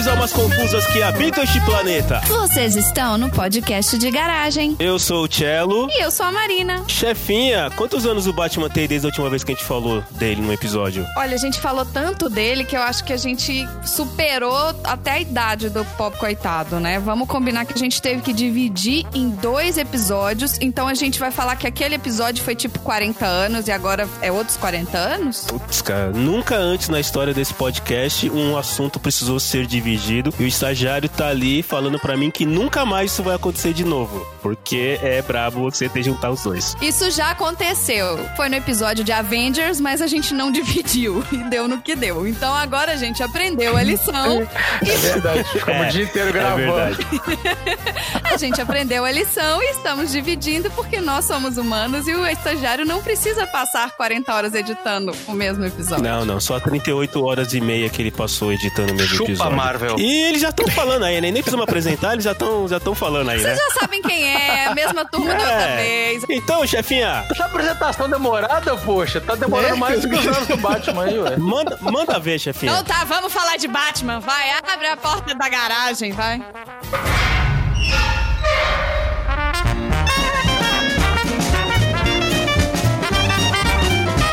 Salve almas confusas que habitam este planeta. Vocês estão no podcast de garagem. Eu sou o Cello. E eu sou a Marina. Chefinha, quantos anos o Batman tem desde a última vez que a gente falou dele no episódio? Olha, a gente falou tanto dele que eu acho que a gente superou até a idade do Pop Coitado, né? Vamos combinar que a gente teve que dividir em dois episódios. Então a gente vai falar que aquele episódio foi tipo 40 anos e agora é outros 40 anos? Putz, cara, nunca antes na história desse podcast um assunto precisou ser dividido e o estagiário tá ali falando para mim que nunca mais isso vai acontecer de novo, porque é brabo você ter juntar os dois. Isso já aconteceu. Foi no episódio de Avengers, mas a gente não dividiu e deu no que deu. Então agora a gente aprendeu a lição. É verdade, ficamos É, o dia inteiro É gravando. verdade. A gente aprendeu a lição e estamos dividindo porque nós somos humanos e o estagiário não precisa passar 40 horas editando o mesmo episódio. Não, não, só 38 horas e meia que ele passou editando o mesmo Chupa, episódio. Marvel. E eles já estão falando aí, né? Nem precisa me apresentar, eles já estão já tão falando aí, né? Vocês já sabem quem é, a mesma turma da outra vez. Então, chefinha, Essa apresentação demorada, poxa, tá demorando mais do que os anos do Batman aí, ué. manda, manda ver, chefinha. Então tá, vamos falar de Batman. Vai, abre a porta da garagem, vai.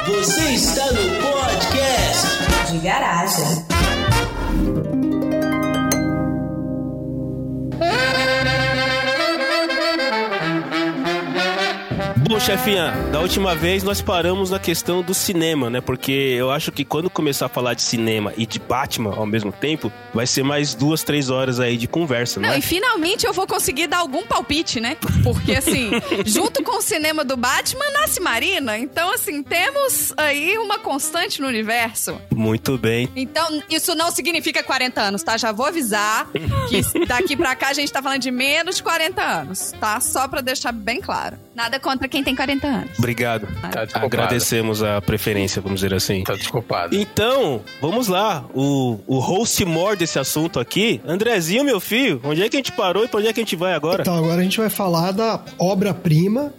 Você está no podcast de garagem. Bom, chefinha, da última vez nós paramos na questão do cinema, né? Porque eu acho que quando começar a falar de cinema e de Batman ao mesmo tempo, vai ser mais duas, três horas aí de conversa, Não, né? e finalmente eu vou conseguir dar algum palpite, né? Porque, assim, junto com o cinema do Batman, nasce Marina. Então, assim, temos aí uma constante no universo. Muito bem. Então, isso não significa 40 anos, tá? Já vou avisar que daqui pra cá a gente tá falando de menos de 40 anos, tá? Só pra deixar bem claro. Nada contra quem tem 40 anos. Obrigado. Tá desculpado. Agradecemos a preferência, vamos dizer assim. Tá desculpado. Então, vamos lá. O, o host more desse assunto aqui, Andrezinho, meu filho, onde é que a gente parou e pra onde é que a gente vai agora? Então, agora a gente vai falar da obra-prima,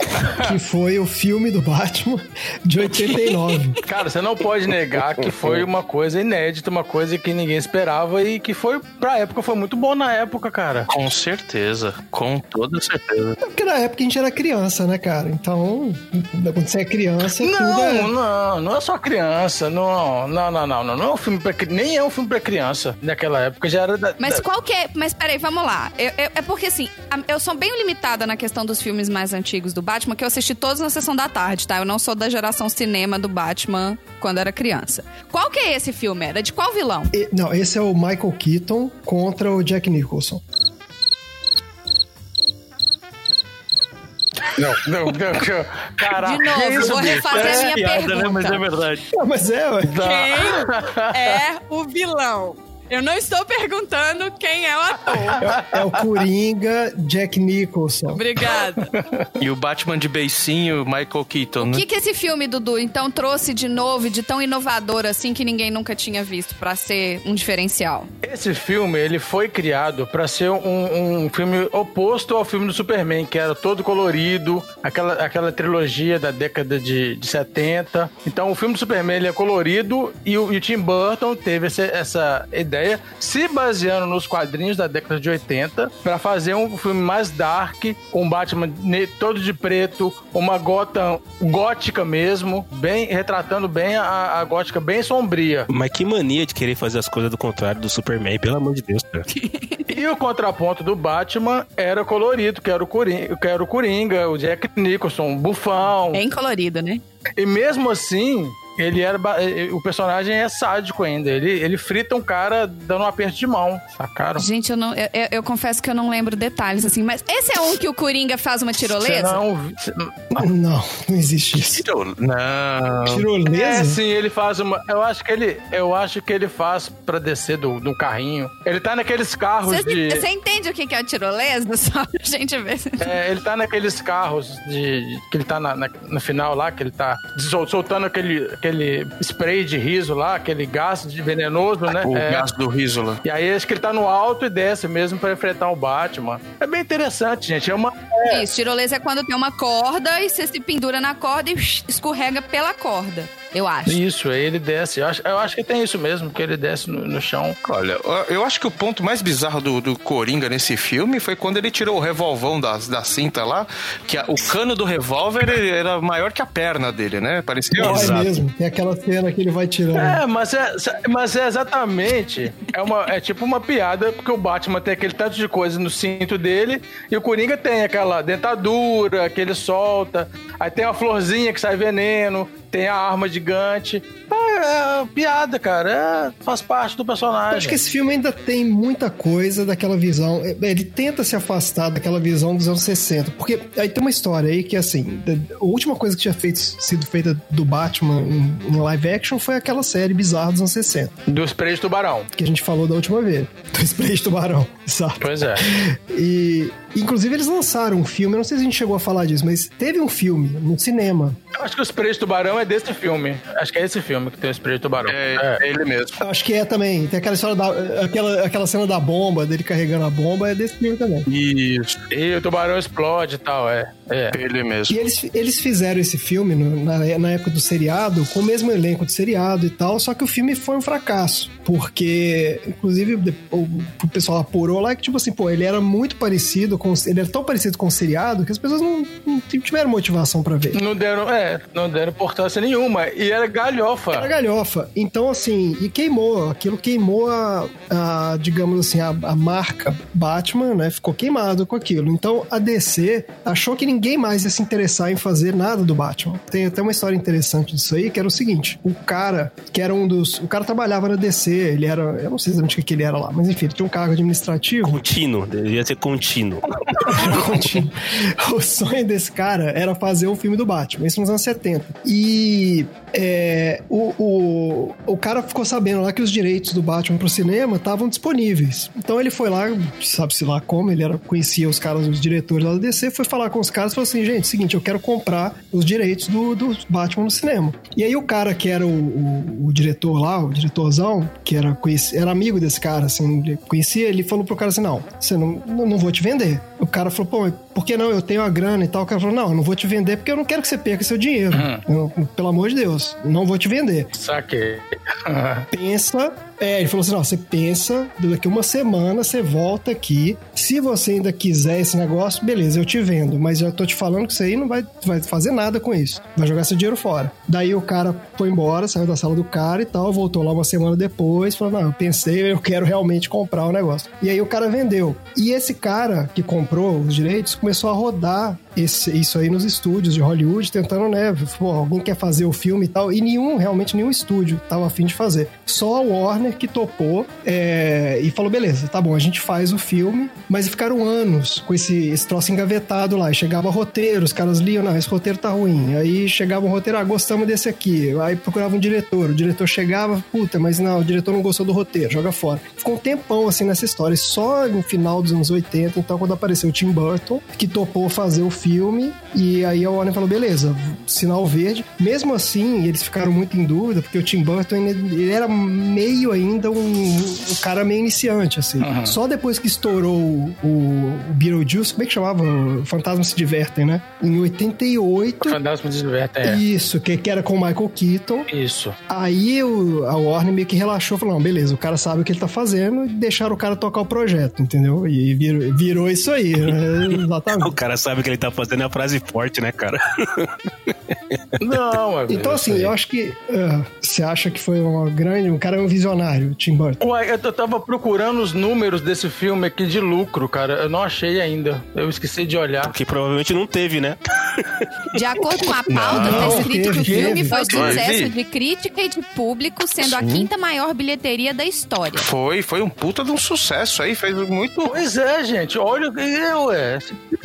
que foi o filme do Batman de 89. Cara, você não pode negar que foi uma coisa inédita, uma coisa que ninguém esperava e que foi, pra época, foi muito bom na época, cara. Com certeza. Com toda certeza. É Porque na época a gente era criança, né, cara? Então, quando você é criança, tudo Não, é... não, não é só criança, não, não, não, não, não, não é um filme pra, nem é um filme pra criança. Naquela época já era da, Mas da- qual que é. Mas peraí, vamos lá. Eu- eu- é porque assim, eu sou bem limitada na questão dos filmes mais antigos do Batman, que eu assisti todos na sessão da tarde, tá? Eu não sou da geração cinema do Batman quando era criança. Qual que é esse filme? Era de qual vilão? E- Não, esse é o Michael Keaton contra o Jack Nicholson. Não, não, não. Caraca, De novo, que isso, vou bicho? refazer a minha piada, pergunta. né? Mas é verdade. Ah, mas é, ué. Quem é o vilão? Eu não estou perguntando quem é o ator. É o Coringa Jack Nicholson. Obrigada. E o Batman de beicinho, Michael Keaton, O né? que, que esse filme, Dudu, então trouxe de novo, e de tão inovador assim que ninguém nunca tinha visto pra ser um diferencial? Esse filme, ele foi criado pra ser um, um filme oposto ao filme do Superman, que era todo colorido, aquela, aquela trilogia da década de, de 70. Então, o filme do Superman, ele é colorido e o, e o Tim Burton teve essa, essa ideia, se baseando nos quadrinhos da década de 80, pra fazer um filme mais dark, com um Batman todo de preto, uma Gotham gótica mesmo, bem retratando bem a, a gótica bem sombria. Mas que mania de querer fazer as coisas do contrário do Superman, pelo amor de Deus, cara. E o contraponto do Batman era colorido, que era o Coringa, que era o, Coringa, o Jack Nicholson, um bufão. Bem colorido, né? E mesmo assim, ele era. O personagem é sádico ainda. Ele, ele frita um cara dando um aperto de mão. Sacaram? Gente, eu, não, eu, eu- eu confesso que eu não lembro detalhes, assim. Mas esse é um que o Coringa faz uma tirolesa? Não, cê- Não, não existe isso. Tirou. Não. é Tirolesa? sim, ele faz uma. Eu acho que ele. Eu acho que ele faz pra descer do, do carrinho. Ele tá naqueles carros Você, de. você entende o que que é o tirolesa? Só pra gente ver. É, ele tá naqueles carros de. que ele tá na, na- no final lá, que ele tá sol- soltando aquele, aquele spray de riso lá, aquele gás de venenoso, né? O É. gás do riso lá. E aí acho que ele tá no alto e desce mesmo pra enfrentar o Batman. É bem interessante, gente. É uma Isso, tirolesa é quando tem uma corda e você se pendura na corda e escorrega pela corda. Eu acho. Isso, aí ele desce. Eu acho, eu acho que tem isso mesmo, que ele desce no, no chão. Olha, eu acho que o ponto mais bizarro do, do Coringa nesse filme foi quando ele tirou o revolvão da, da cinta lá, que a- o cano do revólver ele era maior que a perna dele, né? Parecia. Não, é Exato. mesmo. Tem aquela cena que ele vai tirando. É, mas é, mas é exatamente. É, uma, é tipo uma piada, porque o Batman tem aquele tanto de coisa no cinto dele, e o Coringa tem aquela dentadura que ele solta, aí tem a florzinha que sai veneno, tem a arma gigante. É, é piada, cara. É, faz parte do personagem. Eu acho que esse filme ainda tem muita coisa daquela visão. Ele tenta se afastar daquela visão dos anos 60. Porque aí tem uma história aí que, assim, a última coisa que tinha feito, sido feita do Batman em, live action foi aquela série bizarra dos anos 60. Do spray de tubarão. Que a gente falou da última vez. Do spray de tubarão. Exato. Pois é. E, inclusive, eles lançaram um filme. Eu não sei se a gente chegou a falar disso, mas teve um filme no cinema. Eu acho que o spray de é desse filme. Acho que é esse filme que tem o de tubarão. É, ele mesmo. Eu Acho que é também. Tem aquela história da. Aquela, aquela cena da bomba, dele carregando a bomba, é desse filme também. Isso, E o tubarão explode e tal, é. É. ele mesmo. E eles, eles fizeram esse filme no- na, na época do seriado, com o mesmo elenco do seriado e tal, só que o filme foi um fracasso. Porque, inclusive, o, o pessoal apurou lá que, tipo assim, pô, ele era muito parecido com. Ele era tão parecido com o seriado que as pessoas não, não tiveram motivação pra ver. Não deram, é, não deram importância nenhuma. E era galhofa. Era galhofa. Então, assim, e queimou. Aquilo queimou a, a, digamos assim, a, a marca Batman, né? Ficou queimado com aquilo. Então, a DC achou que ninguém mais ia se interessar em fazer nada do Batman. Tem até uma história interessante disso aí, que era o seguinte: o cara, que era um dos. O cara trabalhava na DC, ele era. Eu não sei exatamente o que que ele era lá, mas enfim, ele tinha um cargo administrativo. Contínuo, devia ser contínuo. Contínuo. o sonho desse cara era fazer um filme do Batman, isso nos anos 70. E que é, o, o, o cara ficou sabendo lá que os direitos do Batman pro cinema estavam disponíveis. Então ele foi lá, sabe-se lá como, ele era, conhecia os caras, os diretores lá da DC, foi falar com os caras e falou assim: gente, seguinte, eu quero comprar os direitos do, do Batman no cinema. E aí o cara que era o, o, o diretor lá, o diretorzão, que era, era amigo desse cara, assim, ele conhecia, ele falou pro cara assim: não, você não, não, vou te vender. O cara falou, pô, por que não? Eu tenho a grana e tal. O cara falou, não, eu não vou te vender porque eu não quero que você perca seu dinheiro. Eu- pelo amor de Deus, não vou te vender. Saquei. Pensa. É, ele falou assim: não, você pensa, daqui uma semana você volta aqui. Se você ainda quiser esse negócio, beleza, eu te vendo. Mas eu tô te falando que você aí não vai, vai fazer nada com isso. Vai jogar seu dinheiro fora. Daí o cara foi embora, saiu da sala do cara e tal, voltou lá uma semana depois, falou: não, eu pensei, eu quero realmente comprar o negócio. E aí o cara vendeu. E esse cara que comprou os direitos começou a rodar esse- isso aí nos estúdios de Hollywood, tentando, né? Pô, alguém quer fazer o filme e tal. E nenhum, realmente, nenhum estúdio tava afim de fazer. Só a Warner que topou é, e falou: beleza, tá bom, a gente faz o filme, mas ficaram anos com esse, esse troço engavetado lá. E chegava roteiro, os caras liam, não, esse roteiro tá ruim. Aí chegava um roteiro, ah, gostamos desse aqui. Aí procurava um diretor, o diretor chegava, puta, mas não, o diretor não gostou do roteiro, joga fora. Ficou um tempão assim nessa história. Só no final dos anos 80, então, quando apareceu o Tim Burton, que topou fazer o filme, e aí a Warner falou: beleza, sinal verde. Mesmo assim, eles ficaram muito em dúvida, porque o Tim Burton ele, ele era meio ainda um, um cara meio iniciante, assim. Só depois que estourou o, o Beetlejuice, como é que chamava? O Fantasmas se Divertem, né? Em 88. Fantasma de Divertem, é. Isso, que, que era com o Michael Keaton. Isso. Aí o, a Warner meio que relaxou, falou: não, beleza, o cara sabe o que ele tá fazendo e deixaram o cara tocar o projeto, entendeu? E virou, virou isso aí, né? O Exatamente. cara sabe o que ele tá fazendo é a frase forte, né, cara? Não, é Então, assim, eu acho que ah, você acha que foi uma grande. O cara é um visionário, Tim Burton. Ué, eu tava procurando os números desse filme aqui de lucro, cara. Eu não achei ainda. Eu esqueci de olhar. Que provavelmente não teve, né? De acordo com a pauta, Não, tá escrito que o filme foi sucesso de crítica e de público, sendo a quinta maior bilheteria da história. Foi, foi um puta de um sucesso aí, fez muito. Pois é, gente. Olha, é, ué.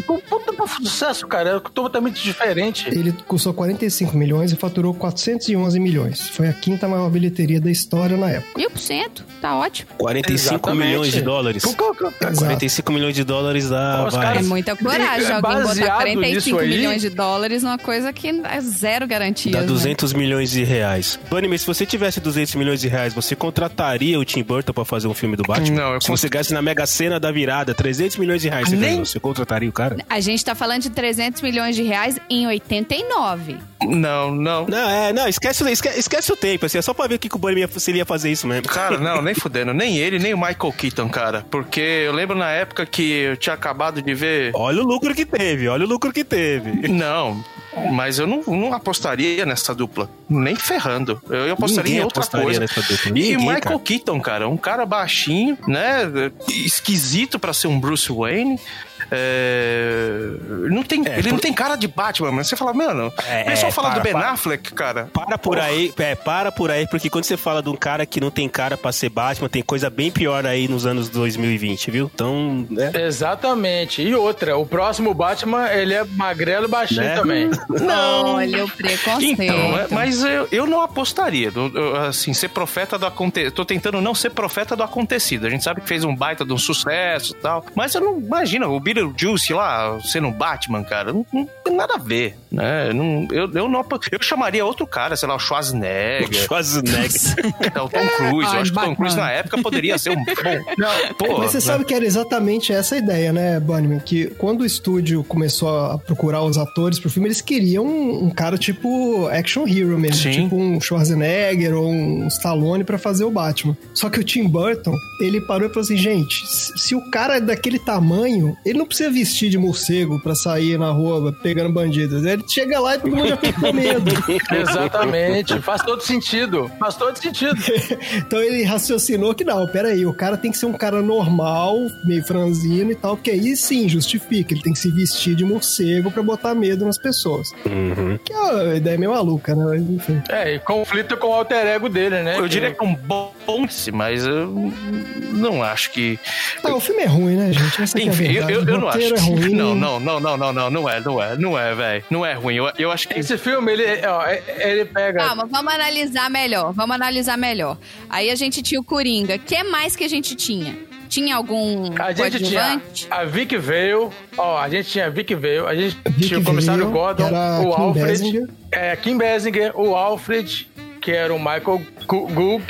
Um puta pra sucesso, cara. É totalmente diferente. Ele custou 45 milhões e faturou 411 milhões. Foi a quinta maior bilheteria da história na época. Mil por cento, tá ótimo. 45 Exatamente. milhões de dólares. Por que- que- Exato. 45 milhões de dólares dá Os vai. É caras- muita coragem E, alguém botar baseado 45 nisso aí- milhões de dólares numa coisa que é zero garantia. Dá né? 200 milhões de reais. Bunny, mas se você tivesse 200 milhões de reais, você contrataria o Tim Burton pra fazer um filme do Batman? Não, eu Se você gaste na Mega Sena da virada 300 milhões de reais, você, Nem- ganhou, você contrataria o cara? cara. A gente tá falando de 300 milhões de reais em 89. Não, não. Não, é, não, esquece, esquece, esquece o tempo, assim, é só pra ver o que, que o Bunny ia, se ele ia fazer isso mesmo. Cara, não, nem fudendo. Nem ele, nem o Michael Keaton, cara. Porque eu lembro na época que eu tinha acabado de ver. Olha o lucro que teve, olha o lucro que teve. Não, mas eu não, não apostaria nessa dupla. Nem ferrando. Eu apostaria Ninguém em outra apostaria coisa. nessa dupla. E Ninguém, o Michael cara. Keaton, cara, um cara baixinho, né? Esquisito pra ser um Bruce Wayne. É, Não tem, É, ele não por- tem cara de Batman, mas você fala, mano. É, o pessoal é, fala para, do Ben para. Affleck, cara. Para por aí, é, para por aí, porque quando você fala de um cara que não tem cara pra ser Batman, tem coisa bem pior aí nos anos 2020, viu? Então, né? Exatamente. E outra, o próximo Batman, ele é magrelo e baixinho Né? também. Olha o preconceito. Então, é- mas eu, eu não apostaria. Assim, ser profeta do acontecido. Tô tentando não ser profeta do acontecido. A gente sabe que fez um baita de um sucesso e tal. Mas eu não imagina o Beetlejuice lá sendo um Batman, cara. Não, não tem nada a ver, né? Não- eu, eu não Eu chamaria outro cara, sei lá, o Schwarzenegger. Schwarzenegger. é, o Tom Cruise. Ai, eu acho que o Tom. Cruise na época poderia ser um bom. Pô, Mas você né? sabe que era exatamente essa a ideia, né, Bunnyman? Que quando o estúdio começou a procurar os atores pro filme, eles queriam um, um cara tipo action hero mesmo. Sim. Tipo um Schwarzenegger ou um Stallone pra fazer o Batman. Só que o Tim Burton, ele parou e falou assim, gente, se se o cara é daquele tamanho, ele não precisa vestir de morcego pra sair na rua pegando bandidos. Ele chega lá e todo mundo já fica com medo. Exatamente. Faz todo sentido. Faz todo sentido. Então ele raciocinou que não, peraí, o cara tem que ser um cara normal, meio franzino e tal, porque aí sim justifica, ele tem que se vestir de morcego pra botar medo nas pessoas. Uhum. Que é uma ideia meio maluca, né? Mas, enfim. É, e conflito com o alter ego dele, né? Eu diria que é um bom, mas eu não acho que. Ah, o filme é ruim, né, gente? Essa é Enfim, eu, verdade. eu, eu não acho. é ruim. Não, não, não, não, não, não, não é, não é, não é, velho. Não é ruim. Eu, eu acho que. Esse filme, ele, ó, ele pega. Calma, vamos analisar melhor. Vamos analisar melhor. Aí a gente tinha o Coringa. O que mais que a gente tinha? Tinha algum A gente tinha a Vic Vale, ó, a gente tinha a Vic Vale, a gente Vic tinha o comissário Vale, Gordon, o Kim Alfred, Basinger. é, Kim Basinger, o Alfred, que era o Michael Gook,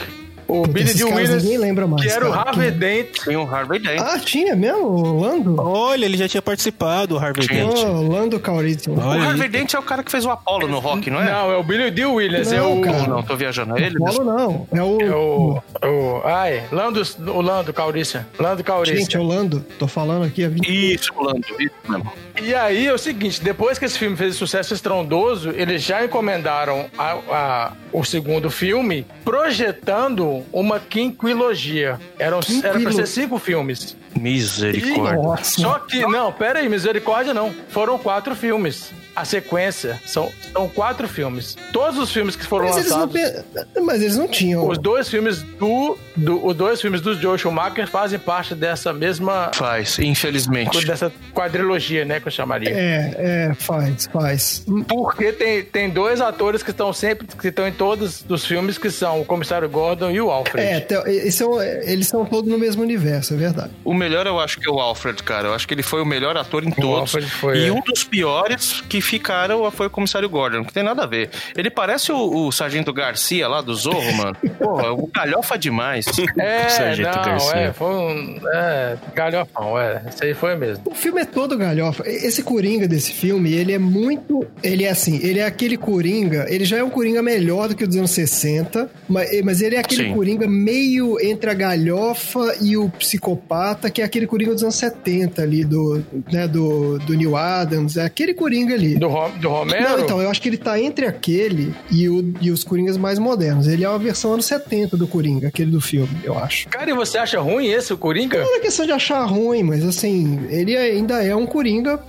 o Puta, Billy esses D. caras Williams, ninguém lembra mais, que era o cara. Harvey Quem- Dent. Tem o Harvey Dent. Ah, tinha mesmo? O Lando? Olha, ele já tinha participado, o Harvey Tinha. Dent. Oh, Lando Calrissian. o. Harvey Dent é o cara que fez o Apollo no rock, não é? Não, é o Billy D. Williams, é Não, o... cara. Não, tô viajando. É ele? Apolo não, é o... É o, o... Ai, Lando, o Lando Calrissian. Lando Calrissian. Gente, é o Lando. Tô falando aqui há 20 Isso, Lando. Isso mesmo. E aí é o seguinte, depois que esse filme fez sucesso estrondoso, eles já encomendaram a- a- o segundo filme projetando uma quinquilogia. Eram, era pra Quinquilo- ser cinco filmes. Misericórdia. Nossa. Só que, não, pera aí, misericórdia não. Foram quatro filmes. A sequência são, são quatro filmes. Todos os filmes que foram Mas eles, não, lançados... pe- mas eles não tinham. Os dois filmes do, do os dois filmes do Joe Schumacher fazem parte dessa mesma Faz, infelizmente. dessa quadrilogia, né, que eu chamaria. É, é, faz, faz. Porque tem, tem dois atores que estão sempre, que estão em todos os filmes, que são o Comissário Gordon e o Alfred. É, eles são, eles são todos no mesmo universo, é verdade. O melhor eu acho que é o Alfred, cara. Eu acho que ele foi o melhor ator em todos. Alfred foi, e é. um dos piores que ficaram foi o comissário Gordon. Não tem nada a ver. Ele parece o, o Sargento Garcia lá do Zorro, mano. Porra, o galhofa demais. É, Sargento não, Garcia. é, foi um. É, galhofão, é. Isso aí foi mesmo. O filme é todo galhofa. Esse Coringa desse filme, ele é muito. Ele é assim, ele é aquele Coringa. Ele já é um Coringa melhor do que o dos anos 60, mas, mas ele é aquele Sim. Coringa meio entre a galhofa e o psicopata, que é aquele Coringa dos anos 70 ali, do, né, do, do Neil Adams. É aquele Coringa ali. Do, Rom- do Romero? Não, então, eu acho que ele tá entre aquele e, o, e os Coringas mais modernos. Ele é uma versão anos 70 do Coringa, aquele do filme, eu acho. Cara, e você acha ruim esse, o Coringa? Não é questão de achar ruim, mas assim, ele ainda é um Coringa.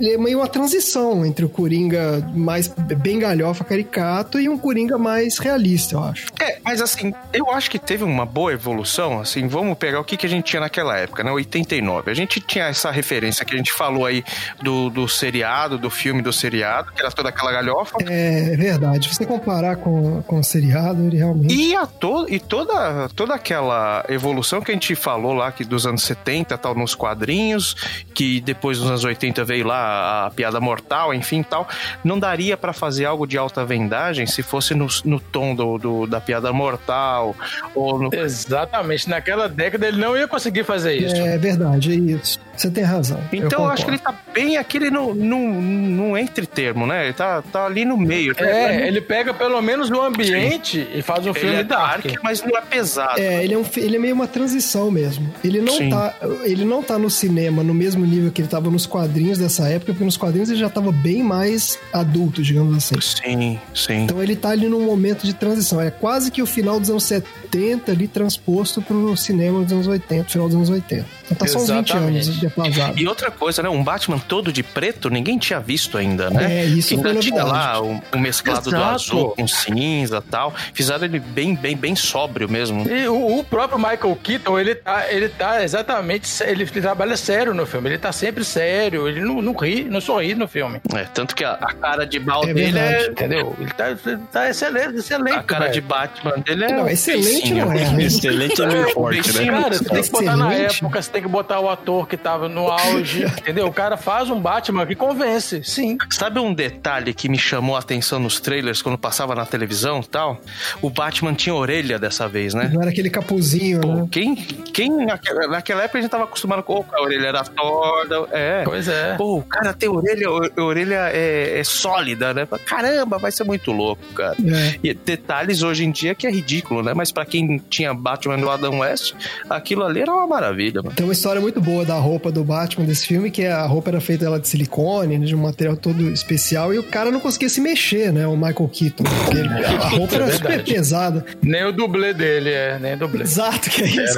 Ele é meio uma transição entre o Coringa mais bem galhofa, caricato e um Coringa mais realista, eu acho. É, mas assim, eu acho que teve uma boa evolução, assim, vamos pegar o que, que a gente tinha naquela época, né, 89. A gente tinha essa referência que a gente falou aí do, do seriado, do filme do seriado, que era toda aquela galhofa. É, é verdade. Se você comparar com, com o seriado, ele realmente. E, a to, e toda, toda aquela evolução que a gente falou lá, que dos anos 70, tal, nos quadrinhos, que depois dos anos 80 veio lá a piada mortal, enfim, tal, não daria pra fazer algo de alta vendagem se fosse no, no tom do, do- da piada mortal, ou no, Exatamente. Naquela década ele não ia conseguir fazer isso. Isso. É verdade, é isso. Você tem razão. Então eu, acho que ele tá bem aquele no, no, no entre termo, né? Ele tá, tá ali no meio. É, ele pega pelo menos o ambiente e faz um ele filme é dark. dark, mas não é pesado. É, ele é, um, ele é meio uma transição mesmo. Ele não, Sim. tá, ele não tá no cinema no mesmo nível que ele tava nos quadrinhos dessa época, porque nos quadrinhos ele já tava bem mais adulto, digamos assim. Sim, sim. Então ele tá ali num momento de transição. É quase que o final dos anos 70 ali transposto pro cinema dos anos 80, final dos anos 80. you. Então tá só uns 20 Exatamente. anos defasado. E outra coisa, né? Um Batman todo de preto, ninguém tinha visto ainda, né? É, isso Que ainda foi tinha lá o, o mesclado do Exato. azul com cinza e tal. Fizeram ele bem, bem, bem sóbrio mesmo. E o, o próprio Michael Keaton, ele tá, ele tá exatamente. sé- Ele trabalha sério no filme. Ele tá sempre sério. Ele não, não ri, não sorri no filme. É, tanto que a, a cara de mal É dele é. Entendeu? Ele tá, ele tá excelente, excelente. A cara velho. de Batman dele é. Não, excelente não é. né? Excelente é meio forte, né? Cara, você tem que botar na época, você tem que botar o ator que tava no auge, entendeu? O cara faz um Batman que convence, sim. Sabe um detalhe que me chamou a atenção nos trailers quando passava na televisão e tal? O Batman tinha orelha dessa vez, né? Não era aquele capuzinho, Pô, né? quem, quem naquela, naquela época a gente tava acostumado com a orelha era torta, é. Pois é. Pô, o cara tem orelha, a orelha é, é sólida, né? Caramba, vai ser muito louco, cara. É. E detalhes hoje em dia que é ridículo, né? Mas pra quem tinha Batman do Adam West, aquilo ali era uma maravilha, mano. Tem uma história muito boa da roupa do Batman desse filme, que a roupa era feita de silicone, né, de um material todo especial, e o cara não conseguia se mexer, né? O Michael Keaton. ele- a roupa era É super pesada. Nem o dublê dele, é, nem o dublê. Exato, que aí eles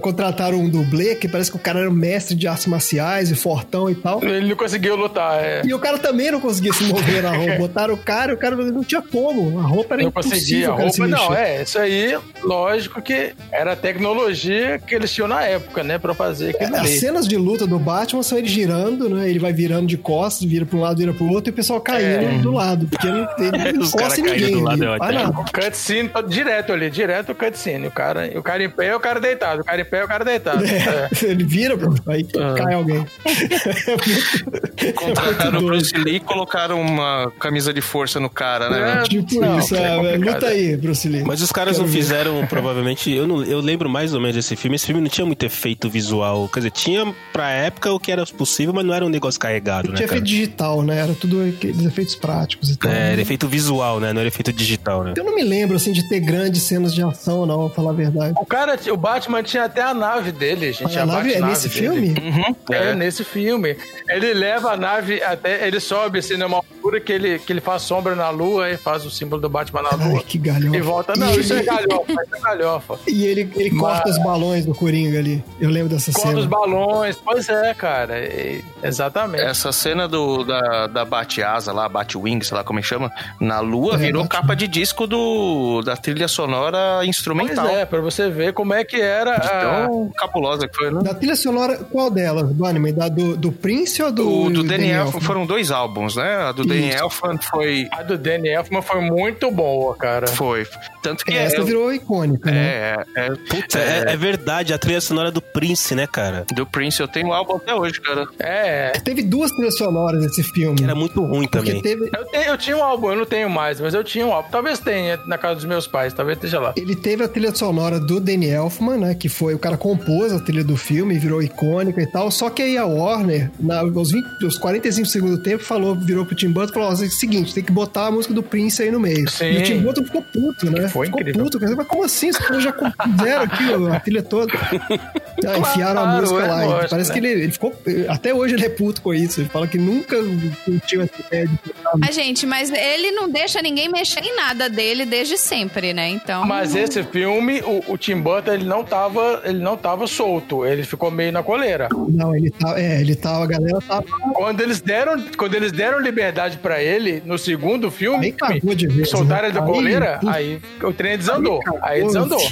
contrataram um dublê, que parece que o cara era um mestre de artes marciais e fortão e tal. Ele não conseguiu lutar, é. E o cara também não conseguia se mover na roupa. Botaram o cara e o cara não tinha como. A roupa era Não conseguia. impossível A cara se roupa, não, é. Isso aí, lógico que era a tecnologia que eles tinham na época, né? Pra fazer aquilo As cenas de luta do Batman são ele girando, né? Ele vai virando de costas, vira pra um lado, vira pro outro, e o pessoal caindo do lado. Porque ele, ele não encosta ninguém. do lado ali, é nada. Cutscene direto ali, direto o cutscene. O cara, o cara em pé, o cara deitado. O cara em pé, o cara deitado. É. É, ele vira, aí cai alguém. Contrataram o. Bruce Lee e colocaram uma camisa de força no cara, né? É. tipo Não, isso, é é, luta aí, Bruce Lee. Mas os caras Quero não ver. fizeram, provavelmente. Eu, não, eu lembro mais ou menos desse filme. Esse filme não tinha muito efeito visual. Quer dizer, tinha pra época o que era possível, mas não era um negócio carregado, né? Tinha efeito digital, né? Era tudo aqueles efeitos práticos e tal. É, era efeito visual, né? Não era efeito digital, né? Eu não me lembro, assim, de ter grandes cenas de ação, não, pra falar a verdade. O cara, o Batman tinha até a nave dele, gente. A nave é nesse dele. filme? Uhum, É, é. nesse filme. Ele leva a nave até. Ele sobe assim numa altura que ele, que ele faz sombra na lua e faz o símbolo do Batman na Ai, lua. que galhofa. E volta. Não, E isso é galhofa, isso é galhofa. E ele, ele Mas- corta os balões do Coringa ali. Eu lembro dessa Corta cena. os balões. Pois é, cara. e- exatamente. Essa cena do, da, da Bate-Asa lá, Bate-Wing, sei lá como é que chama, na lua, É, virou Bate- capa de disco do, da trilha sonora Pois instrumental. é, pra você ver como é que era. a- Tão cabulosa que foi, né? Da trilha sonora, qual delas, Bunnyman? Da do, do Prince ou do. O do Daniel Elfman? foram dois álbuns, né? A do Elfman foi. A do Danny Elfman foi muito boa, cara. Foi. Tanto que. Essa é, virou icônica, né? é, é, Putz, é, é verdade, a trilha sonora do Prince, né, cara? do Prince, eu tenho o álbum até hoje, cara. É. Teve duas trilhas sonoras nesse filme. Era muito ruim porque também. teve. Eu, tenho- eu tinha um álbum, eu não tenho mais, mas eu tinha um álbum. Talvez tenha na casa dos meus pais, talvez esteja lá. Ele teve a trilha sonora do Danny Elfman, né? Que foi o cara compôs a trilha do filme, virou icônica e tal. Só que aí a Warner, na, aos, 20, aos 45 segundos do tempo, falou, virou pro Tim Burton e falou: ó, é o seguinte, tem que botar a música do Prince aí no meio. Sim. E o Tim Burton ficou puto, né? Foi ficou incrível. puto. Mas como assim? Os caras já fizeram aqui a trilha toda. Ah, enfiaram a Claro, música é lá. Lógico, parece né? que ele, ele ficou. Até hoje ele é puto com isso. Ele fala que nunca curtiu essa ideia de Ah, gente, mas ele não deixa ninguém mexer em nada dele desde sempre, né? Então. Mas esse filme, o, o Tim Burton, ele não tava, ele não tava solto, ele ficou meio na coleira. Não, ele tá. É, ele tava. A galera tava. Quando eles deram, quando eles deram liberdade pra ele no segundo filme, Aí cagou de vez. soltaram ele da né? Aí, coleira, puta, aí o trem desandou. Aí Pô, desandou.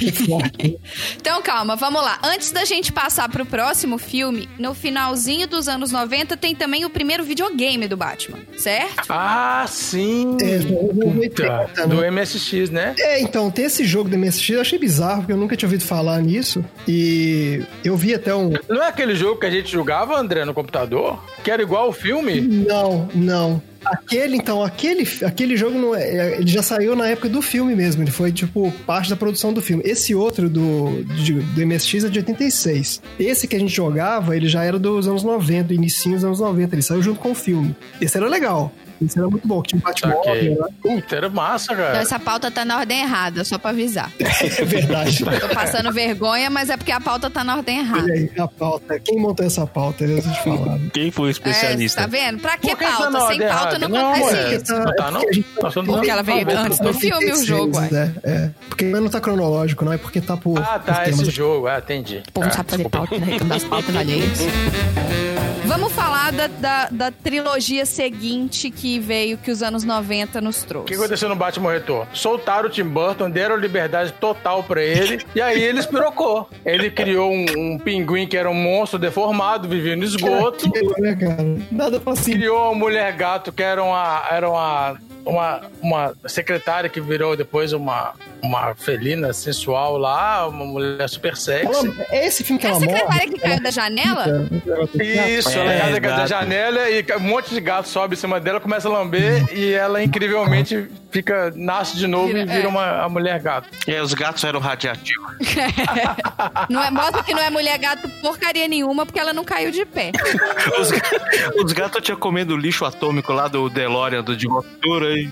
Então calma, vamos lá. Antes da gente passar pro próximo filme, no finalzinho dos anos 90 tem também o primeiro videogame do Batman, certo? Ah, sim. É, do anos 80, Puta, né? do MSX, né? É, então, tem esse jogo do MSX, eu achei bizarro, porque eu nunca tinha ouvido falar nisso. E eu vi até um. Não é aquele jogo que a gente jogava, André, no computador? Que era igual o filme? Não, não. Aquele, então, aquele, aquele jogo não é, é- ele já saiu na época do filme mesmo. Ele foi, tipo, parte da produção do filme. Esse outro do, de- do MSX é de 86. Esse que a gente jogava, ele já era dos anos 90, início dos anos 90. Ele saiu junto com o filme. Esse era legal. Esse era muito bom, que tinha um Batmóvel, Ok. né? Puta, era massa, Então, cara. essa pauta tá na ordem errada, só pra avisar. É verdade. Tô passando vergonha, mas é porque a pauta tá na ordem errada. Aí, a pauta. Quem montou essa pauta? Eu te falar. Quem foi o É, especialista? tá vendo? Pra que Por que tá pauta? na Sem pauta errada? não Não, acontece é. isso. Não tá, não? porque a gente- Nós somos Porque ela veio antes do filme, o jogo. É, é. Porque não tá cronológico, não é porque tá por. Ah, por tá, temas. esse jogo. Ah, entendi. O povo não Ah, sabe fazer pauta, né? Das pautas alheias. Vamos falar da, da, da trilogia seguinte que veio, que os anos 90 nos O que trouxe. aconteceu no Batman Retorno? Soltaram o Tim Burton, deram liberdade total pra ele, e aí ele espirocou. Ele criou um, um pinguim que era um monstro deformado, vivia no esgoto. Aquilo, né, cara? Nada pra cima. Criou uma mulher gato que era uma, era uma, uma, uma secretária que virou depois uma, uma felina sensual lá, uma mulher super sexy. Ela- é esse filme que É a ela morre. secretária que caiu da janela? Isso, É, ela é da, janela e um monte de gato sobe em cima dela, começa a lamber e ela incrivelmente fica, nasce de novo Vira- e vira é. uma a mulher gato. E aí os gatos eram radiativos. Não é, mostra que não é mulher gato porcaria nenhuma, porque ela não caiu de pé. Os, os gatos tinham comendo lixo atômico lá do DeLorean do de Motura e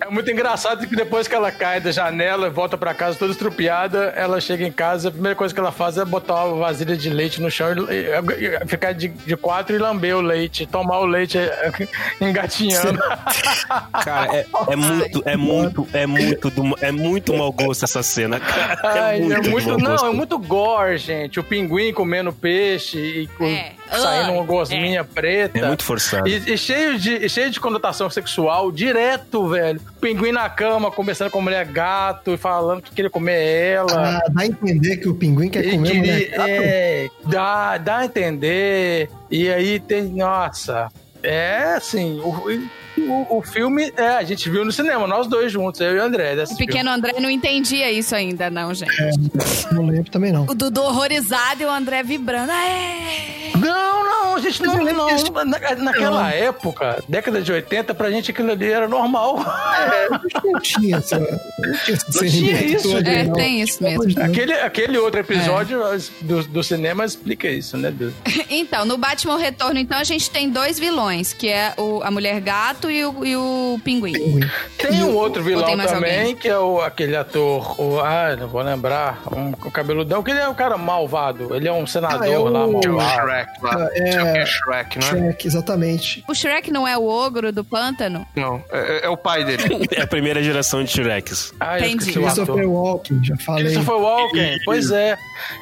É muito engraçado que depois que ela cai da janela e volta pra casa toda estrupiada, ela chega em casa, a primeira coisa que ela faz é botar uma vasilha de leite no chão e, ficar de, de quatro e lamber o leite, tomar o leite é, engatinhando. Cara, é, é muito, é muito, é muito, do- é muito mau gosto essa cena. cara. Ai, É muito, é muito, mau não, é muito gore, gente. O pinguim comendo peixe e com- É. saindo Ai, uma gosminha preta. É muito forçado. E, e cheio, de, cheio de conotação sexual, direto, velho. Pinguim na cama, conversando com a mulher gato e falando que queria comer ela. Ah, dá a entender que o pinguim quer E comer a queria- mulher gato? é, dá, dá a entender. E aí tem. Nossa. É assim. O, o, o filme. É, a gente viu no cinema, nós dois juntos, eu e o André. O pequeno André não entendia isso ainda, não, gente. Não lembro também, não. O Dudu horrorizado e o André vibrando. Aê! Não, não, a gente não. não esse- na- naquela época, década de 80, pra gente aquilo ali era normal. Não tinha essa. Não tinha esse tinha isso, todo, É, não. tem isso mesmo. Deus. Aquele, aquele outro episódio do, do cinema explica isso, né? Do- Então, no Batman Retorno, então, a gente tem dois vilões, que é o, a Mulher Gato e o, e o Pinguim. Pinguim. Tem um outro vilão também, alguém? que é o, aquele ator, o, ah, não vou lembrar, um, o cabeludão, que ele é um cara malvado. Ele é um senador Ah, é o- lá, o malvado. Shrek lá. É. O que é Shrek, não é? Shrek, exatamente. O Shrek não é o ogro do pântano? Não, é, é o pai dele. É a primeira geração de Shreks. Ah, eu Entendi. esqueci o. Christopher Walken, já falei. Christopher Walken, pois é.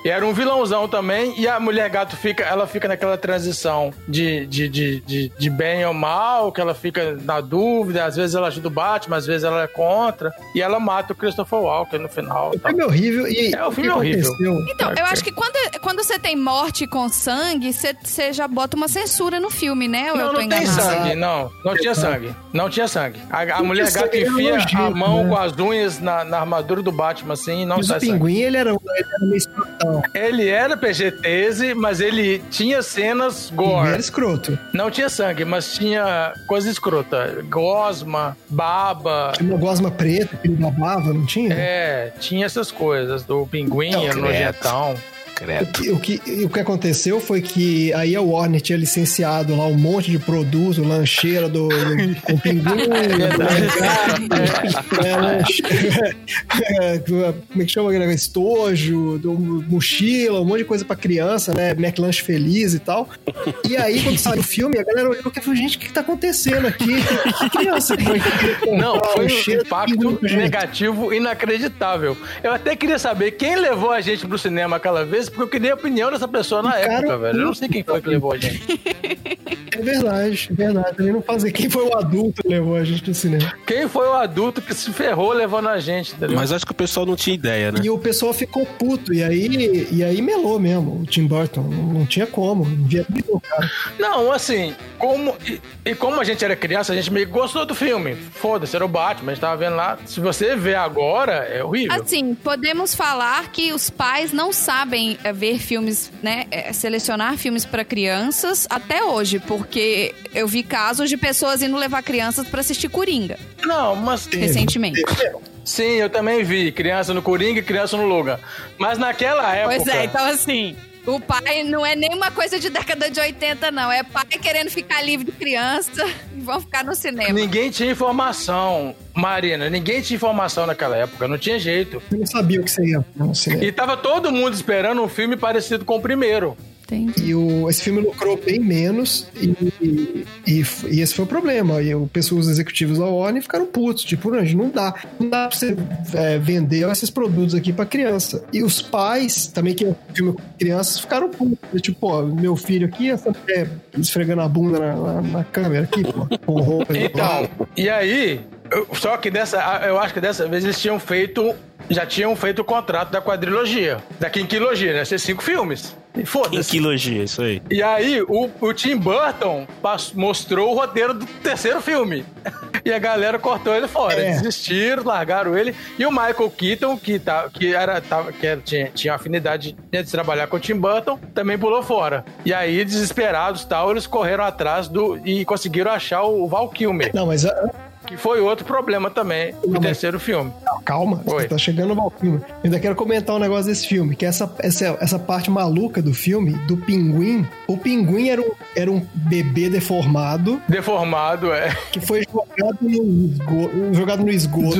E era um vilãozão também. E a mulher gato fica, ela fica naquela transição de, de, de, de, de bem ou mal, que ela fica na dúvida. Às vezes ela ajuda o Batman, às vezes ela é contra. E ela mata o Christopher Walken no final. O filme é horrível e É, o filme é horrível. aconteceu? Então, eu acho que quando, quando você tem morte com sangue, você, você já bota uma censura no filme, né? Ou eu Não, tô não tem enganada? sangue, não. Não tinha sangue. Não tinha sangue. A, a mulher era enfia a nojento, mão né? com as unhas na, na armadura do Batman, assim, e não Mas o sai sangue. pinguim, ele era, ele era meio escrotão. Ele era PG-13, mas ele tinha cenas Ele gore. era escroto. Não tinha sangue, mas tinha coisa escrota. Gosma, baba. Tinha uma gosma preta que ele babava, não tinha? É, tinha essas coisas. Do pinguim, Não, era credo. O que, o, que, aconteceu foi que aí a Warner tinha licenciado lá um monte de produto, lancheira do, do com pinguim, é, lanche- é, como é que chama aquele negócio? Estojo, do, mochila, um monte de coisa pra criança, né? McLanche feliz e tal. E aí, quando saiu o filme, a galera olhou e falou, gente, o que, que tá acontecendo aqui? Que criança que comprar Não, foi um impacto negativo inacreditável. Eu até queria saber quem levou a gente pro cinema aquela vez, porque eu queria a opinião dessa pessoa na Cara, época, velho. Eu não sei quem foi que levou a gente. É verdade, é verdade. Também não fazer quem foi o adulto que levou a gente no cinema. Quem foi o adulto que se ferrou levando a gente, entendeu? Mas acho que o pessoal não tinha ideia, né? E o pessoal ficou puto, e aí, e aí melou mesmo, o Tim Burton. Não, não tinha como, cara. Não, assim, como. E, e como a gente era criança, a gente meio que gostou do filme. Foda-se, era o Batman, a gente tava vendo lá. Se você vê agora, é horrível. Assim, podemos falar que os pais não sabem ver filmes, né? é, selecionar filmes pra crianças até hoje, porque eu vi casos de pessoas indo levar crianças pra assistir Coringa Não, mas recentemente. sim, eu também vi. Criança no Coringa e criança no Logan. Mas naquela época. Pois é, então assim. O pai não é nenhuma coisa de década de 80, não. É pai querendo ficar livre de criança e vão ficar no cinema. Ninguém tinha informação, Marina. Ninguém tinha informação naquela época. Não tinha jeito. Eu não sabia o que você ia no cinema. E tava todo mundo esperando um filme parecido com o primeiro. Entendi. E o, esse filme lucrou bem menos e, e, e esse foi o problema. E o pessoal, os executivos da Warner ficaram putos. Tipo, não, não dá. Não dá pra você é, vender esses produtos aqui pra criança. E os pais, também que é um filme com crianças, ficaram putos. Tipo, pô, meu filho aqui, essa mulher esfregando a bunda na, na- na câmera aqui, pô. Com roupa e Então, e aí, eu- só que dessa, eu acho que dessa vez eles tinham feito, já tinham feito o contrato da quadrilogia, da quinquilogia, né? Ser cinco filmes. E foda-se. Quinquilogia, isso aí. E aí, o, o Tim Burton pass- mostrou o roteiro do terceiro filme. E a galera cortou ele fora. É. Desistiram, largaram ele. E o Michael Keaton, que, tá, que, era, tava, que era- tinha, tinha afinidade de trabalhar com o Tim Burton, também pulou fora. E aí, desesperados tal, eles correram atrás do e conseguiram achar o Val Kilmer, Não, mas que foi outro problema também Não, no mas- terceiro filme. calma, Oi. você tá chegando no Valkyrie. Eu ainda quero comentar um negócio desse filme, que essa, essa, essa parte maluca do filme, do pinguim. O pinguim era um, era um bebê deformado Deformado, é. que foi jogado no esgoto. Jogado no esgoto.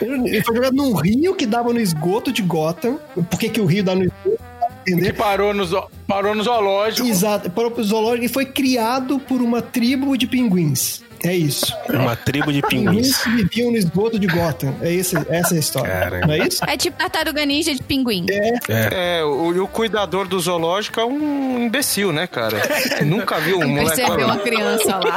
Ele foi jogado num rio que dava no esgoto de Gotham. Por que, que o rio dá no esgoto? Que Entender? parou no, parou no zoológico. Exato. Para o zoológico e foi criado por uma tribo de pinguins. É isso. Uma tribo de Pinguins pinguins. que viviam no esgoto de Gotham. É esse, essa é a história. Caramba. Não é isso? É tipo tartaruga ninja de pinguim. É, o, e o cuidador do zoológico é um imbecil, né, cara? Nunca viu um moleque. Percebeu uma criança lá.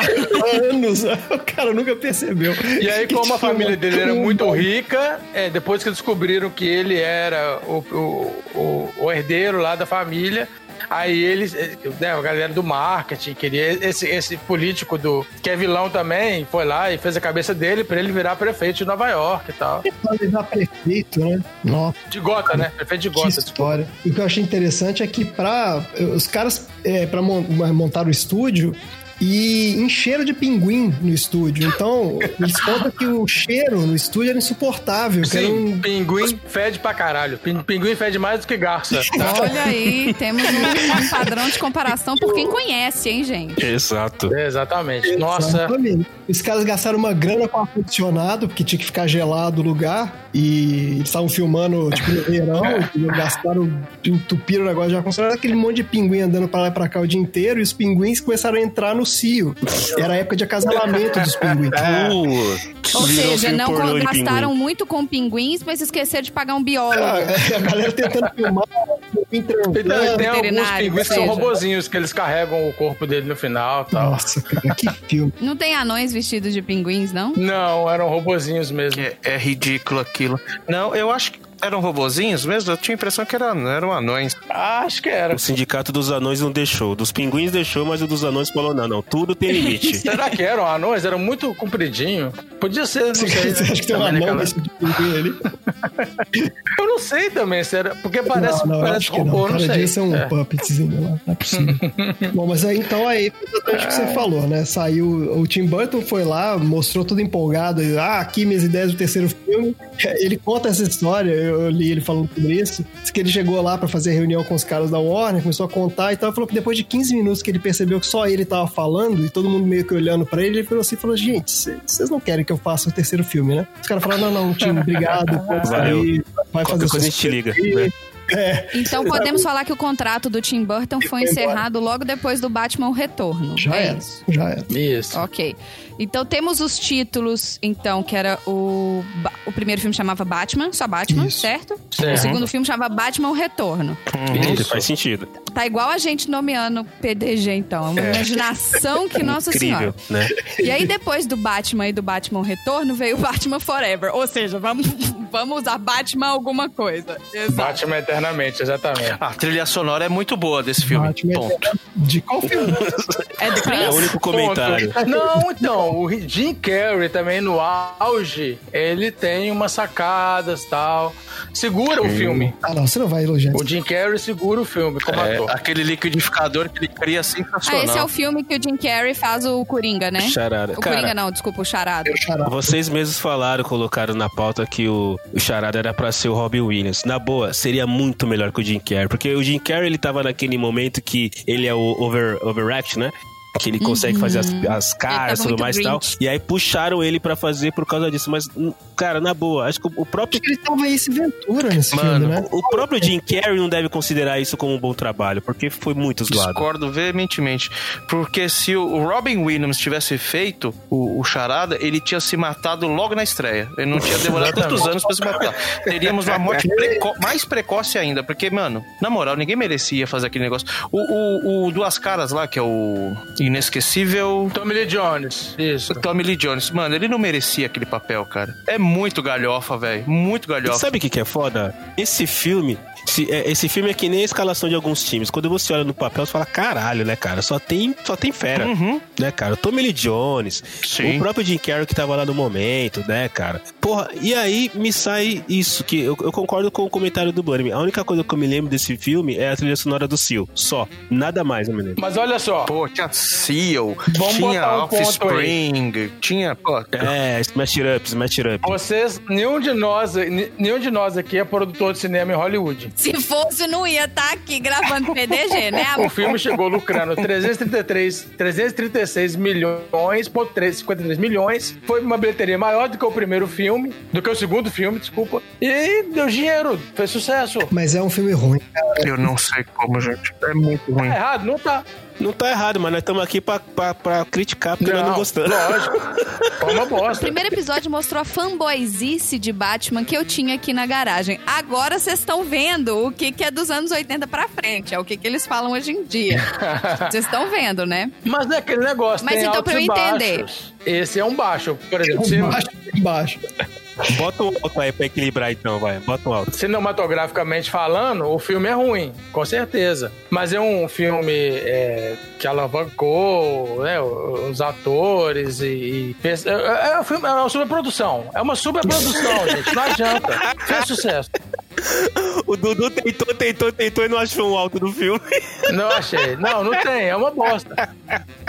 anos. O cara nunca percebeu. E aí, como a família dele era muito rica, é, depois que descobriram que ele era o, o, o- o herdeiro lá da família, aí eles, eh, né, a galera do marketing queria. Esse, esse político do que é vilão também foi lá e fez a cabeça dele pra ele virar prefeito de Nova York e tal. Pode dar prefeito, né? Nossa, De Gota, né? Prefeito de que Gota. desculpa. história. E o que eu achei interessante é que para os caras, é, para montar o estúdio, e encheram de pinguim no estúdio. Então, eles contam que o cheiro no estúdio era insuportável. que era Sim, um- pinguim fede pra caralho. Pin- Pinguim fede mais do que garça. Olha aí, temos um, um padrão de comparação por quem conhece, hein, gente? Exato. É, Exatamente. Nossa. Exatamente. Os caras gastaram uma grana com ar-condicionado, porque tinha que ficar gelado o lugar. E eles estavam filmando, tipo, no verão. e gastaram, entupiram o negócio de ar-condicionado. Aquele monte de pinguim andando pra lá e pra cá o dia inteiro. E os pinguins começaram a entrar no cio. Era a época de acasalamento dos pinguins. Putz, Ou seja, não gastaram muito com pinguins, mas esqueceram de pagar um biólogo. Ah, a galera tentando filmar, pinguim Então, transando. tem alguns pinguins que são robozinhos, que eles carregam o corpo dele no final e tal. Nossa, cara, que filme. Não tem anões vestidos de pinguins, não? Não, eram robozinhos mesmo. É, é ridículo aquilo. Não, eu acho que eram robozinhos mesmo. Eu tinha a impressão que eram, eram anões. Acho que era. O sindicato dos anões não deixou. Dos pinguins deixou, mas o dos anões falou: não, não, tudo tem limite. Será que eram anões? Eram muito compridinho. Podia ser, não Você, sei. você acha que tem um Também anão naquela- nesse de pinguim ali? Eu não sei também, se era... porque parece, não, não, parece acho que robô, não. não Cara, sei. devia ser um É. puppetzinho lá. Não é possível. Bom, mas aí, então aí, exatamente o que você falou, né? Saiu, o Tim Burton foi lá, mostrou tudo empolgado. e, Ah, aqui minhas ideias do terceiro filme. Ele conta essa história, eu li ele falando sobre isso. Diz que ele chegou lá pra fazer reunião com os caras da Warner, começou a contar e tal. Falou que depois de 15 minutos que ele percebeu que só ele tava falando e todo mundo meio que olhando pra ele, ele falou assim: falou, gente, cê- vocês não querem que eu faça o terceiro filme, né? Os caras falaram: não, não, Tim, obrigado, sair, vai fazer Qualquer coisa a gente te liga. filme." Né? Então podemos falar que o contrato do Tim Burton foi encerrado logo depois do Batman O Retorno. Já é era, isso. já era. Isso. Ok. Então temos os títulos, então, que era o. O primeiro filme chamava Batman, só Batman, Isso. certo? Certo. O segundo filme chamava Batman O Retorno. Uhum, Isso. Faz sentido. Tá igual a gente nomeando PDG, então. É uma imaginação que, nossa Incrível, senhora. né? E aí, depois do Batman e do Batman Retorno, veio o Batman Forever. Ou seja, vamos, vamos usar Batman alguma coisa. Exato. Batman eternamente, exatamente. A trilha sonora é muito boa desse filme. Batman Ponto. De qual filme? É do É o único comentário. Ponto. Não, então, o Jim Carrey também no auge, ele tem umas sacadas tal. Segura o filme. Ah, não, você não vai elogiar. O Jim Carrey segura o filme como É, ator. aquele liquidificador que ele cria Ah, sensacional. esse é o filme que o Jim Carrey faz o Coringa, né? Charada. O Cara, Coringa não, desculpa, o Charada. Vocês mesmos falaram, colocaram na pauta que o, o Charada era pra ser o Robin Williams. Na boa, seria muito melhor que o Jim Carrey. Porque o Jim Carrey, ele tava naquele momento que ele é o over, overact, né? Que ele consegue fazer as, as caras e tudo mais e tal. E aí puxaram ele pra fazer por causa disso. Mas, hum, cara, na boa, acho que o- próprio Ele tava Ace Ventura nesse Mano, filme, né? O próprio Jim Carrey não deve considerar isso como um bom trabalho, porque foi muito zoado. Discordo veementemente. Porque se o Robin Williams tivesse feito o, o Charada, ele tinha se matado logo na estreia. Ele não tinha demorado tantos anos pra se matar. Teríamos uma morte preco- mais precoce ainda. Porque, mano, na moral, ninguém merecia fazer aquele negócio. O, o, o Duas Caras lá, que é o inesquecível. Tommy Lee Jones, isso. Tommy Lee Jones, mano, ele não merecia aquele papel, cara. É muito galhofa, velho. Muito E galhofa. sabe o que, que é foda? Esse filme. Se- é, esse filme é que nem a escalação de alguns times. Quando você olha no papel, você fala, caralho, né, cara? Só tem, só tem fera. Uhum. Né, cara? Tommy Lee Jones, Sim. o próprio Jim Carrey que tava lá no momento, né, cara? Porra, e aí me sai isso, que eu, eu concordo com o comentário do Bunny. A única coisa que eu me lembro desse filme é a trilha sonora do Seal. Só. Nada mais, eu me lembro. Mas olha só, Pô, tinha Seal, Vamos tinha um Offspring, tinha. Pô, É, Smash It Up, Smash It Up. vocês, nenhum de nós, nenhum de nós aqui é produtor de cinema em Hollywood. Se fosse, não ia estar aqui gravando PDG, né? O filme chegou lucrando 333, 336 milhões, ponto três- 53 milhões. Foi uma bilheteria maior do que o primeiro filme, do que o segundo filme, desculpa. E deu dinheiro, fez sucesso. Mas é um filme ruim. eu não sei como, gente. É muito ruim. Tá errado? Não tá. Não tá errado, mas nós estamos aqui pra, pra, pra criticar porque nós não gostamos. Lógico. Foi uma O bosta. primeiro episódio mostrou a fanboyzice de Batman que eu tinha aqui na garagem. Agora vocês estão vendo o que, que é dos anos 80 pra frente. É o que, que eles falam hoje em dia. Vocês estão vendo, né? Mas não é aquele negócio, Mas tem então, altos pra eu entender. baixos. Esse é um baixo, por exemplo. cine- Embaixo, embaixo. Bota um alto aí pra equilibrar então, vai. Bota um alto. Cinematograficamente falando, o filme é ruim, com certeza. Mas é um filme é, que alavancou né, os atores e. e é, é, é um filme, é uma superprodução. É uma superprodução, gente. Não adianta. Fez sucesso. O Dudu tentou, tentou, tentou e não achou um alto do filme. Não achei. Não, não tem. É uma bosta.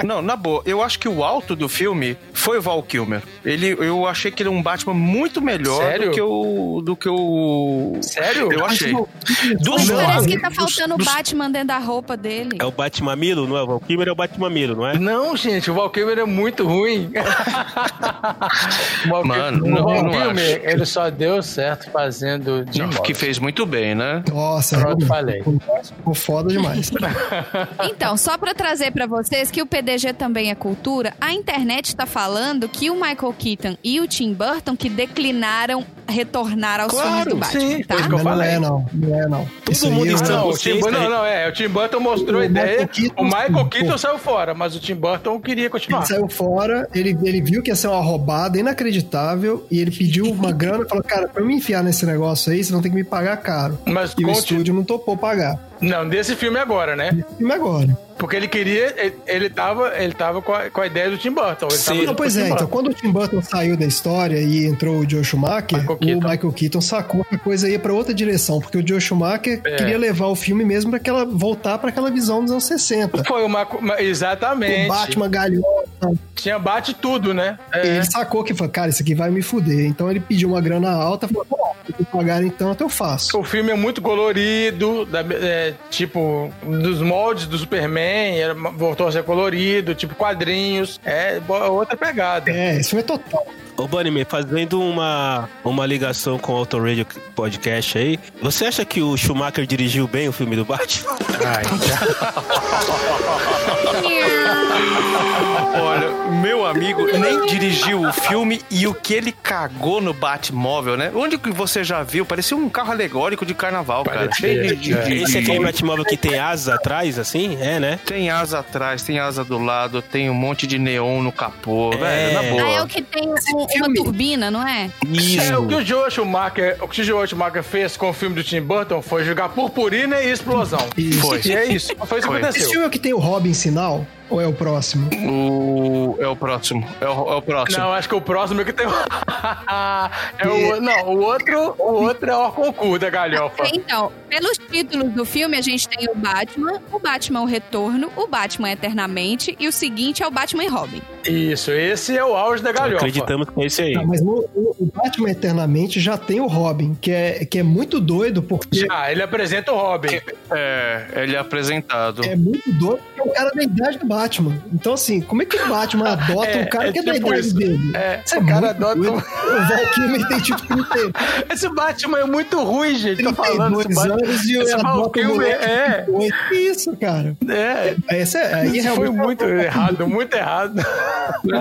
Não, na boa, eu acho que o alto do filme foi o Val Kilmer. Ele, eu achei que ele é um Batman muito melhor Sério? do que o. do que o. Sério? Eu achei. Mas Dos parece novos- que tá faltando o dos- Batman dentro da roupa dele. É o Batmamilo, não é? O Valkymer é o Batmamilo, não é? Não, gente, o Val Kilmer é muito ruim. O Val Mano, Kilmer- não, o Val Kilmer, ele só deu certo fazendo de Não, que fez muito bem, né? Nossa, Pronto, realmente, falei. Ficou foda demais. Então, só pra trazer pra vocês que o PDG também é cultura, a internet tá falando que o Michael Keaton e o Tim Burton que declinaram retornar aos Claro, filmes do Batman, sim, tá? não falei. é, não. Não é, não. Todo Isso mundo está- Não, o Consciência, Tim Burton, não, não, é. O Tim Burton mostrou a O ideia. Michael Keaton- o Michael Keaton Pô. saiu fora, mas o Tim Burton queria continuar. Ele saiu fora, ele, ele viu que ia ser uma roubada inacreditável e ele pediu uma grana e falou: Cara, pra eu me enfiar nesse negócio aí, você não tem que me pagar caro. Mas E o conti- estúdio não topou pagar. Não, desse filme agora, né? E agora? Porque ele queria. Ele, ele tava, ele tava com, a, com a ideia do Tim Burton. Ele Sim. tava Não, pois é, então quando o Tim Burton saiu da história e entrou o Joe Schumacher, Michael o Keaton. Michael Keaton sacou que a coisa ia pra outra direção, porque o Joe Schumacher É. queria levar o filme mesmo pra aquela, voltar pra aquela visão dos anos 60. Foi uma. uma- Exatamente. O Batman galhofa. Tinha bate tudo, né? É. Ele sacou que falou, cara, isso aqui vai me fuder. Então ele pediu uma grana alta, falou, me pagarem tanto, eu faço. O filme é muito colorido, da- é, tipo, dos moldes do Superman, era- voltou a ser colorido, tipo quadrinhos. É outra pegada. É, esse filme é total. Ô, Bunny, fazendo uma, uma ligação com o Auto Radio Podcast aí, você acha que o Schumacher dirigiu bem o filme do Batman? Olha, meu amigo nem dirigiu o filme e o que ele cagou no Batmóvel, né? Onde que você já viu? Parecia um carro alegórico de carnaval, cara. Cheio de, de, é. de- Esse é aquele de- Batmóvel que tem asa atrás, assim? É, né? Tem asa atrás, tem asa do lado, tem um monte de neon no capô, É. velho, na Ah, é boa. o que tem um, uma turbina, não é? É, o que o Joe Schumacher, o que o Joe Schumacher fez com o filme do Tim Burton foi jogar purpurina e explosão. Isso. Foi. E é isso. Foi isso que Foi. Esse aconteceu. filme é o que tem o Robin sinal? Ou é o próximo? O... É o próximo. É o, é o próximo. Não, acho que o próximo é que tem o. é o, não, o outro, o outro é o concurso da galhofa. Então, pelos títulos do filme, a gente tem o Batman, o Batman o Retorno, o Batman Eternamente e o seguinte é o Batman e Robin. Isso, esse é o auge da galhofa. Acreditamos que é esse aí. Não, mas no, no- o Batman Eternamente já tem o Robin, que é, que é muito doido, porque Ah, ele apresenta o Robin. É, ele é apresentado. é muito doido, é um cara da idade do Batman. Então, assim, como é que o Batman adota É, um cara é que é da tipo idade isso. dele? É, Isso o cara adota doido. um- O Val Kilmer tem tipo 30, Esse Batman é muito ruim, gente. Tô falando. Esse 32 Batman, anos e esse adota um Val Kilmer moleque de é. 28. Que isso, cara? É. Esse é, aí Isso foi realmente muito errado, muito errado.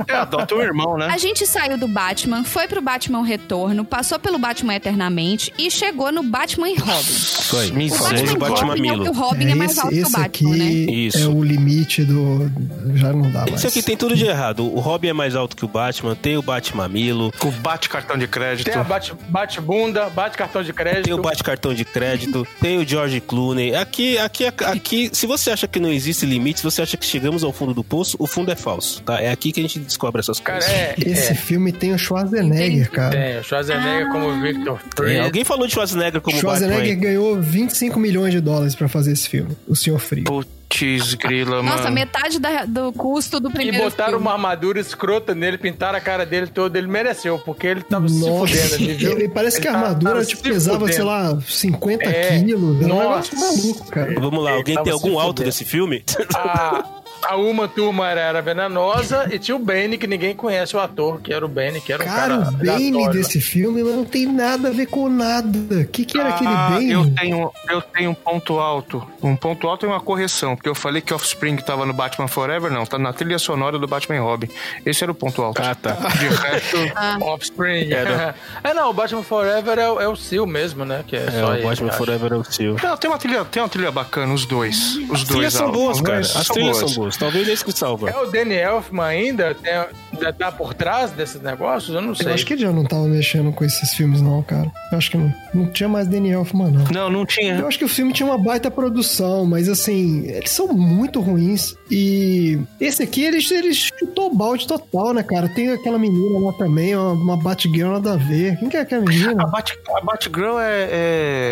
É, adota o irmão, né? A gente saiu do Batman, foi pro Batman Retorno, passou pelo Batman Eternamente e chegou no Batman e Robin. Foi. Me O Batman e Batman Robin é o que o Milo. Robin é, mais esse, alto que o Batman, aqui né? Isso. é o limite do. Já não dá mais. Isso aqui tem tudo de errado. O Robin é mais alto que o Batman, tem o Batman Milo, O bate cartão de crédito. Tem a bate, bate bunda, bate cartão de crédito. tem o Bate cartão de crédito, tem o George Clooney. Aqui, aqui, aqui, se você acha que não existe limite, se você acha que chegamos ao fundo do poço, o fundo é falso, tá? É aqui que a gente descobre essas Cara, coisas. é. Esse é. filme tem o Schwarzenegger, cara. Tem, o Schwarzenegger como Victor Tem. Freeze. Alguém falou de Schwarzenegger como Schwarzenegger Batman? ganhou 25 milhões de dólares pra fazer esse filme, O Senhor Frio. Putz, grila, Nossa, mano. metade da- do custo do E primeiro botaram filme. uma armadura escrota nele, pintaram a cara dele toda. Ele mereceu, porque ele tava se Nossa, fudendo ali, viu? ele parece que a tava- armadura tava tipo, se pesava, fudendo. sei lá, 50 É. quilos. Era um Nossa. negócio maluco, cara. Vamos lá, alguém tem se algum alto fudendo. desse filme? A, a Uma Turma era, era venenosa e tinha o Bane, que ninguém conhece o ator, que era o Bane, que era um Cara, cara. o Bane aleatório. desse filme não tem nada a ver com nada. O que, que era aquele Ah, Bane? eu tenho, eu tenho um ponto alto. Um ponto alto e uma correção. Porque eu falei que Offspring tava no Batman Forever, não. Tá na trilha sonora do Batman Robin. Esse era o ponto alto. Ah, tá. De resto, Offspring. Era. É, não, o Batman Forever é, o- é o Seal mesmo, né? Que é, É, só o ele, Batman acho. Forever é o seu. não, tem uma trilha, tem uma trilha bacana, os dois. Os As trilhas dois são álbuns, boas, cara. As são trilhas boas. são boas. Talvez é isso que salva. É o Danny Elfman ainda? Tem, ainda tá por trás desses negócios? Eu não sei. Eu acho que ele já não tava mexendo com esses filmes, não, cara. Eu acho que não, não tinha mais Daniel Elfman, não. Não, não tinha. Eu acho que o filme tinha uma baita produção, mas assim, eles são muito ruins. E esse aqui, ele, ele chutou o balde total, né, cara? Tem aquela menina lá também, uma, uma Batgirl nada a ver. Quem que é aquela A, menina? Bat, a Batgirl é,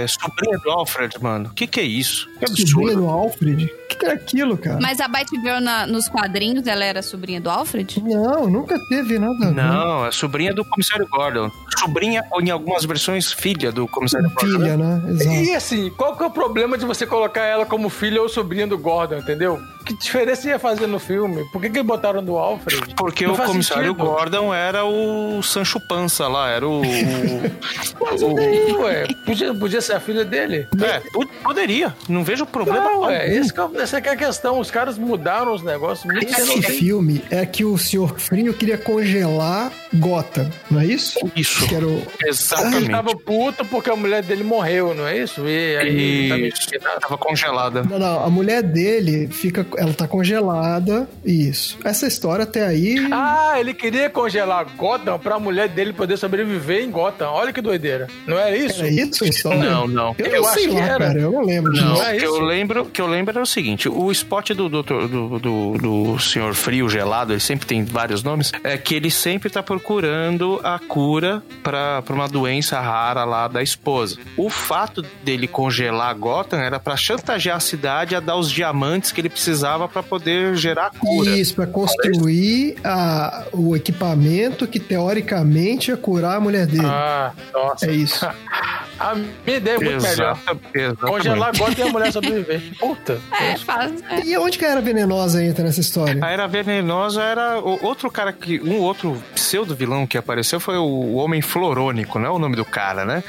é sobrinha do Alfred, mano. O que, que é isso? Que Sobrinha absurdo. do Alfred? O que, que era aquilo, cara? Mas a Batgirl na- nos quadrinhos, ela era sobrinha do Alfred? Não, nunca teve nada. Não, é sobrinha do comissário Gordon. Sobrinha, ou em algumas versões, filha do comissário Gordon. Filha, né? Exato. E assim, qual que é o problema de você colocar ela como filha ou sobrinha do Gordon, entendeu? Que diferença ia fazer no filme? Por que, que botaram do Alfred? Porque Não o comissário sentido. Gordon era o Sancho Pança lá, era o. o- Mas e daí, ué? Podia, podia ser a filha dele? é, po- poderia. Não vejo problema Não, algum. é, esse que é- essa que é a questão. Os caras mudaram os negócios muito Esse filme é que o Senhor Frio queria congelar Gotham, não é isso? Isso. Que era o... Ele Exatamente. tava puto porque a mulher dele morreu, não é isso? E aí ele tava Isso. indignado. Tava congelada. Não, não, a mulher dele fica. Ela tá congelada. Isso. Essa história até aí. Ah, ele queria congelar Gotham pra mulher dele poder sobreviver em Gotham. Olha que doideira. Não é isso? Era isso a história? Não, não. Eu, Eu não sei acho que lá, era. cara. Eu não lembro Não, disso. é o que isso? eu lembro, que eu lembro era o seguinte: o spot do doutor do, do, do senhor frio gelado, ele sempre tem vários nomes, é que ele sempre tá procurando a cura pra, pra uma doença rara lá da esposa. O fato dele congelar Gotham era pra chantagear a cidade a dar os diamantes que ele precisava pra poder gerar cura. Isso, pra construir a, o equipamento que teoricamente ia curar a mulher dele. Ah, nossa. É isso. A minha ideia é muito melhor. Congelar Gotham e a mulher sobreviver. Puta. É, é. E onde que a era venenosa entra nessa história? A Era Venenosa era o- outro cara que. Um outro pseudo vilão que apareceu foi o Homem Florônico, não é o nome do cara, né?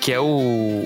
Que é o,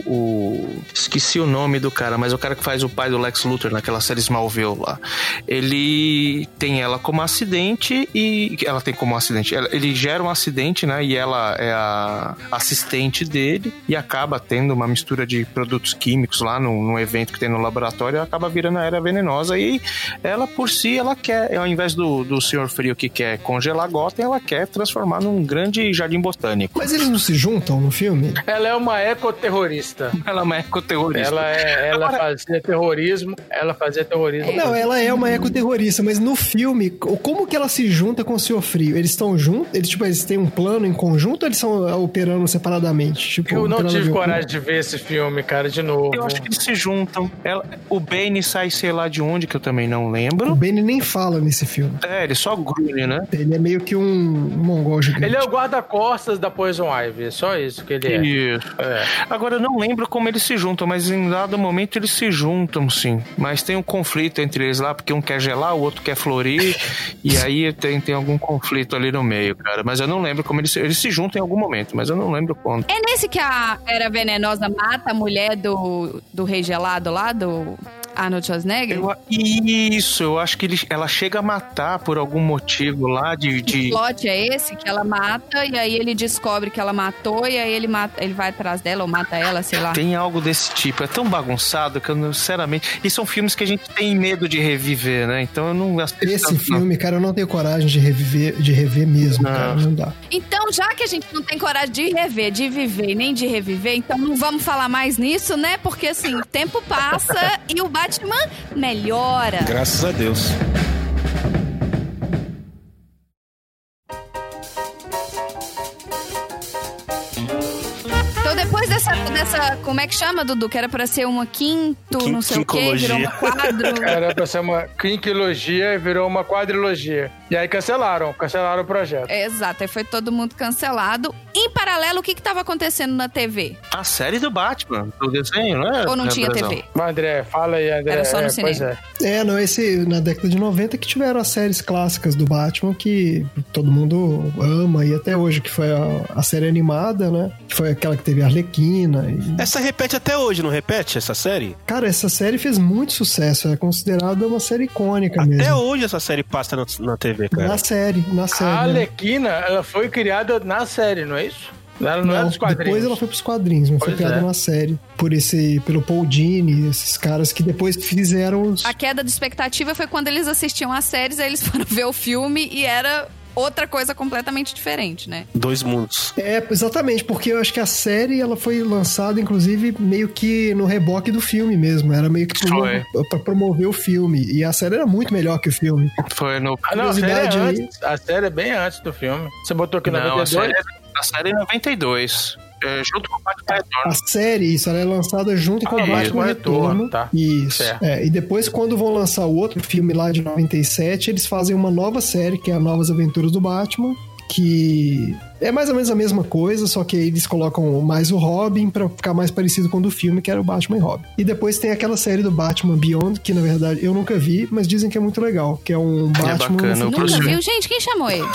o. Esqueci o nome do cara, mas o cara que faz o pai do Lex Luthor naquela série Smallville lá. Ele tem ela como acidente e. Ela tem como acidente. Ele gera um acidente, né? E ela é a assistente dele e acaba tendo uma mistura de produtos químicos lá no, no evento que tem no laboratório, acaba virando a era venenosa. E ela, por si, ela quer, ao invés do, do Senhor Frio que quer congelar Gotham, ela quer transformar num grande jardim botânico. Mas eles não se juntam no filme? Ela é uma ecoterrorista. Ela é uma ecoterrorista. Ela, é, ela fazia terrorismo, ela fazia terrorismo. Não, ela é uma ecoterrorista, mas no filme, como que ela se junta com o Senhor Frio? Eles estão juntos? Eles, tipo, eles têm um plano em conjunto ou eles estão operando separadamente? Tipo, Eu não tive coragem de ver esse filme, cara, de novo. Eu acho que eles se juntam. Ela- o Bane sai, sei lá de onde, que eu também não O lembro. Benny nem fala nesse filme. É, ele só grunhe, né? Ele é meio que um mongol gigante. Ele é o guarda-costas da Poison Ivy, é só isso que ele é. Isso. É. Agora, eu não lembro como eles se juntam, mas em dado momento eles se juntam, sim. Mas tem um conflito entre lá, porque um quer gelar, o outro quer florir, e aí tem, tem algum conflito ali no meio, cara. Mas eu não lembro como eles eles se juntam em algum momento, mas eu não lembro quando. É nesse que a Era Venenosa mata a mulher do, do Rei Gelado lá, do Arnold Schwarzenegger? Eu, isso, eu acho que ele, ela chega a matar por algum motivo lá de. O de plot é esse, que ela mata, e aí ele descobre que ela matou, e aí ele, mata, ele vai atrás dela ou mata ela, sei lá. Tem algo desse tipo. É tão bagunçado que eu, não- sinceramente. E são filmes que a gente tem medo de reviver, né? Então eu não Esse tanto, não. filme, cara, eu não tenho coragem de reviver, de rever mesmo, Não. cara. Não dá. Então, já que a gente não tem coragem de rever, de viver e nem de reviver, então não vamos falar mais nisso, né? Porque assim, o tempo passa e o Batman melhora. Graças a Deus. Então, depois dessa, dessa. Como é que chama, Dudu? Que era pra ser uma quinto, Quin- não sei o quê, virou uma quadro. Era pra ser uma quinquilogia e virou uma quadrilogia. E aí cancelaram, cancelaram o projeto. É, Exato, aí foi todo mundo cancelado. Em paralelo, o que que tava acontecendo na TV? A série do Batman, do desenho, não é? Ou não tinha? TV? Mas, André, fala aí, André. Era só no É, cinema. Pois é. É, não, esse na década de 90 que tiveram as séries clássicas do Batman que todo mundo ama e até hoje, que foi a, a série animada, né? Que foi aquela que teve a Arlequina. E... Essa repete até hoje, não repete essa série? Cara, essa série fez muito sucesso, é considerada uma série icônica Até mesmo. hoje essa série passa na, na TV, cara. Na série, na série. A né? Arlequina, ela foi criada na série, não é isso? Ela não, é dos quadrinhos. depois ela foi pros quadrinhos, mas foi Pois criada é. na série. Por esse, pelo Paul Dini, esses caras que depois fizeram os... A queda de expectativa foi quando eles assistiam as séries, aí eles foram ver o filme e era outra coisa completamente diferente, né? Dois mundos. É, exatamente, porque eu acho que a série ela foi lançada, inclusive, meio que no reboque do filme mesmo. Era meio que pra promover o filme. E a série era muito melhor que o filme. Foi no. Ah, não, a série, é antes, a série é bem antes do filme. Você botou aqui Não, a 92? série, a série é 92. É, junto com o Batman Retorno. A série, isso, ela é lançada junto com Ah, o Batman Batman Retorno. Retorno, tá. Isso. É, e depois, quando vão lançar o outro filme lá de 97, eles fazem uma nova série, que é a Novas Aventuras do Batman, que é mais ou menos a mesma coisa, só que aí eles colocam mais o Robin pra ficar mais parecido com o do filme, que era o Batman e Robin. E depois tem aquela série do Batman Beyond, que na verdade eu nunca vi, mas dizem que é muito legal, que é um Batman... bacana, o Nunca viu? Gente, quem chamou ele?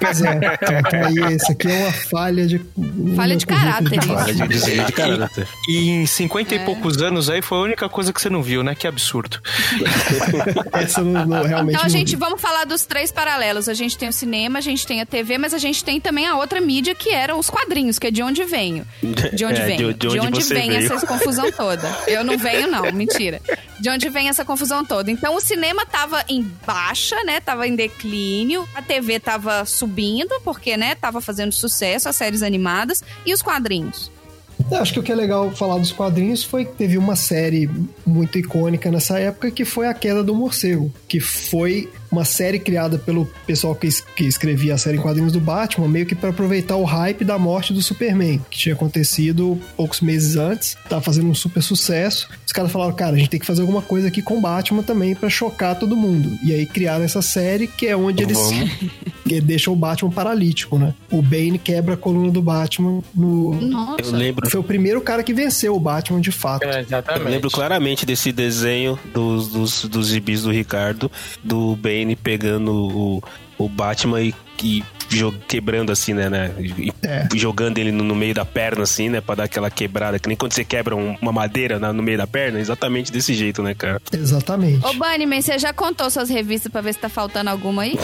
Pois é, então, aí esse aqui é uma falha de... Falha de caráter. Para de dizer de caráter. E em 50 e poucos anos aí foi a única coisa que você não viu, né? Que absurdo. Essa não, não- realmente Então não gente, vi. vamos falar dos três paralelos. A gente tem o cinema, a gente tem a TV, mas a gente tem também a outra mídia que eram os quadrinhos, que é de onde venho. De onde É, vem? de- de onde você vem veio. essa confusão toda? Eu não venho, não, mentira. De onde vem essa confusão toda? Então o cinema tava em baixa, né? Tava em declínio, a TV tava subindo, porque, né, tava fazendo sucesso, as séries animadas, e os quadrinhos. Eu acho que o que é legal falar dos quadrinhos foi que teve uma série muito icônica nessa época que foi A Queda do Morcego, que foi uma série criada pelo pessoal que, es- que escrevia a série em quadrinhos do Batman, meio que para aproveitar o hype da morte do Superman, que tinha acontecido poucos meses antes, tava fazendo um super sucesso. Os caras falaram, cara, a gente tem que fazer alguma coisa aqui com o Batman também para chocar todo mundo. E aí criaram essa série que é onde eles que deixam o Batman paralítico, né? O Bane quebra a coluna do Batman no, Nossa. Eu lembro, foi o primeiro cara que venceu o Batman de fato. É, eu exatamente. lembro claramente desse desenho dos, dos, dos gibis do Ricardo, do Bane pegando o, o Batman e, e quebrando assim, né? né? E É. Jogando ele no, no meio da perna, assim, né? Pra dar aquela quebrada. Que nem quando você quebra um- uma madeira na- no meio da perna. Exatamente desse jeito, né, cara? Exatamente. Ô, Bunnyman, você já contou suas revistas pra ver se tá faltando alguma aí?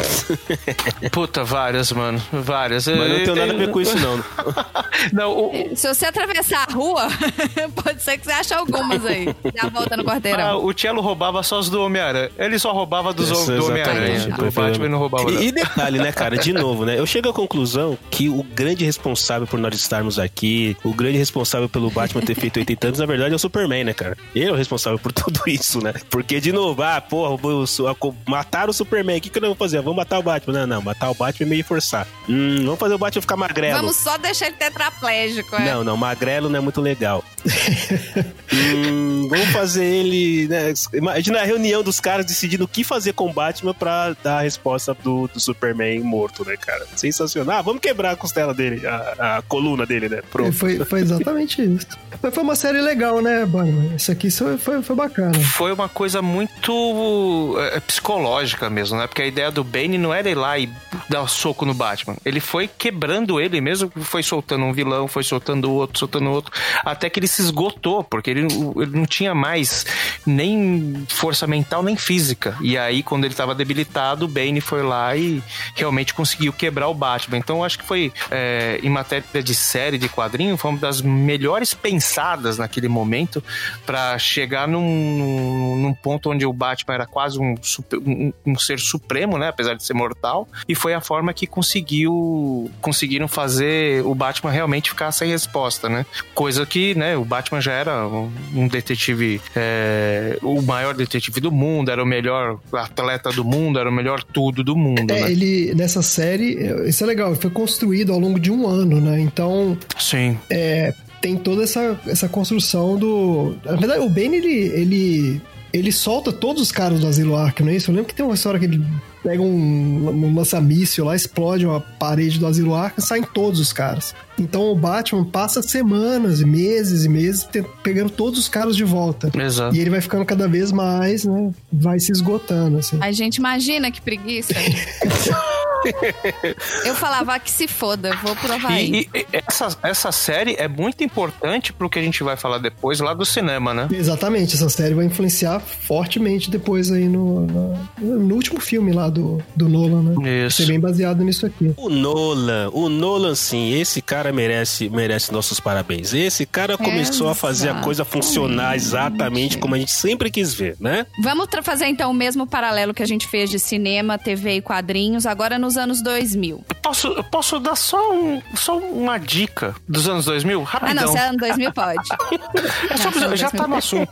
Puta, várias, mano. Várias. Mas não tem nada a ver com isso, não. Não, o, Se você atravessar a rua, pode ser que você ache algumas aí. Dá a volta no ah, quarteirão. o Cello roubava só os do Homem-Aranha. Ele só roubava dos Isso, do Homem-Aranha. Do Batman não roubava. E, e detalhe, né, cara? De novo, né? Eu chego à conclusão que o grande responsável por nós estarmos aqui, o grande responsável pelo Batman ter feito 80 anos, na verdade, é o Superman, né, cara? Ele é o responsável por tudo isso, né? Porque, de novo, ah, porra, o- o- mataram o Superman, o que, que nós vamos fazer? Vamos matar o Batman. Não, não, matar o Batman é meio forçar. Hum, vamos fazer o Batman ficar magrelo. Vamos só deixar ele tetraplégico, é? Não, não, magrelo não é muito legal. Hum, vamos fazer ele. Né? Imagina a reunião dos caras decidindo o que fazer com o Batman pra dar a resposta do, do Superman morto, né, cara? Sensacional. Ah, vamos quebrar a costela dele, a, a coluna dele, né? Pronto. Foi, foi exatamente isso. Mas foi uma série legal, né, Bunnyman? Isso aqui foi, foi, foi bacana. Foi uma coisa muito é, psicológica mesmo, né? Porque a ideia do Bane não era ir lá e dar um soco no Batman. Ele foi quebrando ele mesmo, foi soltando um vilão, foi soltando outro, soltando outro, até que ele se esgotou, porque ele, ele não tinha mais nem força mental nem física. E aí, quando ele estava debilitado, o Bane foi lá e realmente conseguiu quebrar o Batman. Então, acho que foi, é, em matéria de série, de quadrinho, foi uma das melhores pensadas naquele momento para chegar num, num, ponto onde o Batman era quase um, um, um ser supremo, né? Apesar de ser mortal. E foi a forma que conseguiu conseguiram fazer o Batman realmente ficar sem resposta, né? Coisa que, né? O Batman já era um, um detetive, é, o maior detetive do mundo, era o melhor atleta do mundo, era o melhor tudo do mundo, É, né? ele, nessa série, isso é legal, ele foi construído ao longo de um ano, né? Então, Sim. é, tem toda essa, essa construção do. Na verdade, o Bane, ele, ele, ele solta todos os caras do Asilo Arkham, não é isso? Eu lembro que tem uma história que ele pega um, um lança-míssil lá, explode uma parede do Asilo Arkham, saem todos os caras. Então o Batman passa semanas, e meses e meses pegando todos os caras de volta. Exato. E ele vai ficando cada vez mais, né? Vai se esgotando, assim. A gente imagina que preguiça. Eu falava "Ah, que se foda, vou provar aí. E, e- e essa, essa série é muito importante pro que a gente vai falar depois lá do cinema, né? Exatamente, essa série vai influenciar fortemente depois aí no, no, no último filme lá do, do Nolan, né? Vai Isso. ser bem baseado nisso aqui. O Nolan, o Nolan, sim, esse cara merece, merece nossos parabéns. Esse cara começou a fazer a coisa funcionar exatamente como a gente sempre quis ver, né? Vamos fazer então o mesmo paralelo que a gente fez de cinema, TV e quadrinhos, agora nos anos 2000. Eu posso, eu posso dar só, um, só uma dica dos anos 2000? Ah, Rapidão. não, se é ano 2000 pode. É só Não, já não, tá no assunto.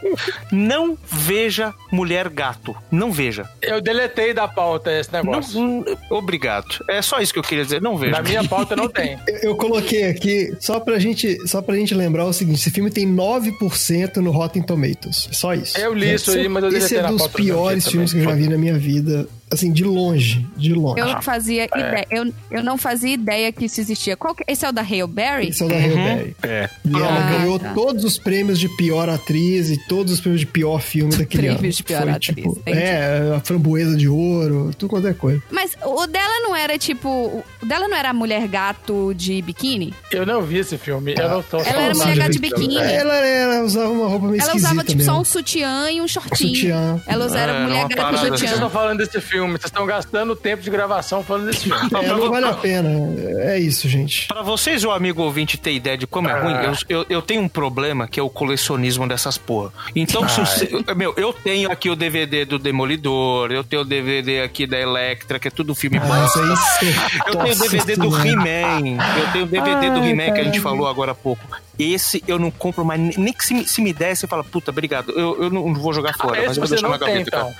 Não veja Mulher Gato. Não veja. Eu deletei da pauta esse Não, negócio. hum, obrigado. É só isso que eu queria dizer. Não veja. Na minha pauta não tem. Eu, eu coloquei aqui, só pra, gente, só pra gente lembrar o seguinte: esse filme tem 9% no Rotten Tomatoes. Só isso. Eu li isso aí, mas eu Esse deletei é na dos pauta do meu piores dia filmes que eu já vi na minha vida. Assim, de longe, de longe. Eu não fazia ideia. Eu, eu não fazia ideia que isso existia. Qual que- esse é o da Hale Berry? Esse é o da Halle Berry. É. E ela Ah, ganhou tá. todos os prêmios de pior atriz e todos os prêmios de pior filme daquele ano. Prêmios de pior Foi, atriz, Tipo, é, a framboesa de ouro, tudo quanto é coisa. Mas o dela não era tipo. O dela não era a mulher gato de biquíni? Eu não vi esse filme. Eu não tô Ela era mulher gato de biquíni. Ela, ela usava uma roupa meio Ela esquisita usava tipo só mesmo. um sutiã e um shortinho. Sutiã. Ela usava É, mulher gato de Vocês estão sutiã. falando desse filme, vocês estão gastando tempo de gravação falando desse filme. É, não vale a pena. É isso, gente. Pra vocês, o amigo ouvinte, ter ideia de como é Ah. ruim, eu, eu, eu tenho um problema que é o colecionismo dessas porra. Então, se você- meu, eu tenho aqui o DVD do Demolidor, eu tenho o DVD aqui da Electra, que é tudo filme bom. Ah, isso aí. Eu tenho o DVD do. He-Man. Eu tenho o DVD do He-Man que a gente falou agora há pouco. Esse eu não compro mais. Nem que se, me- se me der, você fala, puta, obrigado. Eu, eu não vou jogar fora, esse mas eu vou você deixar não na gaveta, tem, cara. então.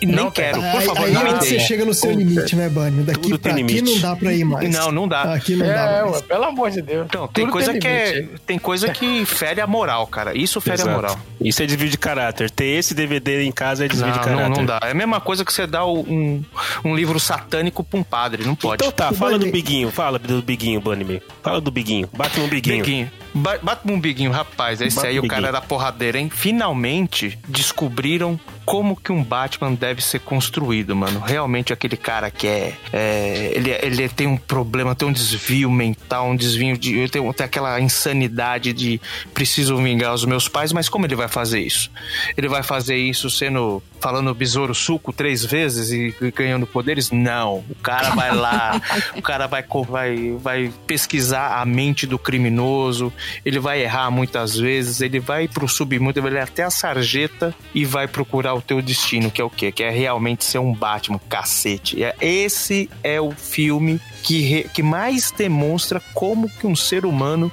E nem Não tem. quero, por Aí, favor, aí não me é onde você dê. chega no seu limite, né, Bânio? Daqui Tudo pra tem aqui limite. não dá pra ir mais. Não, não dá. Aqui não É, dá ué, mais. pelo amor de Deus. Não, tem Tudo coisa que é. Tem coisa que fere a moral, cara. Isso fere a Exato. moral. Isso é desvio de caráter. Ter esse DVD em casa é desvio de Não, caráter. não, não dá. É a mesma coisa que você dá um, um livro satânico pra um padre. Não pode. Então tá, O fala do Bunny- Biguinho. Fala do Biguinho, Bunny. Fala do Biguinho. Bate no Biguinho. Biguinho. Ba- Bate um biguinho, rapaz. Esse Bate aí, o cara era porradeira, hein? Finalmente descobriram como que um Batman deve ser construído, mano. Realmente aquele cara que é, é ele, ele tem um problema, tem um desvio mental, um desvio de tem, tem aquela insanidade de preciso vingar os meus pais, mas como ele vai fazer isso? Ele vai fazer isso sendo falando besouro suco três vezes e, e ganhando poderes? Não. O cara vai lá, o cara vai, vai, vai pesquisar a mente do criminoso, ele vai errar muitas vezes, ele vai pro submundo, ele vai até a sarjeta e vai procurar o teu destino, que é o quê? Que é realmente ser um Batman, cacete. É- Esse é o filme que, re- que mais demonstra como que um ser humano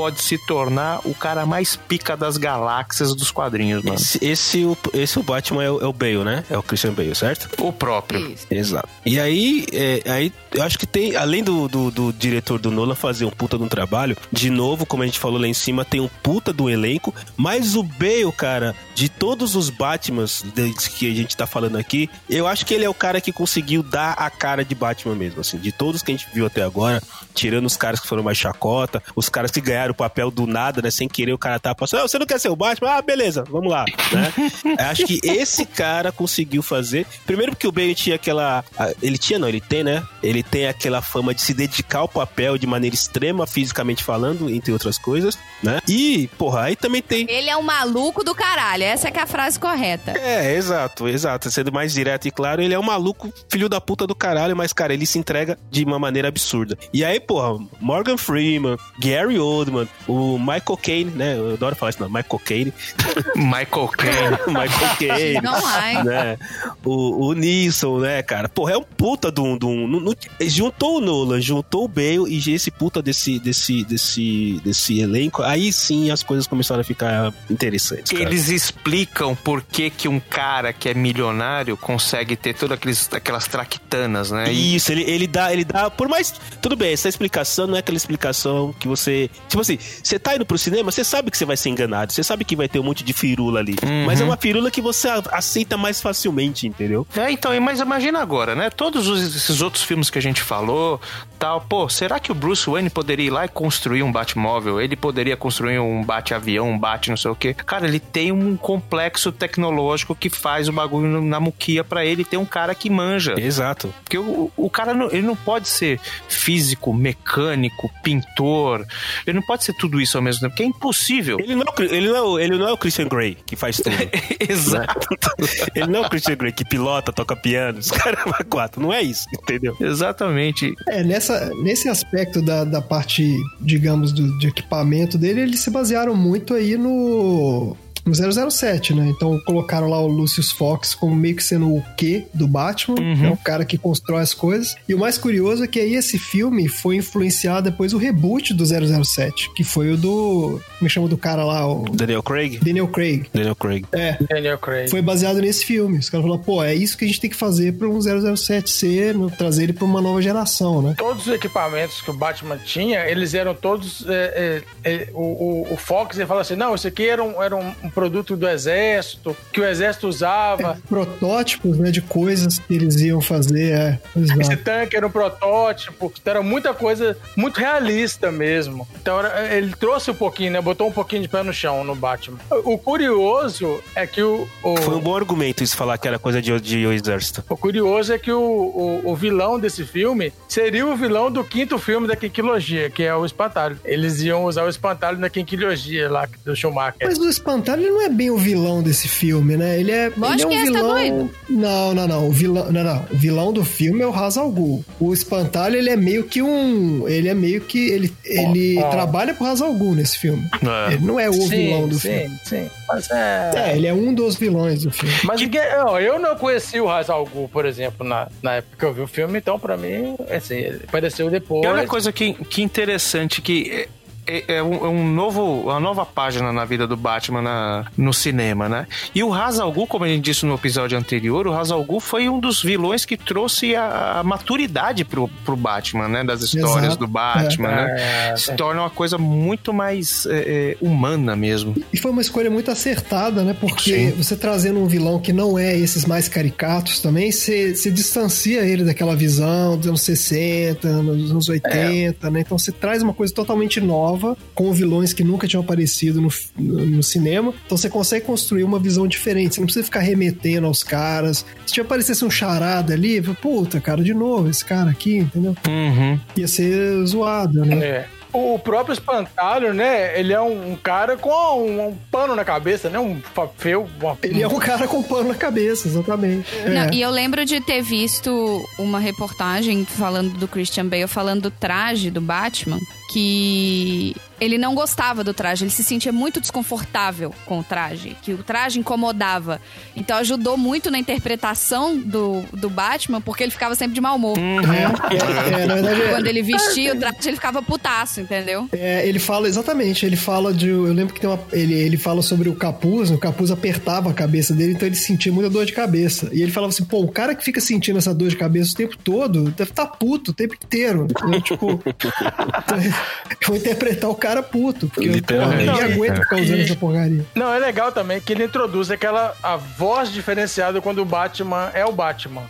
pode se tornar o cara mais pica das galáxias dos quadrinhos, mano. Esse, esse, o, esse o Batman é o, é o Bale, né? É o Christian Bale, certo? O próprio. Isso. Exato. E aí, é, aí eu acho que tem, além do, do, do diretor do Nolan fazer um puta de um trabalho, de novo, como a gente falou lá em cima, tem um puta do elenco, mas o Bale, cara, de todos os Batmans desde que a gente tá falando aqui, eu acho que ele é o cara que conseguiu dar a cara de Batman mesmo, assim, de todos que a gente viu até agora, tirando os caras que foram mais chacota, os caras que ganharam o papel do nada, né, sem querer, o cara tá passando, "Ah, você não quer ser o Batman? Ah, beleza, vamos lá, né? Acho que esse cara conseguiu fazer, primeiro porque o Bale tinha aquela, ele tinha não, ele tem, né? Ele tem aquela fama de se dedicar ao papel de maneira extrema, fisicamente falando, entre outras coisas, né? E, porra, aí também tem Ele é um maluco do caralho. Essa é que é a frase correta. é, exato, exato. Sendo mais direto e claro, ele é um maluco, filho da puta do caralho, mas, cara, ele se entrega de uma maneira absurda. E aí, porra, Morgan Freeman, Gary Oldman, o Michael Caine, né? Eu adoro falar isso, não, Michael Caine. Michael Caine. Michael Caine. Não vai. né? O, o Nilson, né, cara? Porra, é um puta de um. de um- não- não- juntou o Nolan, juntou o Bale e esse puta desse, desse, desse, desse elenco. Aí sim as coisas começaram a ficar interessantes. Cara. Eles explicam por que, que um cara que é milionário consegue ter todas aqueles, aquelas traquitanas, né? E- Isso, ele, ele dá, ele dá. Por mais. Tudo bem, essa explicação não é aquela explicação que você. Tipo assim, você tá indo pro cinema, você sabe que você vai ser enganado, você sabe que vai ter um monte de firula ali. Uhum. Mas é uma firula que você aceita mais facilmente, entendeu? É, então, mas imagina agora, né? Todos os- esses outros filmes que a gente falou, tal, pô, será que o Bruce Wayne poderia ir lá e construir um Batmóvel? Ele poderia construir um bate-avião, um bate não sei o quê? Cara, ele tem um complexo tecnológico que faz o bagulho na muquia pra ele ter um cara que manja. Exato. Porque o, o cara não, ele não pode ser físico, mecânico, pintor. Ele não pode ser tudo isso ao mesmo tempo, porque é impossível. Ele não, é ele, não é ele não é o Christian Grey que faz tudo. Exato. ele não é o Christian Grey que pilota, toca piano, os caras quatro. Não é isso, entendeu? Exatamente. É, nessa, nesse aspecto da, da parte, digamos, do, de equipamento dele, eles se basearam muito aí no 007, né? Então colocaram lá o Lucius Fox como meio que sendo o Q do Batman, Uhum. é o cara que constrói as coisas. E o mais curioso é que aí esse filme foi influenciado depois o reboot do 007, que foi o do. Como é chama do cara lá? O Daniel Craig? Daniel Craig. Daniel Craig. É, Daniel Craig. foi baseado nesse filme. Os caras falaram, pô, é isso que a gente tem que fazer para um 007 ser, no- trazer ele para uma nova geração, né? Todos os equipamentos que o Batman tinha, eles eram todos. é, é, é, o, o- o Fox ele fala assim: não, isso aqui era um, era um, um produto do exército, que o exército usava. protótipos, né, de coisas que eles iam fazer, é. Esse Exato. tanque era um protótipo, então era muita coisa muito realista mesmo. Então era- ele trouxe um pouquinho, né? Botou um pouquinho de pé no chão no Batman. O, o curioso é que o. o Foi um bom argumento isso falar que era coisa de, de exército. O curioso é que o, o, o vilão desse filme seria o vilão do quinto filme da Quinquilogia, que é o Espantalho. Eles iam usar o Espantalho na Quinquilogia lá do Schumacher. Mas o Espantalho ele não é bem o vilão desse filme, né? Ele é, Lógico ele é um que é, tá vilão. doido? não, não, não. O vilão, não, não. O vilão do filme é o Ra's al Ghul. O Espantalho ele é meio que um, ele é meio que ele, ele ó. trabalha pro Ra's al Ghul nesse filme. É. Ele não é o vilão do sim, filme. sim. Mas é. É, ele é um dos vilões do filme. Mas ninguém- ó, eu não conheci o Ra's al Ghul, por exemplo, na, na época que eu vi o filme, então pra mim, assim, ele apareceu depois. E olha a coisa que, que interessante que é, é- é um, é um novo, uma nova página na vida do Batman na- no cinema, né? E o Ra's al Ghul, como a gente disse no episódio anterior, o Ra's al Ghul foi um dos vilões que trouxe a, a maturidade pro, pro Batman, né? Das histórias Exato. do Batman, né? É, Se torna uma coisa muito mais é, é, humana mesmo. E foi uma escolha muito acertada, né? Porque Sim. você trazendo um vilão que não é esses mais caricatos também, você, você distancia ele daquela visão dos anos 60, nos anos 80, né? Então você traz uma coisa totalmente nova nova, com vilões que nunca tinham aparecido no, no, no cinema. Então você consegue construir uma visão diferente. Você não precisa ficar remetendo aos caras. Se tinha aparecesse um charada ali, puta, cara, de novo, esse cara aqui, entendeu? Uhum. Ia ser zoado, né? É. O próprio espantalho, né? Ele é um, um cara com um, um pano na cabeça, né? Um feio. Uma... Ele é um cara com pano na cabeça, exatamente. Não, É. e eu lembro de ter visto uma reportagem falando do Christian Bale, falando do traje do Batman, que ele não gostava do traje, ele se sentia muito desconfortável com o traje, que o traje incomodava. Então ajudou muito na interpretação do, do Batman, porque ele ficava sempre de mau humor. É, é, na verdade, é- Quando ele vestia o traje, ele ficava putaço, entendeu? É, ele fala exatamente, ele fala de. Eu lembro que tem uma. Ele, ele fala sobre o capuz, o capuz apertava a cabeça dele, então ele sentia muita dor de cabeça. E ele falava assim: pô, o cara que fica sentindo essa dor de cabeça o tempo todo deve estar puto o tempo inteiro. Eu, tipo, eu vou interpretar o cara puto, porque eu porra, ninguém e- aguenta ficar usando essa porcaria. Não, é legal também que ele introduz aquela a voz diferenciada quando o Batman é o Batman,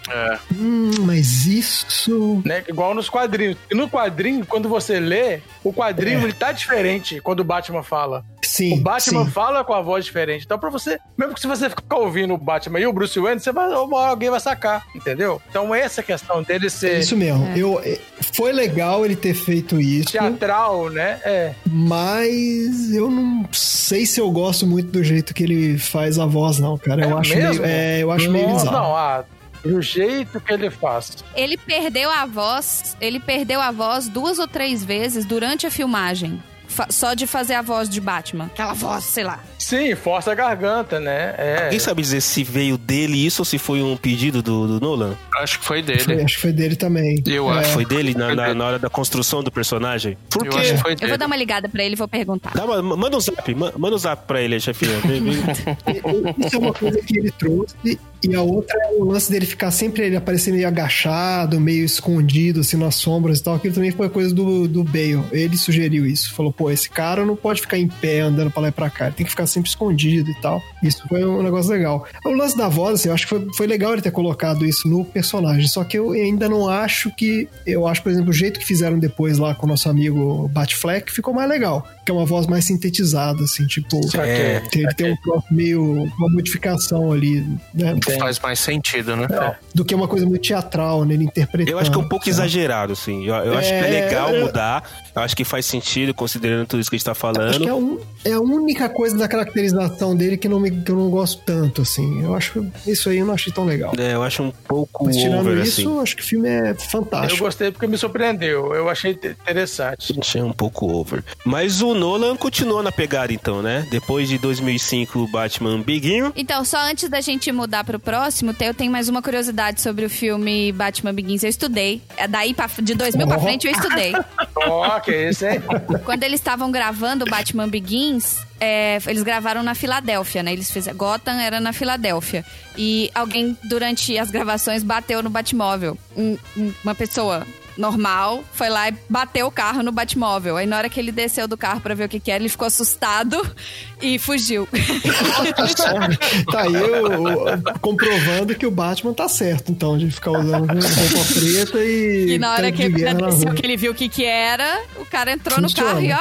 Hum, mas isso. né? Igual nos quadrinhos. E no quadrinho, quando você lê, o quadrinho É. ele tá diferente quando o Batman fala. Sim. O Batman sim. fala com a voz diferente. Então, pra você, mesmo que se você ficar ouvindo o Batman e o Bruce Wayne, você vai, uma hora alguém vai sacar, entendeu? Então, essa questão dele É ser isso mesmo. Eu, é, foi legal ele ter feito isso. Teatral, né? É. Mas eu não sei se eu gosto muito do jeito que ele faz a voz, não, cara. Eu É acho mesmo? meio. É, eu acho meio Não, bizarro. Não, ah, do jeito que ele faz. Ele perdeu a voz, ele perdeu a voz duas ou três vezes durante a filmagem. Só de fazer a voz de Batman. Aquela voz, sei lá. Sim, força a garganta, né? É. Alguém sabe dizer se veio dele isso ou se foi um pedido do, do Nolan? Acho que foi Foi- dele. acho que foi dele também. Eu É. acho. Foi dele na, Foi na- dele. na hora da construção do personagem? Por Eu quê? acho que foi Eu vou dar uma ligada pra ele e vou perguntar. Dá uma- manda um zap, ma- manda um zap pra ele, chefinha. Isso é uma coisa que ele trouxe. E a outra é o lance dele ficar sempre ele aparecer meio agachado, meio escondido, assim, nas sombras e tal. Aquilo também foi coisa do, do Bale. Ele sugeriu isso. Falou, pô, esse cara não pode ficar em pé andando pra lá e pra cá. Ele tem que ficar sempre escondido e tal. Isso foi um negócio legal. O lance da voz, assim, eu acho que foi, foi legal ele ter colocado isso no personagem. Só que eu ainda não acho que. Eu acho, por exemplo, o jeito que fizeram depois lá com o nosso amigo Batfleck ficou mais legal. Que é uma voz mais sintetizada, assim, tipo. É. Ele tem um troço meio. uma modificação ali, né? Faz mais sentido, né? Do que uma coisa muito teatral, né? Ele interpretando. Eu acho que é um pouco sabe? exagerado, assim. Eu, eu acho que é É, legal eu- mudar. Eu acho que faz sentido, considerando tudo isso que a gente tá Acho que falando. é, um, é a única coisa da caracterização dele que, não me, que eu não gosto tanto, assim. Eu acho que isso aí eu não achei tão legal. É, eu acho um pouco Mas tirando over, isso, assim. eu acho que o filme é Eu fantástico. gostei porque me surpreendeu. Eu achei te- interessante. Achei um pouco over. Mas o Nolan continuou na pegada, então, né? Depois de 2005, Batman Biguinho. Então, só antes da gente mudar pro próximo, eu tenho mais uma curiosidade sobre o filme Batman Begins. Eu estudei. É Daí, pra, de 2000 pra Oh. frente, eu estudei. Ó, que isso, hein? Quando eles estavam gravando o Batman Begins, é, eles gravaram na Filadélfia, né? Eles fizeram. Gotham era na Filadélfia. E alguém, durante as gravações, bateu no Batmóvel. Um- um- uma pessoa normal foi lá e bateu o carro no Batmóvel. Aí na hora que ele desceu do carro pra ver o que, que era, ele ficou assustado e fugiu. tá aí o- comprovando que o Batman tá certo, então, de ficar usando roupa preta e. E na hora que ele desceu, que ele viu o que que era, o cara entrou no carro e ó,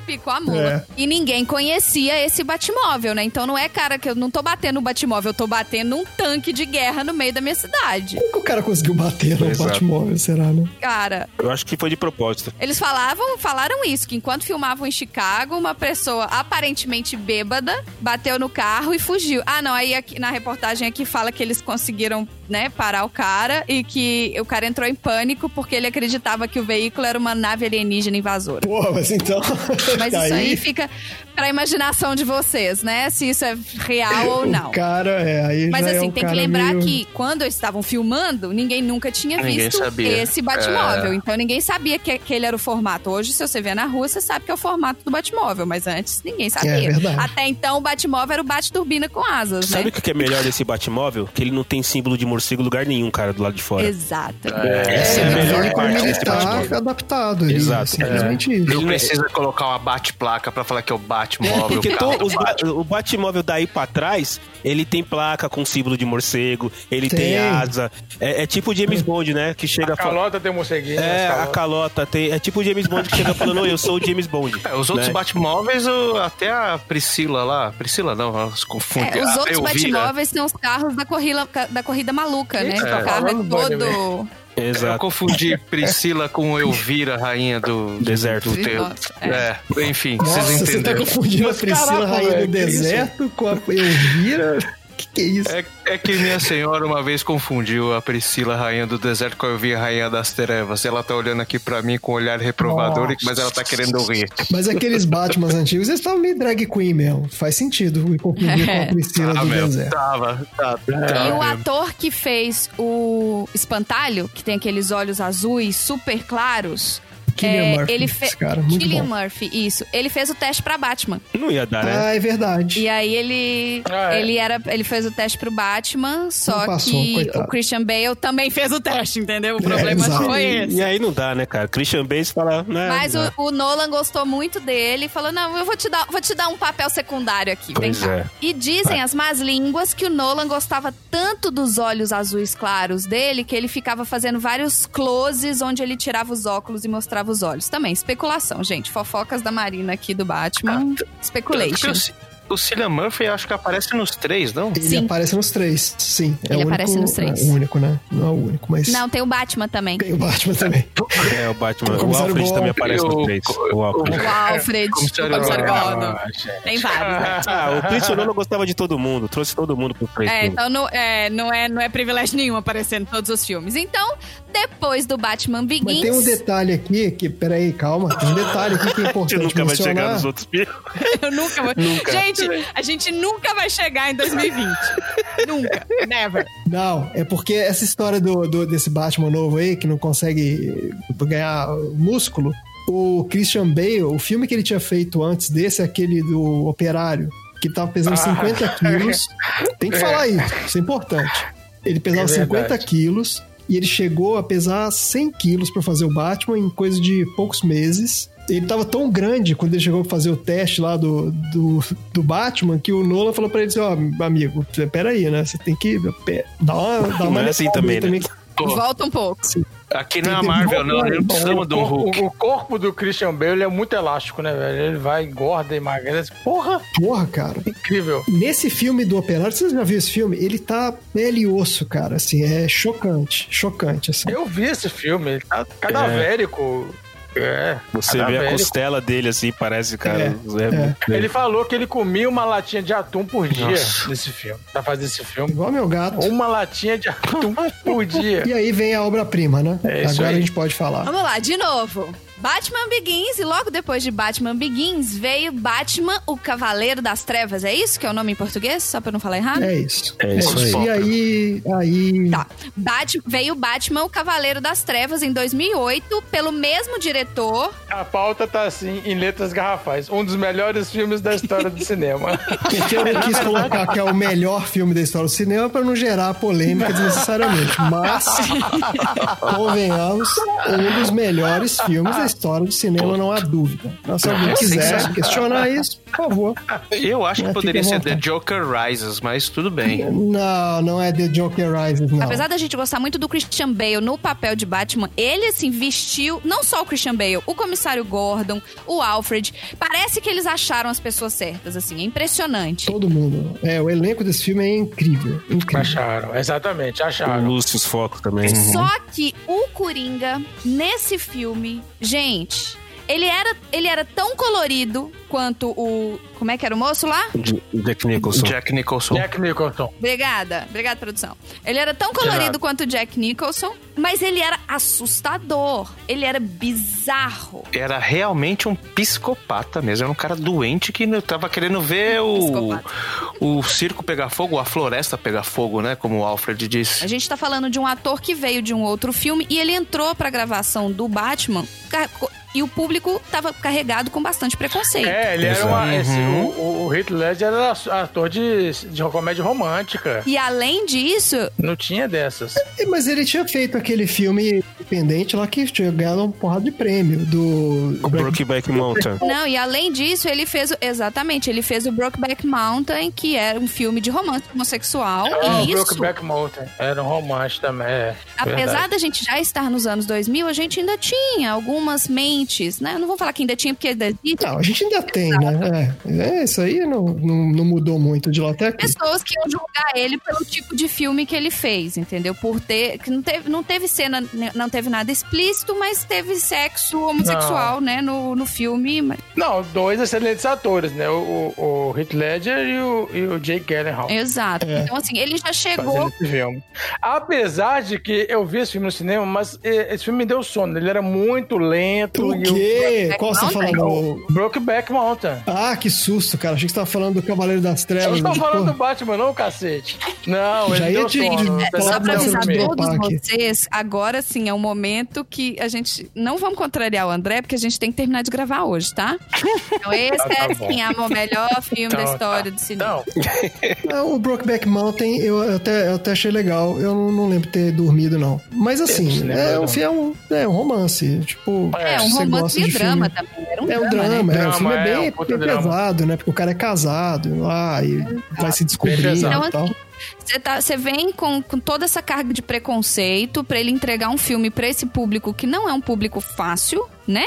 picou a mula. É. E ninguém conhecia esse Batmóvel, né? Então não é cara que eu não tô batendo no Batmóvel, eu tô batendo num tanque de guerra no meio da minha cidade. Como que o cara conseguiu bater no Exato. Batmóvel, será, né? Cara, Eu acho que foi de propósito. eles falavam, falaram isso, que enquanto filmavam em Chicago, uma pessoa aparentemente bêbada bateu no carro e fugiu. Ah, não, aí aqui, na reportagem aqui fala que eles conseguiram, né, parar o cara e que o cara entrou em pânico porque ele acreditava que o veículo era uma nave alienígena invasora. Porra, mas então. Mas isso aí fica pra imaginação de vocês, né? Se isso é real ou O não. cara, é. Aí Mas é assim, um tem que lembrar meio- que quando eles estavam filmando, ninguém nunca tinha Ninguém visto sabia. esse Batmóvel. É. Então ninguém sabia que aquele era o formato. Hoje, se você vê na rua, você sabe que é o formato do Batmóvel. Mas antes, ninguém sabia. É verdade. Até então, o Batmóvel era o bate-turbina com asas, Sabe né? o que é melhor desse Batmóvel? Que ele não tem símbolo de morcego em lugar nenhum, cara, do lado de fora. Exato. Essa é, a ele melhor parte desse Batmóvel. adaptado ali. Exato, Exato. Simplesmente isso. Não precisa colocar uma bate-placa pra falar que é o Batmóvel. Porque o carro to- do os Batman. o Batmóvel daí pra trás, ele tem placa com símbolo de morcego, ele tem, Tem. asa. É, é tipo o James Bond, né? Que chega A calota tem morceguinho. É, as a calota tem. É tipo o James Bond que chega falando, "Oi, eu sou o James Bond. É, os outros né? Batmóveis, o- até a Priscila lá. Priscila não, ela se confunde. É, os outros. Batmóveis são os carros da corrida, da corrida maluca, né? É. Que o carro é Falando todo. Eu Exato. confundi Priscila com Elvira, rainha do Deserto. Do teu. Nossa, É. enfim, Nossa, vocês você tá entenderam. confundindo a Mas Priscila caraca, Rainha do isso? Deserto com a Elvira. Que é isso? É, é que minha senhora uma vez confundiu a Priscila, rainha do deserto, com a Elvira, rainha das trevas. Ela tá olhando aqui pra mim com um olhar reprovador, Nossa. mas ela tá querendo rir. Mas aqueles Batmans antigos, eles estavam meio drag queen mesmo. Faz sentido me confundir com a Priscila Ah, do meu, deserto. tava, tá, E tá. o ator que fez o Espantalho, que tem aqueles olhos azuis super claros. Cillian é, Murphy, ele esse fez. cara, muito Cillian bom. Murphy, isso. Ele fez o teste pra Batman. Não ia dar, né? Ah, é verdade. E aí ele. Ah, é. Ele era. Ele fez o teste pro Batman, só passou, que coitado. o Christian Bale também fez o teste, entendeu? O problema exato. foi esse. E aí não dá, né, cara? Christian Bale fala. Né, Mas não. o, o Nolan gostou muito dele e falou: Não, eu vou te dar, vou te dar um papel secundário aqui. Pois vem cá. é. E dizem as más línguas que o Nolan gostava tanto dos olhos azuis claros dele que ele ficava fazendo vários closes onde ele tirava os óculos e mostrava os olhos. Também, especulação, gente. Fofocas da Marina aqui do Batman. Porque Speculation. o, Ci- o Cillian Murphy acho que aparece nos três, não? Ele Sim. aparece nos três, sim. É Ele o aparece único, nos três. É o único, né? Não é o único, mas Não, tem o Batman também. tem o Batman também. É, o Batman. O O Alfred também aparece O- no 3. O Alfred. O Alfred, o Comissário Gordon. Ah. Tem vários, né? Ah, o Christian Nolan gostava de todo mundo. Trouxe todo mundo pro três É, filmes. então não é, não, é, não é privilégio nenhum aparecer em todos os filmes. Então, depois do Batman Begins... Mas tem um detalhe aqui que, peraí, calma. Tem um detalhe aqui que é A gente importante nunca vai mencionar. chegar nos outros filmes. Eu nunca vou... Gente, a gente nunca vai chegar em 2020. nunca. Never. Não, é porque essa história do, do- desse Batman novo aí, que não consegue ganhar músculo, o Christian Bale, o filme que ele tinha feito antes desse, é aquele do Operário, que tava pesando 50 quilos. Tem que falar isso, isso é importante. Ele pesava É 50 verdade. quilos e ele chegou a pesar 100 quilos pra fazer o Batman em coisa de poucos meses. Ele tava tão grande quando ele chegou a fazer o teste lá do, do, do Batman que o Nolan falou pra ele assim: Ó, amigo, peraí, né? Você tem que dar uma. Não uma é assim também, né? Volta um pouco. Aqui não é a Marvel, não. Ele não precisamos de um o, Hulk. corpo, o corpo do Christian Bale é muito elástico, né, velho? Ele vai, engorda, emagrece. Porra, Porra, cara. incrível. Nesse filme do Operário, você já viu esse filme? Ele tá pele e osso, cara. Assim, é chocante. Chocante, assim. Eu vi esse filme, ele tá cadavérico. É. Você vê a costela dele assim, parece, cara. É, Ele falou que ele comia uma latinha de atum por dia Nossa. nesse filme. Pra fazer esse filme. Igual meu gato. Uma latinha de atum por dia. E aí vem a obra-prima, né? É isso Agora aí. a gente pode falar. Vamos lá, de novo. Batman Begins e logo depois de Batman Begins veio Batman, o Cavaleiro das Trevas. É isso que é o nome em português? Só pra não falar errado? É isso. É isso aí. E aí, aí Tá. Bat- veio Batman, o Cavaleiro das Trevas, em 2008, pelo mesmo diretor. A pauta tá assim, em letras garrafais. Um dos melhores filmes da história do cinema. Porque eu não quis colocar que é o melhor filme da história do cinema para não gerar polêmica desnecessariamente. Mas, convenhamos, um dos melhores filmes da história do cinema, não há dúvida. Então, se alguém quiser questionar isso, por favor. Eu acho que É, poderia ser The. Joker Rises, mas tudo bem. Não, não é The Joker Rises, não. Apesar da gente gostar muito do Christian Bale no papel de Batman, ele, assim, vestiu não só o Christian Bale, o comissário Gordon, o Alfred. Parece que eles acharam as pessoas certas, assim. É impressionante. Todo mundo. É, o elenco desse filme é incrível. Incrível. Acharam, exatamente, O acharam. Lúcio Foco também. Só que o Coringa, nesse filme, gente, gente. Ele era, ele era tão colorido quanto o. Como é que era o moço lá? Jack Nicholson. Jack Nicholson. Jack Nicholson. Obrigada, obrigada, produção. Ele era tão colorido quanto o Jack Nicholson, mas ele era assustador. Ele era bizarro. Era realmente um psicopata mesmo. Era um cara doente que não- tava querendo ver o, o circo pegar fogo, a floresta pegar fogo, né? Como o Alfred disse. A gente tá falando de um ator que veio de um outro filme e ele entrou pra gravação do Batman e o público tava carregado com bastante preconceito. É, ele era uma. esse- Uhum. o, o Heath Ledger era ator de, de comédia romântica. E além disso, Não tinha dessas. É, Mas ele tinha feito aquele filme independente lá que tinha ganhado uma porrada de prêmio do. O Brokeback Mountain. não, e além disso, ele fez o- exatamente, ele fez o Brokeback Mountain, que era um filme de romance homossexual. Ah, e isso, Brokeback Mountain. Era um romance também. É, apesar verdade. da gente já estar nos anos 2000, a gente ainda tinha algumas mentes, né? Eu não vou falar que ainda tinha, porque ainda existe. Não, a gente ainda tem, né? É, é, isso aí não, não, não mudou muito de lá até aqui. pessoas que iam julgar ele pelo tipo de filme que ele fez, entendeu? Por ter. Que não teve, não teve cena, não teve nada explícito, mas teve sexo homossexual, né, no, no filme. mas- Não, dois excelentes atores, né? O, o, o Heath Ledger e o, e o Jake Gyllenhaal. Exato. É. Então, assim, ele já chegou. esse filme. Apesar de que eu vi esse filme no cinema, mas esse filme me deu sono. Ele era muito lento. O e quê? Qual você tá Mountain? falando? O Brokeback Mountain. Ah, que susto, cara. Achei que você tava falando do Cavaleiro das Eu Trevas. não tô falando porra. do Batman, não, cacete. Não, Já ele ia deu te- sono. só pra avisar do todos vocês, agora sim é um momento que a gente. Não vamos contrariar o André, porque a gente tem que terminar de gravar hoje, tá? Então, esse Tá, tá é bom. sim, é o melhor filme da Então, história tá. do cinema. Então, Ah, o Brokeback Mountain eu eu até, eu até achei legal. Eu não, não lembro de ter dormido, não. Mas assim, é um, fi- é um, é um romance. Tipo, É, um romance e drama filme- também. Era um É um drama, drama, né? é. O filme é é, bem, um puta bem pesado, né? Porque o cara é casado lá e vai se descobrindo pesado. e Então, tal. assim, você tá, vem com, com toda essa carga de preconceito pra ele entregar um filme pra esse público que não é um público fácil, né?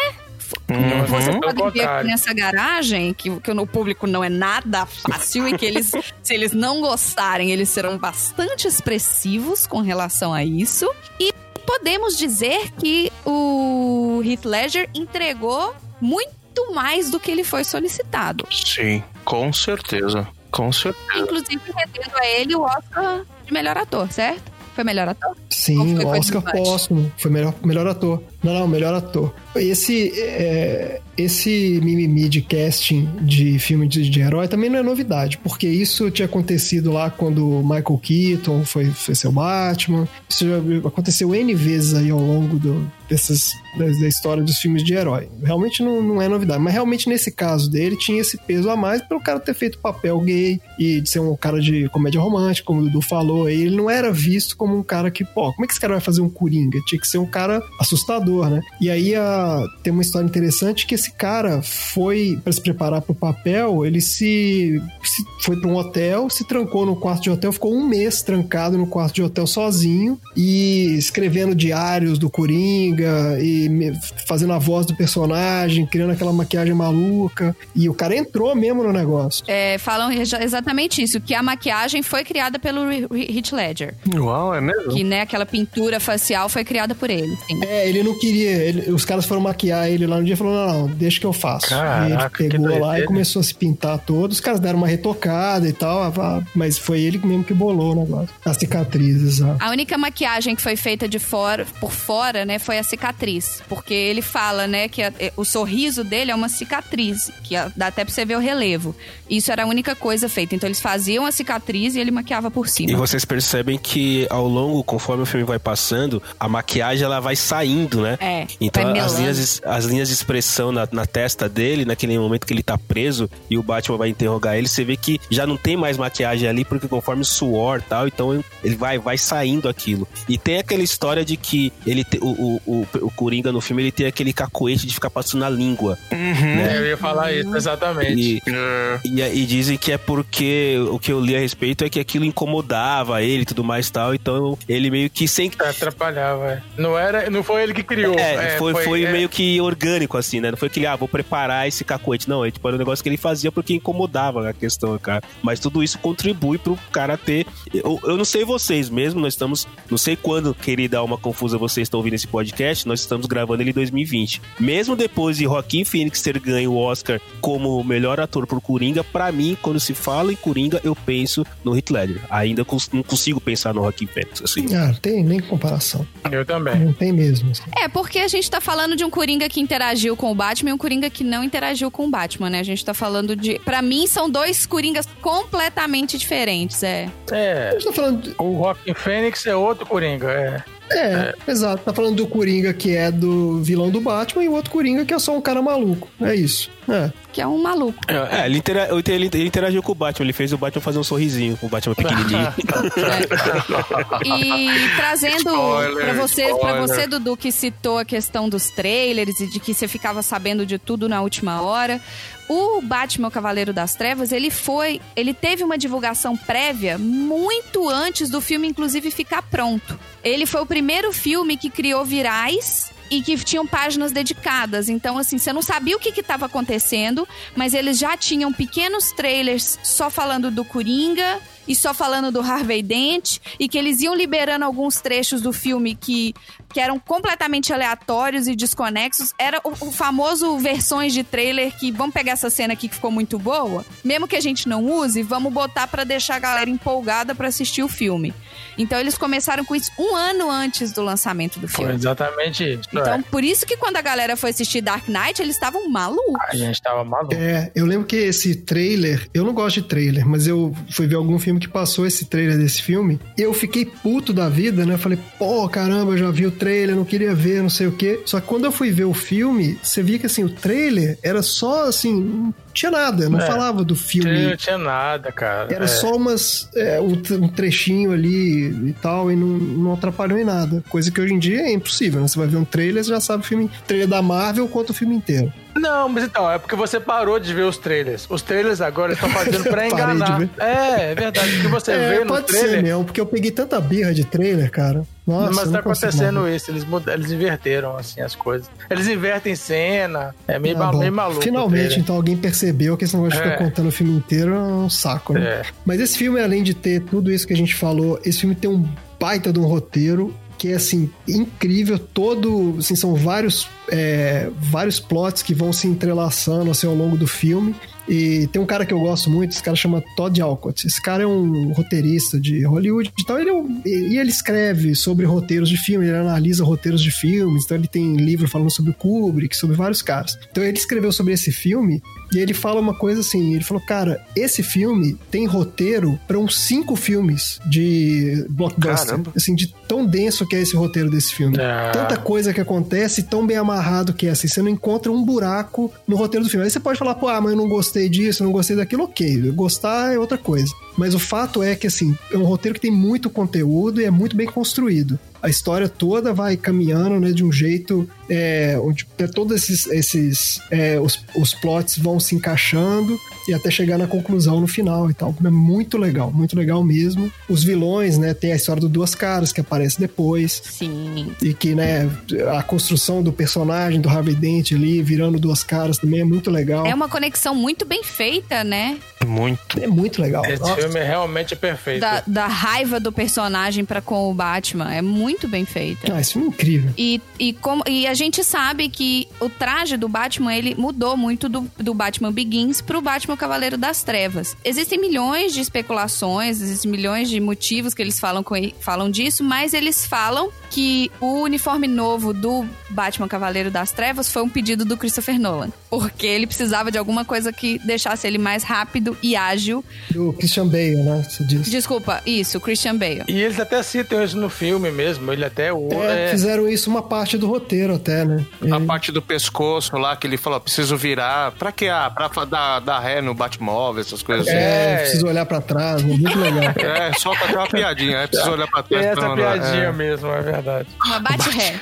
Uhum. Vocês Pelo podem ver aqui nessa garagem que, que o público não é nada fácil e que eles, se eles não gostarem, eles serão bastante expressivos com relação a isso. E podemos dizer que o Heath Ledger entregou muito mais do que ele foi solicitado. Sim, com certeza. Com certeza. Inclusive, rendendo a ele o Oscar de melhor ator, certo? Foi melhor ator? Sim, foi Oscar póstumo. Foi melhor, melhor ator. Não, não, melhor ator. Esse, é, esse mimimi de casting de filme de, de herói também não é novidade, porque isso tinha acontecido lá quando Michael Keaton foi, foi seu Batman. Isso já aconteceu N vezes aí ao longo do, dessas, da, da história dos filmes de herói. Realmente não, não é novidade, mas realmente nesse caso dele tinha esse peso a mais pelo cara ter feito papel gay e de ser um cara de comédia romântica, como o Dudu falou. ele não era visto como um cara que, pô, como é que esse cara vai fazer um coringa? Tinha que ser um cara assustador, né? E aí a, tem uma história interessante que esse cara foi para se preparar pro papel, ele se, se foi para um hotel, se trancou no quarto de hotel, ficou um mês trancado no quarto de hotel sozinho e escrevendo diários do Coringa e me- fazendo a voz do personagem, criando aquela maquiagem maluca. E o cara entrou mesmo no negócio. É, falam exa- exatamente isso, que a maquiagem foi criada pelo Heath Ledger. Uau, é mesmo? Que, né, aquela pintura facial foi criada por ele. sim. É, ele não queria. ele- os caras foram maquiar ele lá no dia e falou: não, não, deixa que eu faço. Caraca, e ele pegou lá e começou a se pintar todo. Os caras deram uma retocada e tal, mas foi ele mesmo que bolou o negócio. As cicatrizes, ah. A única maquiagem que foi feita de fora, por fora, né, foi a cicatriz. Porque ele fala, né, que a- o sorriso dele é uma cicatriz, que dá até pra você ver o relevo. Isso era a única coisa feita. Então eles faziam a cicatriz e ele maquiava por E cima. vocês percebem que ao longo, conforme o filme vai passando, a maquiagem ela vai saindo, né? É, Então as linhas, as linhas de expressão na, na testa dele, naquele momento que ele tá preso e o Batman vai interrogar ele, você vê que já não tem mais maquiagem ali, porque conforme o suor e tal, então ele vai, vai saindo aquilo. E tem aquela história de que ele te- o, o, o, o Coringa no filme ele tem aquele cacoete de ficar passando na língua. É, eu ia falar isso, exatamente. E, É, e, e dizem que é porque o que eu li a respeito é que aquilo incomodava ele e tudo mais e tal, então ele meio que sem Atrapalhava, é. Não, era, não foi ele que criou. É, foi, foi é, meio que orgânico, assim, né? Não foi que ele, ah, vou preparar esse cacoete. Não, é tipo, era um negócio que ele fazia porque incomodava a questão, cara. Mas tudo isso contribui pro cara ter. Eu, eu não sei vocês mesmo, nós estamos. Não sei quando queria dar uma confusa vocês estão ouvindo esse podcast, nós estamos gravando ele em 2020. Mesmo depois de Joaquim Phoenix ter ganho o Oscar como melhor ator por Coringa, pra mim, quando se fala em Coringa, eu penso no Heath Ledger. Ainda cons- não consigo pensar no Joaquim Phoenix, assim. Ah, não tem nem comparação. Eu também. Não tem mesmo. assim. É, porque a gente tá falando de um Coringa que interagiu com o Batman e um Coringa que não interagiu com o Batman, né? A gente tá falando de. Pra mim, são dois Coringas completamente diferentes, é. É. A gente tá falando. de- O Rockin' Fênix é outro Coringa, é. É, exato. Tá falando do Coringa que é do vilão do Batman e o outro Coringa que é só um cara maluco. É isso. É. Que é um maluco. É, ele, intera- ele, ele interagiu com o Batman, ele fez o Batman fazer um sorrisinho, o Batman pequenininho. E trazendo Spoiler, pra você, pra você, Dudu, que citou a questão dos trailers e de que você ficava sabendo de tudo na última hora. O Batman o Cavaleiro das Trevas, ele foi. Ele teve uma divulgação prévia muito antes do filme, inclusive, ficar pronto. Ele foi o primeiro filme que criou virais e que tinham páginas dedicadas. Então, assim, você não sabia o que estava acontecendo, mas eles já tinham pequenos trailers só falando do Coringa e só falando do Harvey Dent e que eles iam liberando alguns trechos do filme que, que eram completamente aleatórios e desconexos. Era o, o famoso versões de trailer que vamos pegar essa cena aqui que ficou muito boa, mesmo que a gente não use, vamos botar pra deixar a galera empolgada pra assistir o filme. Então eles começaram com isso um ano antes do lançamento do Foi filme. exatamente isso. Então, é. por isso que quando a galera foi assistir Dark Knight, eles estavam malucos. A gente tava maluco. É, eu lembro que esse trailer, eu não gosto de trailer, mas eu fui ver algum filme que passou esse trailer desse filme. Eu fiquei puto da vida, né? Eu falei, pô, caramba, eu já vi o trailer, não queria ver, não sei o quê. Só que quando eu fui ver o filme, você via que assim, o trailer era só assim, tinha nada, não É. falava do filme. Não tinha nada, cara. Era É. só umas, é, um, trechinho ali e tal, e não, não atrapalhou em nada. Coisa que hoje em dia é impossível, né? Você vai ver um trailer, você já sabe o filme, trailer da Marvel quanto o filme inteiro. Não, mas então, é porque você parou de ver os trailers. Os trailers agora estão fazendo pra enganar. É, é verdade. O que você é, vê no pode trailer. ser mesmo, porque eu peguei tanta birra de trailer, cara. Nossa, mas tá acontecendo isso, eles, eles inverteram assim as coisas. Eles invertem cena, é meio, Ah, meio maluco. Finalmente, então, alguém percebeu que esse negócio de É. ficar contando o filme inteiro é um saco, né? É. Mas esse filme, além de ter tudo isso que a gente falou, esse filme tem um baita de um roteiro que é, assim, incrível. Todo, assim, são vários, é, vários plots que vão se entrelaçando, assim, ao longo do filme. E tem um cara que eu gosto muito, esse cara chama Todd Alcott. Esse cara é um roteirista de Hollywood e tal. Ele é um- e ele escreve sobre roteiros de filme, ele analisa roteiros de filmes. Então ele tem livro falando sobre o Kubrick, sobre vários caras. Então ele escreveu sobre esse filme e ele fala uma coisa assim: ele falou, cara, esse filme tem roteiro para uns cinco filmes de blockbuster. Caramba. Assim, de tão denso que é esse roteiro desse filme. Ah. Tanta coisa que acontece e tão bem amarrado que é assim. Você não encontra um buraco no roteiro do filme. Aí você pode falar, pô, ah, mas eu não gostei disso, eu não gostei daquilo, ok. Gostar é outra coisa. Mas o fato é que, assim, é um roteiro que tem muito conteúdo e é muito bem construído. A história toda vai caminhando, né, de um jeito é, onde é, todos esses, esses é, os, os plots vão se encaixando e até chegar na conclusão no final e tal. É muito legal, muito legal mesmo. Os vilões, né, tem a história do Duas Caras que aparece depois Sim. e que, né, a construção do personagem do Harvey Dent ali virando duas caras também é muito legal. É uma conexão muito bem feita, né? Muito. É muito legal. Esse Nossa. filme é realmente perfeito. Da, da raiva do personagem pra com o Batman. É muito bem feita. Ah, filme é incrível. E, e, como, e a gente sabe que o traje do Batman, ele mudou muito do, do Batman Begins pro Batman Cavaleiro das Trevas. Existem milhões de especulações, existem milhões de motivos que eles falam, com, falam disso, mas eles falam que o uniforme novo do Batman Cavaleiro das Trevas foi um pedido do Christopher Nolan. Porque ele precisava de alguma coisa que deixasse ele mais rápido e ágil. Do Christian Bale, né? Você disse. Desculpa, isso, Christian Bale. E eles até citam isso no filme mesmo. Ele até. o- É, é, fizeram isso uma parte do roteiro até, né? A Ele- parte do pescoço lá, que ele falou, preciso virar. Pra quê? Ah, pra dar, dar ré no Batmóvel, essas coisas assim. É, É. preciso olhar pra trás, né? muito legal. É, só pra ter uma piadinha, é preciso olhar pra trás. essa pra piadinha é. mesmo, é verdade. Uma bate-ré.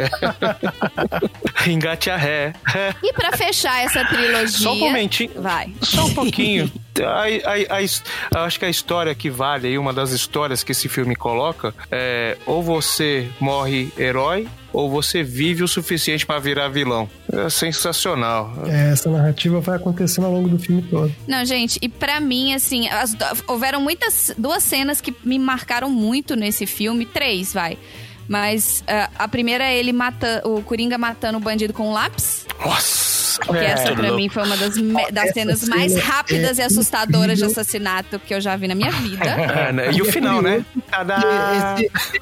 Engate a ré. É. E pra fechar essa trilogia. Só um momentinho. Vai. Só um pouquinho. A, a- a acho que a história que vale aí, uma das histórias que esse filme coloca, é ou você morre herói, ou você vive o suficiente pra virar vilão. É sensacional. É, essa narrativa vai acontecendo ao longo do filme todo. Não, gente, e pra mim, assim, as- houveram muitas. Duas cenas que me marcaram muito nesse filme. Três, vai. Mas ah, a primeira é ele mata o Coringa matando o bandido com um lápis. Nossa! Que É, essa pra mim foi uma das, me- das cenas mais cena rápidas é e assustadoras de assassinato que eu já vi na minha vida. É, né? E o final, né? Tadá!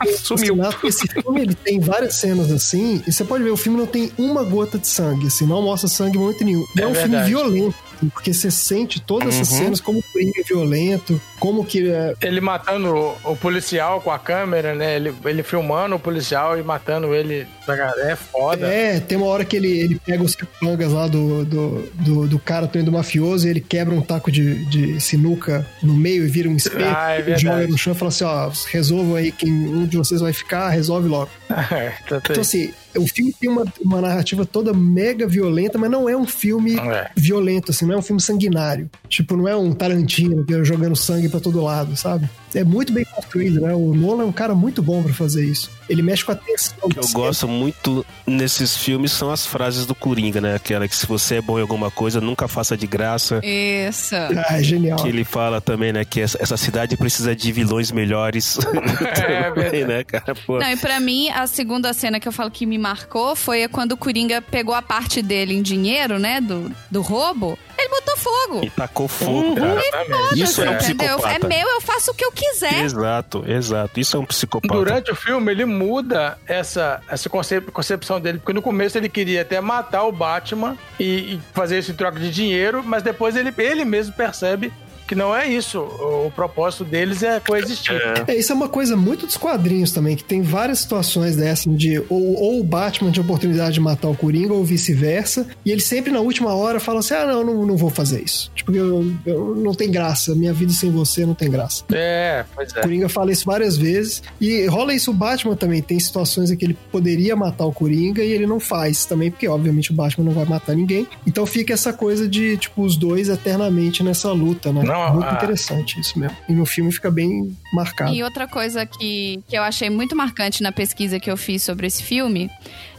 Esse, Sumiu. esse filme ele tem várias cenas assim, e você pode ver, o filme não tem uma gota de sangue, assim, não mostra sangue em momento nenhum. É, É um verdade. filme violento, assim, porque você sente todas essas Uhum. cenas como é violento, como que é, Ele matando o, o policial com a câmera, né? Ele, ele filmando o policial e matando ele. É foda. É, tem uma hora que ele, ele pega os capangas lá do, do, do, do cara também do mafioso e ele quebra um taco de, de sinuca no meio e vira um espelho. Ah, é joga no chão e fala assim: ó, resolvam aí quem um de vocês vai ficar, resolve logo. É, tá- Então, assim, o filme tem uma, uma narrativa toda mega violenta, mas não é um filme É. violento, assim, não é um filme sanguinário. Tipo, não é um Tarantino jogando sangue pra todo lado, sabe? É muito bem construído, né? O Nolan é um cara muito bom pra fazer isso. Ele mexe com a tensão. O que eu gosto muito nesses filmes são as frases do Coringa, né? Aquela que se você é bom em alguma coisa, nunca faça de graça. Isso. Ah, é genial. Que ele fala também, né? Que essa, cidade precisa de vilões melhores. É também, né, cara? Pô. Não, e pra mim, a segunda cena que eu falo que me marcou foi quando o Coringa pegou a parte dele em dinheiro, né? Do, do roubo. Ele botou fogo. E tacou fogo, cara. Exatamente. Isso é um entendeu? psicopata. É meu, eu faço o que eu quiser. Exato, exato. Isso é um psicopata. Durante o filme, ele muda essa, essa concep- concepção dele, porque no começo ele queria até matar o Batman e, e fazer esse troca de dinheiro, mas depois ele, ele mesmo percebe que não é isso. O, propósito deles é coexistir. É, isso é uma coisa muito dos quadrinhos também, que tem várias situações dessas de ou, ou o Batman tinha oportunidade de matar o Coringa ou vice-versa, e ele sempre na última hora fala assim: ah, não, não, não vou fazer isso. Tipo, eu, eu- não tem graça, minha vida sem você não tem graça. É, pois é. O Coringa fala isso várias vezes. E rola isso o Batman também. Tem situações em que ele poderia matar o Coringa e ele não faz também, porque obviamente o Batman não vai matar ninguém. Então fica essa coisa de, tipo, os dois eternamente nessa luta, né? Não, Muito a- interessante isso mesmo. E no filme fica bem marcado. E outra coisa que, que eu achei muito marcante na pesquisa que eu fiz sobre esse filme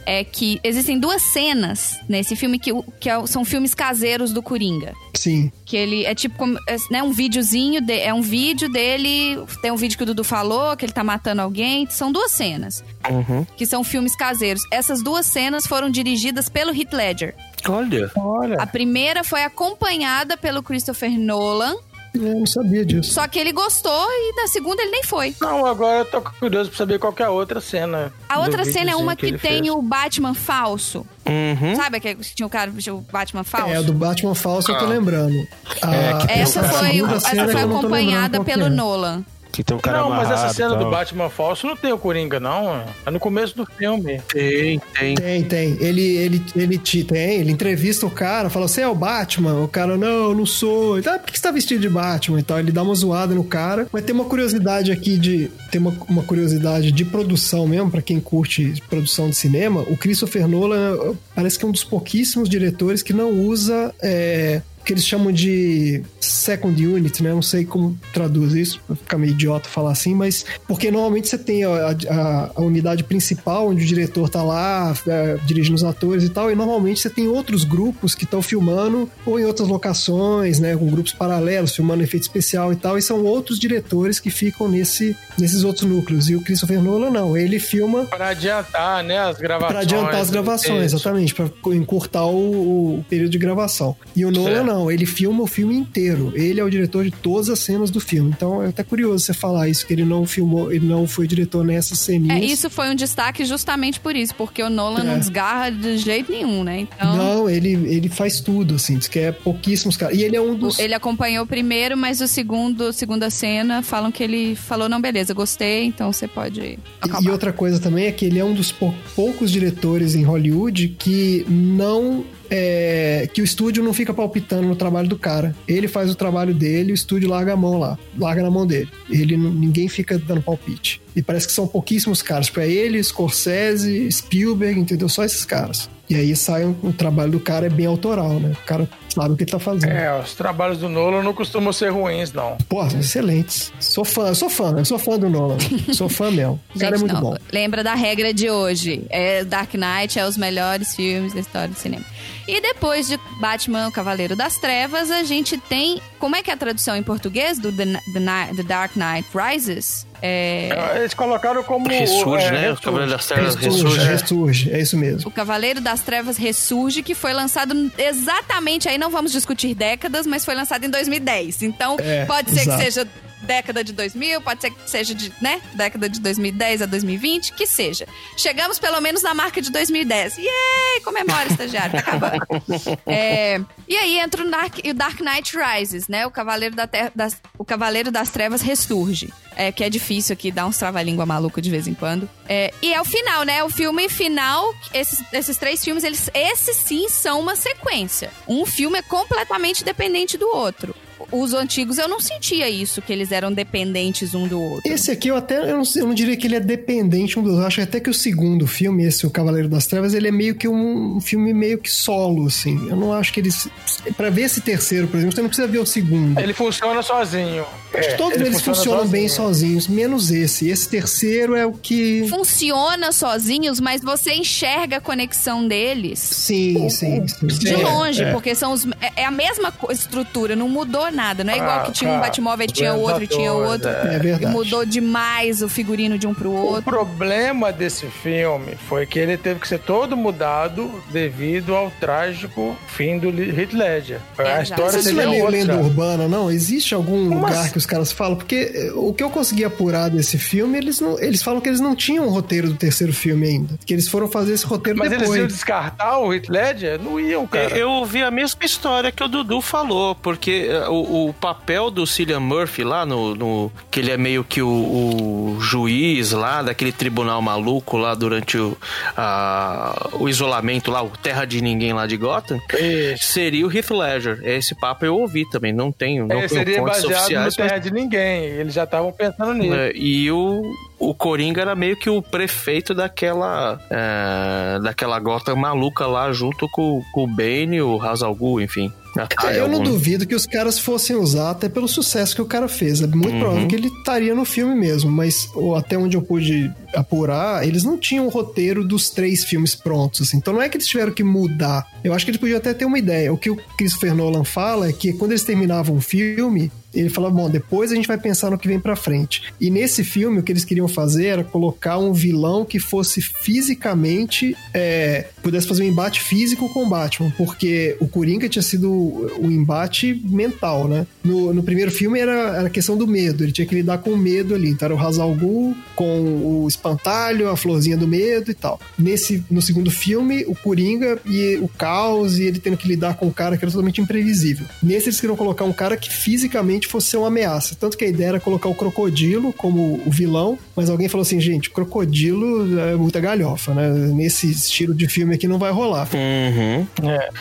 é que existem duas cenas nesse filme que, o- que é- são filmes caseiros do Coringa. Sim. Que ele é tipo como, é, né, um videozinho, de- é um vídeo dele, tem um vídeo que o Dudu falou, que ele tá matando alguém. São duas cenas, Uhum. que são filmes caseiros. Essas duas cenas foram dirigidas pelo Heath Ledger. Olha. Olha. A primeira foi acompanhada pelo Christopher Nolan, Eu não sabia disso. só que ele gostou e na segunda ele nem foi. Não, agora eu tô curioso pra saber qual que é a outra cena. A outra cena é uma que, ele tem fez. o Batman falso. Uhum. Sabe aquele que tinha o cara o Batman falso? É, do Batman falso eu tô lembrando. Ah, Essa foi, essa foi tô lembrando acompanhada que pelo é. Nolan. Que tem um cara Não, mas essa cena do. Batman falso não tem o Coringa, não. É no começo do filme. Tem, tem. Tem, tem. Ele, ele, ele te tem, ele entrevista o cara, fala, você é o Batman? O cara, não, eu não sou. Então, ah, por que você tá vestido de Batman e tal? Ele dá uma zoada no cara. Mas tem uma curiosidade aqui de. Tem uma, uma curiosidade de produção mesmo, pra quem curte produção de cinema. O Christopher Nolan parece que é um dos pouquíssimos diretores que não usa. É, que eles chamam de second unit, né? Não sei como traduz isso, pra ficar meio idiota falar assim, mas porque normalmente você tem a, a- a unidade principal, onde o diretor tá lá é, dirigindo os atores e tal, e normalmente você tem outros grupos que estão filmando ou em outras locações, né? Com grupos paralelos, filmando efeito especial e tal, e são outros diretores que ficam nesse, nesses outros núcleos. E o Christopher Nolan não, ele filma Pra adiantar, né, as gravações. Pra adiantar as gravações, exatamente, pra encurtar o, o período de gravação. E o Nolan. Não, ele filma o filme inteiro. Ele é o diretor de todas as cenas do filme. Então é até curioso você falar isso, que ele não filmou, ele não foi diretor nessas ceninhas. É, isso foi um destaque justamente por isso, porque o Nolan É. não desgarra de jeito nenhum, né? Então, Não, ele, ele faz tudo, assim, diz que é pouquíssimos caras. E ele é um dos. ele acompanhou o primeiro, mas o segundo, segunda cena, falam que ele falou, não, beleza, gostei, então você pode tocar E outra coisa também é que ele é um dos pou- poucos diretores em Hollywood que não. É, que o estúdio não fica palpitando no trabalho do cara. Ele faz o trabalho dele, o estúdio larga a mão lá, larga na mão dele. Ele ninguém fica dando palpite. E parece que são pouquíssimos caras. Pra ele, Scorsese, Spielberg, entendeu? Só esses caras. E aí sai um, o trabalho do cara é bem autoral, né? O cara sabe o que ele tá fazendo. É, os trabalhos do Nolan não costumam ser ruins, não. Pô, são excelentes. Sou fã, eu sou fã, eu sou fã do Nolan. sou fã mesmo. O cara é Gente, muito não, bom. Lembra da regra de hoje. É, Dark Knight é os melhores filmes da história do cinema. E depois de Batman, o Cavaleiro das Trevas, a gente tem. Como é que é a tradução em português do The, The The Dark Knight Rises? É, Eles colocaram como. Ressurge, é, né? O ressurge. Cavaleiro das Trevas Ressurge, ressurge. ressurge, é isso mesmo. o Cavaleiro das Trevas Ressurge, que foi lançado exatamente. Aí não vamos discutir décadas, mas foi lançado em 2010. Então É, pode ser exato. que seja década de 2000, pode ser que seja de, né, década de 2010 a 2020, que seja. Chegamos pelo menos na marca de 2010. Yay! Comemora, estagiário, tá acabando. É, e aí entra o Dark, o Dark Knight Rises, né? O Cavaleiro, da Terra- das, o Cavaleiro das Trevas ressurge. É, que é difícil aqui, dá uns trava-língua maluco de vez em quando. É, e é o final, né? O filme final, esses, esses três filmes, eles, esses sim são uma sequência. Um filme é completamente dependente do outro. Os antigos eu não sentia isso, que eles eram dependentes um do outro. Esse aqui eu até eu não, eu não diria que ele é dependente um dos outros. Eu acho até que o segundo filme, esse O Cavaleiro das Trevas, ele é meio que um, um filme meio que solo, assim. Eu não acho que eles. Pra ver esse terceiro, por exemplo, você não precisa ver o segundo. Ele funciona sozinho. Acho que É, todos ele eles funciona funcionam bem sozinho. sozinhos, menos esse. Esse terceiro é o que. Funciona sozinhos, mas você enxerga a conexão deles Sim, sim, sim. de É, longe, é. porque são os, é, é a mesma estrutura, não mudou nada. Não é igual Ah, que tinha um. Batmóvel e tinha o outro e tinha o outro. É. É verdade. Mudou demais o figurino de um pro O outro. problema desse filme foi que ele teve que ser todo mudado devido ao trágico fim do Heath Ledger. É, a história Isso não é meio lenda urbana, não? Existe algum Como lugar assim? que os caras falam? Porque eh, o que eu consegui apurar desse filme, eles, não, eles falam que eles não tinham o roteiro do terceiro filme ainda. Que eles foram fazer esse roteiro Mas eles depois. iam descartar o Heath Ledger? Não iam, cara. Eu ouvi a mesma história que o Dudu falou, porque eh, o, o papel do Cillian Murphy lá no, no- que ele é meio que o, o juiz lá daquele tribunal maluco lá durante o, a- o isolamento lá, o Terra de Ninguém lá de Gotham, Isso. seria o Heath Ledger. Esse papo eu ouvi também, não tenho, não É, seria baseado no oficiais, mas Terra de Ninguém. Eles já estavam pensando nisso. é, e o, o Coringa era meio que o prefeito daquela é, daquela gota maluca lá, junto com, com o Bane, o Hazalgu, enfim. A É, eu não duvido que os caras fossem usar até pelo sucesso que o cara fez. É muito Uhum. provável que ele estaria no filme mesmo, mas ou até onde eu pude apurar, eles não tinham o roteiro dos três filmes prontos. assim. Então não é que eles tiveram que mudar. Eu acho que eles podiam até ter uma ideia. O que o Christopher Nolan fala é que quando eles terminavam o filme, ele fala, bom, depois a gente vai pensar no que vem pra frente. E nesse filme, o que eles queriam fazer era colocar um vilão que fosse fisicamente, é, pudesse fazer um embate físico com o Batman, porque o Coringa tinha sido o embate mental, né? No, no primeiro filme era, era a questão do medo, ele tinha que lidar com o medo ali. Então era o Hazal com o espantalho, a florzinha do medo e tal. Nesse, no segundo filme, o Coringa e o caos e ele tendo que lidar com um cara que era totalmente imprevisível. Nesse eles queriam colocar um cara que fisicamente fosse ser uma ameaça. Tanto que a ideia era colocar o Crocodilo como o vilão, mas alguém falou assim, gente, Crocodilo é muita galhofa, né? Nesse estilo de filme aqui não vai rolar. Uhum.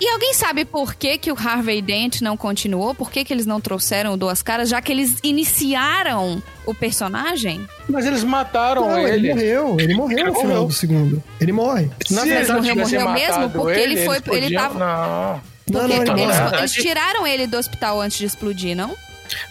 E alguém sabe por que, que o Harvey Dent não continuou? Por que, que eles não trouxeram o Duas Caras, já que eles iniciaram o personagem? Mas eles mataram Não, ele ele. morreu, ele morreu Ele no final do segundo. Ele morre. Na verdade, morreu, morreu mesmo, porque ele foi- eles ele podiam- tava- Não. Não, Porque não, ele eles, eles tiraram ele do hospital antes de explodir, não?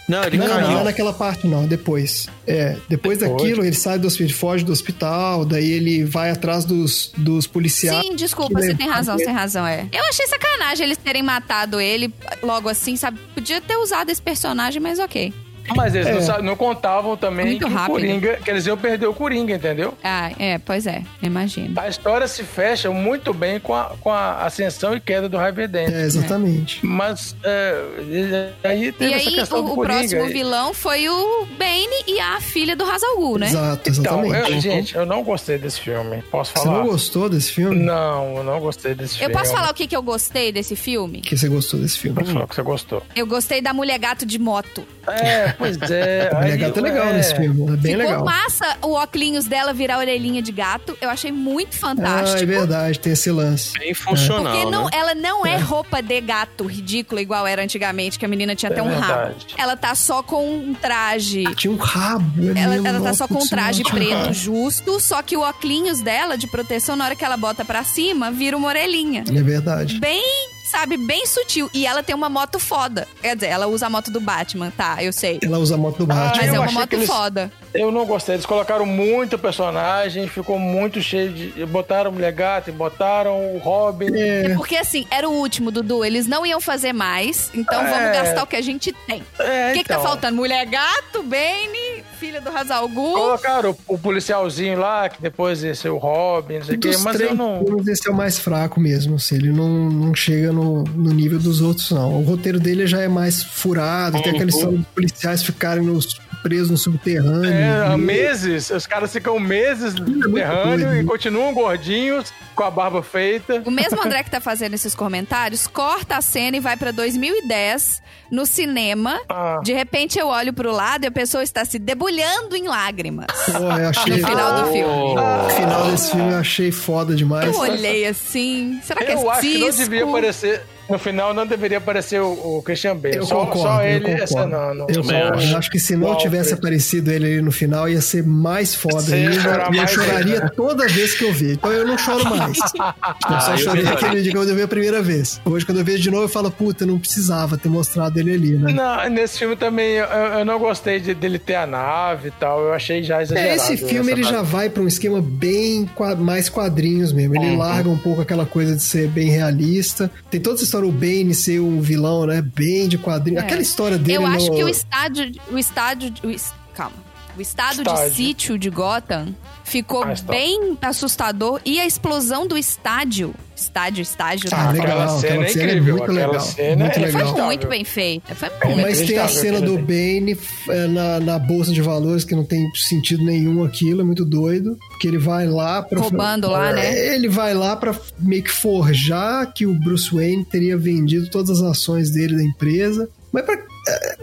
Não, ele Não, não, caiu. não é naquela parte, não, depois. É, depois, Depois. daquilo, ele sai do hospital, ele foge do hospital, daí ele vai atrás dos, dos policiais. Sim, desculpa, você tem razão, você tem razão, é. Eu achei sacanagem eles terem matado ele logo assim, sabe? Podia ter usado esse personagem, mas ok. Mas eles É. não, não contavam também Muito que o rápido. Coringa, que eles iam perder o Coringa, entendeu? Ah, é, pois é, imagino. A história se fecha muito bem com a, com a ascensão e queda do Harvey Dent. É, exatamente. Mas é, aí teve E essa aí, questão o, do o Coringa. próximo vilão foi o Bane e a filha do Hazal Ghul, né? Exato, Então, exatamente. eu- gente, eu não gostei desse filme. Posso Você falar? não gostou desse filme? Não, eu não gostei desse Eu filme. posso falar o que, que eu gostei desse filme? que você gostou desse filme? Pode falar que você gostou. Eu gostei da mulher gato de moto. É, pois é. A mulher gato é legal é, nesse filme, é bem Ficou legal. massa o óculos dela virar orelhinha de gato. Eu achei muito Ah, fantástico. é verdade, tem esse lance. Bem funcional, Porque não, né? ela não é. roupa de gato ridícula igual era antigamente, que a menina tinha até É um rabo. verdade. Ela tá só com um traje. Tinha um rabo. é Ela, ela tá só com um traje um preto rabo. justo, só que o óculos dela de proteção, na hora que ela bota pra cima, vira uma orelhinha. É verdade. Bem, sabe, bem sutil. E ela tem uma moto foda. Quer dizer, ela usa a moto do Batman, tá, eu sei. Ela usa a moto do Batman. Mas eu é uma moto eles- foda. Eu não gostei. Eles colocaram muito personagem, ficou muito cheio de. Botaram o Mulher Gato, botaram o Robin. É, Porque assim, era o último, Dudu. Eles não iam fazer mais. Então É. vamos gastar o que a gente tem. É, O que, que tá então. faltando? Mulher gato, Bane, filha do Hazal Ghul. Colocaram o, o policialzinho lá, que depois ia ser o Robin, não sei o quê, mas três eu não. esse é o mais fraco mesmo. Assim, ele não, não chega no, no nível dos outros, não. O roteiro dele já é mais furado, tem aquela história dos policiais ficarem nos preso no subterrâneo. É, E- meses, os caras ficam meses no muito subterrâneo e continuam gordinhos, com a barba feita. O mesmo André que tá fazendo esses comentários, corta a cena e vai pra 2010, no cinema. Ah. De repente eu olho pro lado e a pessoa está se debulhando em lágrimas. Pô, eu achei. No final do filme. O final desse filme eu achei foda demais. Eu olhei assim, será que é Eu acho que não cisco? devia aparecer. No final não deveria aparecer o, o Christian Bale. Eu só, concordo, só eu ele concordo. acenando. Eu, só- acho. eu acho que se não tivesse aparecido ele ali no final, ia ser mais foda ainda. chorar E eu choraria ainda. toda vez que eu vi. Então eu não choro mais. Eu só eu chorei aquele dia quando eu vi a primeira vez. Hoje, quando eu vejo de novo, eu falo, puta, não precisava ter mostrado ele ali, né? Não, nesse filme também eu, eu não gostei de- dele ter a nave e tal. Eu achei já exagerado. É, esse filme ele essa já nave. vai pra um esquema bem mais quadrinhos mesmo. Ele larga um pouco aquela coisa de ser bem realista. Tem toda essa história o Bane ser um vilão, né? Bem de quadrinho. É. Aquela história dele Eu acho no- que o estádio. O estádio. O, es- calma. O estado de Estádio. sítio de Gotham ficou Ah, bem assustador e a explosão do estádio. Estádio, estágio. Ah, tá? legal. Aquela aquela cena é cena é incrível. muito aquela legal, cena muito é legal. Foi muito bem feita. Foi É, muito Mas tem a cena do Bane é, na, na bolsa de valores, que não tem sentido nenhum aquilo, é muito doido. Que ele vai lá pra. Roubando lá, né? Ele vai lá pra meio que forjar que o Bruce Wayne teria vendido todas as ações dele da empresa. Mas pra, é,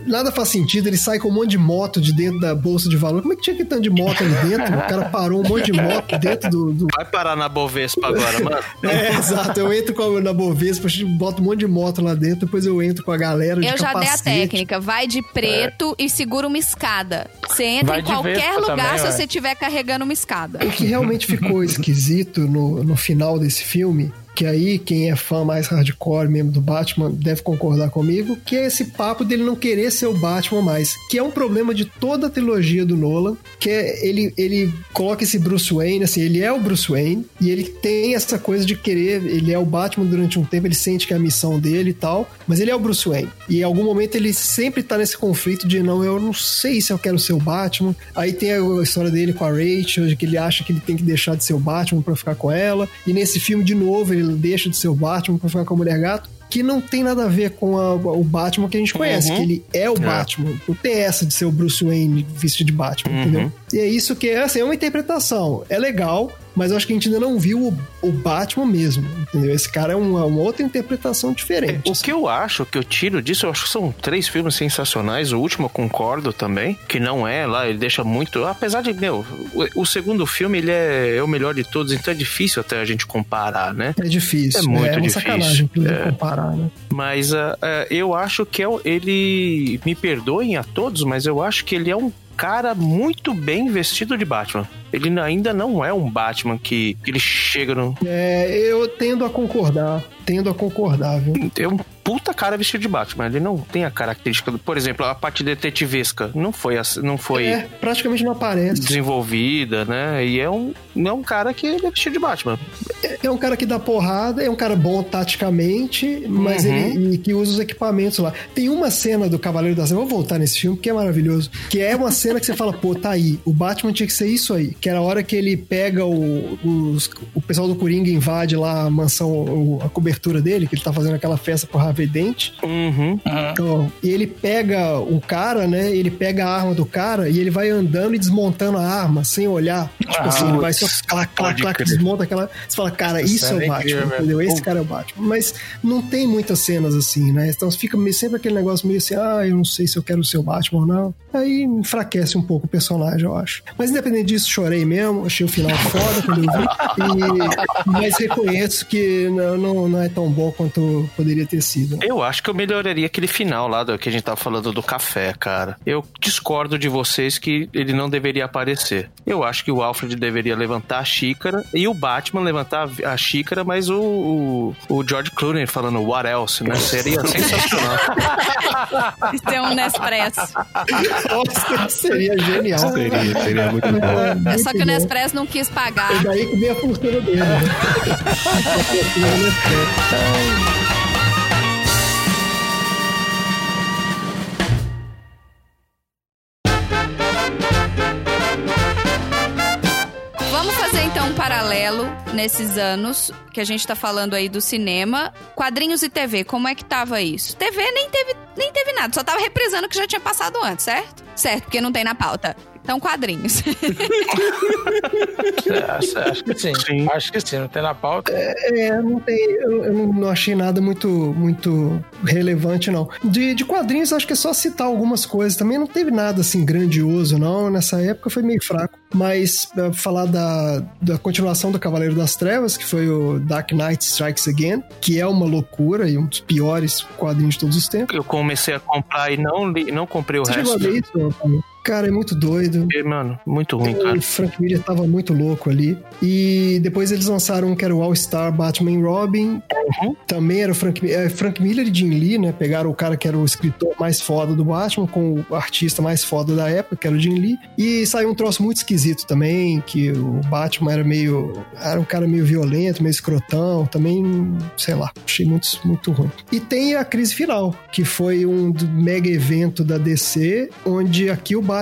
nada faz sentido, ele sai com um monte de moto de dentro da bolsa de valor. Como é que tinha que tanto de moto ali dentro? O cara parou um monte de moto dentro do- do, Vai parar na Bovespa agora, mano. é, exato. Eu entro com a, na Bovespa, boto um monte de moto lá dentro, depois eu entro com a galera de Eu já dei a capacete. técnica. Vai de preto e segura uma escada. Você entra Vai em qualquer lugar também, se você estiver carregando uma escada. O que realmente ficou esquisito no, no final desse filme, que aí quem é fã mais hardcore mesmo do Batman deve concordar comigo, que é esse papo dele não querer ser o Batman mais, que é um problema de toda a trilogia do Nolan, que é ele, ele coloca esse Bruce Wayne, assim, ele é o Bruce Wayne, e ele tem essa coisa de querer, ele é o Batman durante um tempo, ele sente que é a missão dele e tal, mas ele é o Bruce Wayne. E em algum momento ele sempre tá nesse conflito de não, eu não sei se eu quero ser o Batman. Aí tem a história dele com a Rachel, de que ele acha que ele tem que deixar de ser o Batman pra ficar com ela. E nesse filme, de novo, ele deixa de ser o Batman pra ficar com a Mulher Gato. Que não tem nada a ver com a- o Batman que a gente conhece, que ele é o Batman. Não tem essa de ser o Bruce Wayne vestido de Batman, entendeu? E é isso que é, assim, é uma interpretação. É legal, mas eu acho que a gente ainda não viu o, o Batman mesmo, entendeu? Esse cara é uma, uma outra interpretação diferente. O que eu acho, que eu tiro disso, eu acho que são três filmes sensacionais. O último eu concordo também, que não é lá, ele deixa muito. Apesar de, meu, o, o segundo filme ele é, é o melhor de todos, então é difícil até a gente comparar, né? É difícil. É muito é uma difícil. sacanagem, É. comparar, né? Mas ah, ah, eu acho que é, ele. Me perdoem a todos, mas eu acho que ele é um cara muito bem vestido de Batman. Ele ainda não é um Batman que, ele chega no. É, eu tendo a concordar. Tendo a concordar, viu? É um puta cara vestido de Batman. Ele não tem a característica do. Por exemplo, a parte detetivesca não foi, não foi É, praticamente não aparece. desenvolvida, né? E é um, é um cara que ele é vestido de Batman. É um cara que dá porrada, é um cara bom taticamente, mas Uhum. ele e que usa os equipamentos lá. Tem uma cena do Cavaleiro das Trevas, vou voltar nesse filme, que é maravilhoso, que é uma cena que você fala, pô, tá aí, o Batman tinha que ser isso aí, que era a hora que ele pega o, os- o pessoal do Coringa invade lá a mansão, o- a cobertura dele, que ele tá fazendo aquela festa pro Harvey Dent, Uhum. Então, e ele pega o cara, né? Ele pega a arma do cara e ele vai andando e desmontando a arma sem olhar. Tipo assim, ele vai só clac, clac, clac, desmonta aquela. Você fala, cara, isso é cena o é Batman, incrível, entendeu? Esse cara é o Batman. Mas não tem muitas cenas assim, né? Então fica sempre aquele negócio meio assim, ah, eu não sei se eu quero ser o Batman ou não. Aí enfraquece um pouco o personagem, eu acho. Mas independente disso, chorei mesmo, achei o final foda quando eu vi. E, mas reconheço que não, não, não é tão bom quanto poderia ter sido. Eu acho que eu melhoraria aquele final lá do que a gente tava falando do café, cara. Eu discordo de vocês que ele não deveria aparecer. Eu acho que o Alfred deveria levantar a xícara e o Batman levantar a xícara, mas o, o, o George Clooney falando what else, né? Seria sensacional. Isso é um Nespresso. Nossa, seria genial. Seria, seria muito bom. Só que o bom. Nespresso não quis pagar. É daí que vem a fortuna dele. Né? Vamos fazer então um paralelo paralelo nesses anos que a gente tá falando aí do cinema. Quadrinhos e TV, como é que tava isso? TV nem teve, nem teve nada, só tava reprisando o que já tinha passado antes, certo? Certo, porque não tem na pauta. Então, quadrinhos. É, acho, acho que sim. Sim. Acho que sim, não tem na pauta. É, não tem. Eu, eu não- achei nada muito, muito relevante, não. De, de quadrinhos, acho que é só citar algumas coisas. Também não teve nada assim grandioso, não. Nessa época foi meio fraco. Mas é, falar da, da continuação do Cavaleiro das Trevas, que foi o Dark Knight Strikes Again, que é uma loucura e um dos piores quadrinhos de todos os tempos. Eu comecei a comprar e não, li- não comprei o Você chegou a resto. ver isso? Cara, é muito doido. Mano, muito ruim, cara. O Frank Miller tava muito louco ali. E depois eles lançaram um que era o All-Star Batman e Robin. Uhum. Também era o Frank, é, Frank Miller e Jim Lee, né? Pegaram o cara que era o escritor mais foda do Batman com o artista mais foda da época, que era o Jim Lee. E saiu um troço muito esquisito também, que o Batman era meio... Era um cara meio violento, meio escrotão. Também, sei lá, achei muito, muito ruim. E tem a Crise Final, que foi um mega evento da DC, onde aqui o Batman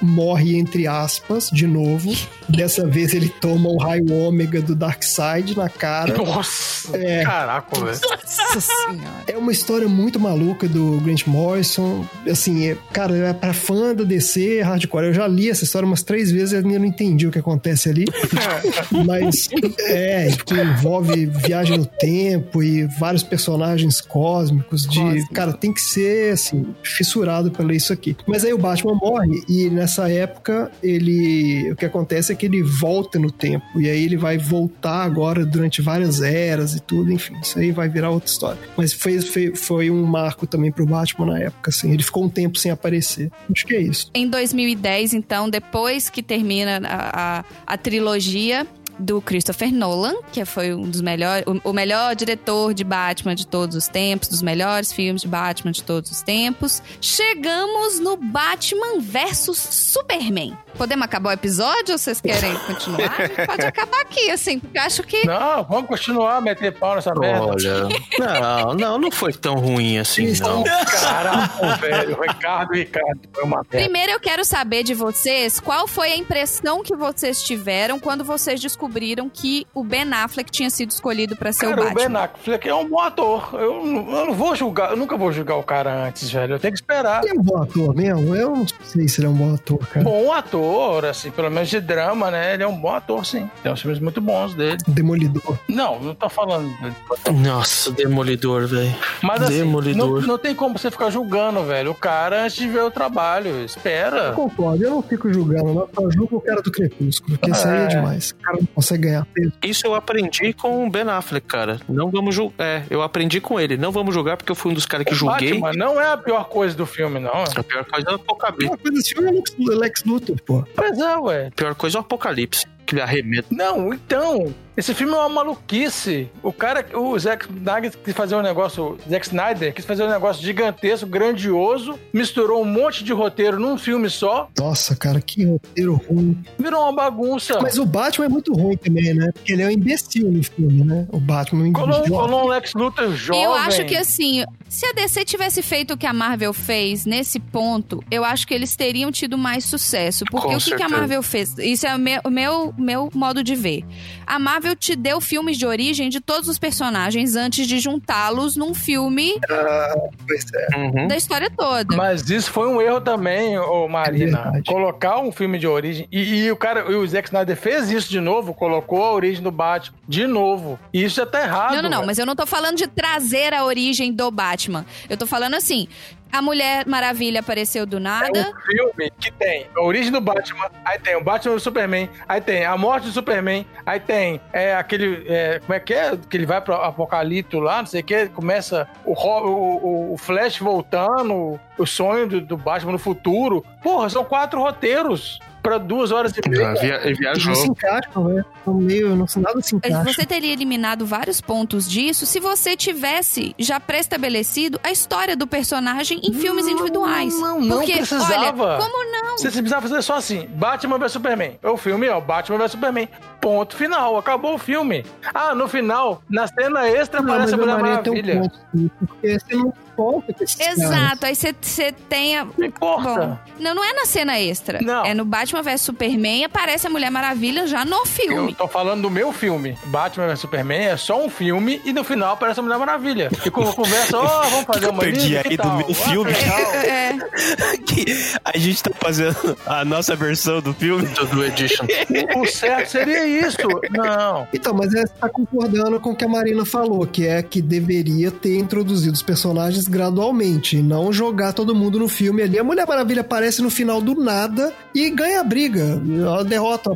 morre, entre aspas, de novo. Dessa vez ele toma o raio ômega do Darkseid na cara. Nossa! É. Caraca, velho. Nossa senhora. É uma história muito maluca do Grant Morrison. Assim, é, cara, é pra fã da DC, hardcore. Eu já li essa história umas três vezes e ainda não entendi o que acontece ali. Mas é, porque envolve viagem no tempo e vários personagens cósmicos. De, Cósmico. cara, tem que ser assim, fissurado pra ler isso aqui. Mas aí o Batman morre e nessa época ele. O que acontece é que ele volta no tempo. E aí ele vai voltar agora durante várias eras e tudo, enfim. Isso aí vai virar outra história. Mas foi, foi, foi um marco também pro Batman na época, assim. Ele ficou um tempo sem aparecer. Acho que é isso. Em 2010, então, depois que termina a, a, a trilogia do Christopher Nolan, que foi um dos melhores, o, melhor diretor de Batman de todos os tempos, dos melhores filmes de Batman de todos os tempos, chegamos no Batman versus Superman. Podemos acabar o episódio ou vocês querem continuar? A gente pode acabar aqui, assim, porque eu acho que Não, vamos continuar a meter pau nessa merda. Olha, não, não, não foi tão ruim assim, não. Caraca, velho. Ricardo, Ricardo. Foi uma merda. Primeiro eu quero saber de vocês qual foi a impressão que vocês tiveram quando vocês descobriram que o Ben Affleck tinha sido escolhido pra ser Cara, o o Ben Batman. Affleck é um bom ator. Eu, não- eu não vou julgar, eu nunca vou julgar o cara antes, velho. Eu tenho que esperar. Ele é um bom ator mesmo? Eu não sei se ele é um bom ator, cara. Bom ator, assim, pelo menos de drama, né? Ele é um bom ator, sim. Tem uns filmes muito bons dele. Demolidor. Não, não tô falando. Nossa, demolidor, velho. Mas assim, Demolidor. não, não tem como você ficar julgando, velho. O cara antes de ver o trabalho. Eu Espera. concordo, eu não fico julgando, não. Eu julgo o cara do Crepúsculo, porque isso aí é É. demais. O cara não consegue ganhar peso. Isso eu aprendi com o Ben Affleck, cara. Não vamos julgar. É, eu aprendi com ele. Não vamos julgar porque eu fui um dos caras que O julguei. Batman não é a pior coisa do filme, não. A pior coisa é o Apocalipse. Uma coisa desse filme é o Lex- Lex Luthor, pô. Pois é, ué. Pior coisa é o Apocalipse. Que ele arremeta. Não, então. Esse filme é uma maluquice. O cara, o Zack Snyder quis fazer um negócio. Zack Snyder quis fazer um negócio gigantesco, grandioso, misturou um monte de roteiro num filme só, Nossa, cara, que roteiro ruim. virou uma bagunça. Mas o Batman é muito ruim também, né? Porque ele é um imbecil no filme, né? O Batman é um Colou, imbecil. colou um Lex Luthor jovem. Eu acho que assim, se a DC tivesse feito o que a Marvel fez nesse ponto, eu acho que eles teriam tido mais sucesso. Porque Com o que, que a. Marvel fez? Isso é o meu, o meu, meu modo de ver. A Marvel te deu filmes de origem de todos os personagens antes de juntá-los num filme Pois é. Uhum. da história toda. Mas isso foi um erro também, ô Marina. É. Colocar um filme de origem. E, e o cara, e o Zack Snyder fez isso de novo, colocou a origem do Batman de novo. E isso já tá errado. Não, não, não, mas eu não tô falando de trazer a origem do Batman. Eu tô falando assim, a Mulher Maravilha apareceu do É nada. um filme que tem a origem do Batman, aí tem o Batman do Superman, aí tem a morte do Superman, aí tem é, aquele. é, como é que é? Que ele vai pro Apocalipto lá, não sei o que, começa o, o- o Flash voltando, o sonho do, do Batman no futuro. Porra, são quatro roteiros pra duas horas e meia. Via- Eles não se viajou. encaixam, né? São meio. Não, nada se encaixa. Você teria eliminado vários pontos disso se você tivesse já pré-estabelecido a história do personagem em filmes individuais. não, não Porque, precisava. olha, como não? Você precisava fazer só assim: Batman vs Superman. É o filme, ó, Batman vs Superman. Ponto final. Acabou o filme. Ah, no final, na cena extra, Não, aparece a Mulher Maria tem um Maravilha. ponto, porque você não volta com esses caras. Exato, aí você- tem a. Não importa. Bom, não, não é na cena extra. Não. É no Batman vs Superman e aparece a Mulher Maravilha já no Eu filme. tô falando do meu filme. Batman vs Superman é só um filme e no final aparece a Mulher Maravilha. E com conversa, ó, vamos fazer eu uma perdi aí que do meu Ah, filme? que. É, que a gente tá fazendo a nossa versão do filme. Do, do Edition. O certo seria isso. Não. Então, mas é, você tá concordando com o que a Marina falou, que é que deveria ter introduzido os personagens gradualmente, não jogar todo mundo no filme ali. A Mulher Maravilha aparece no final do nada e ganha a briga. Ela derrota.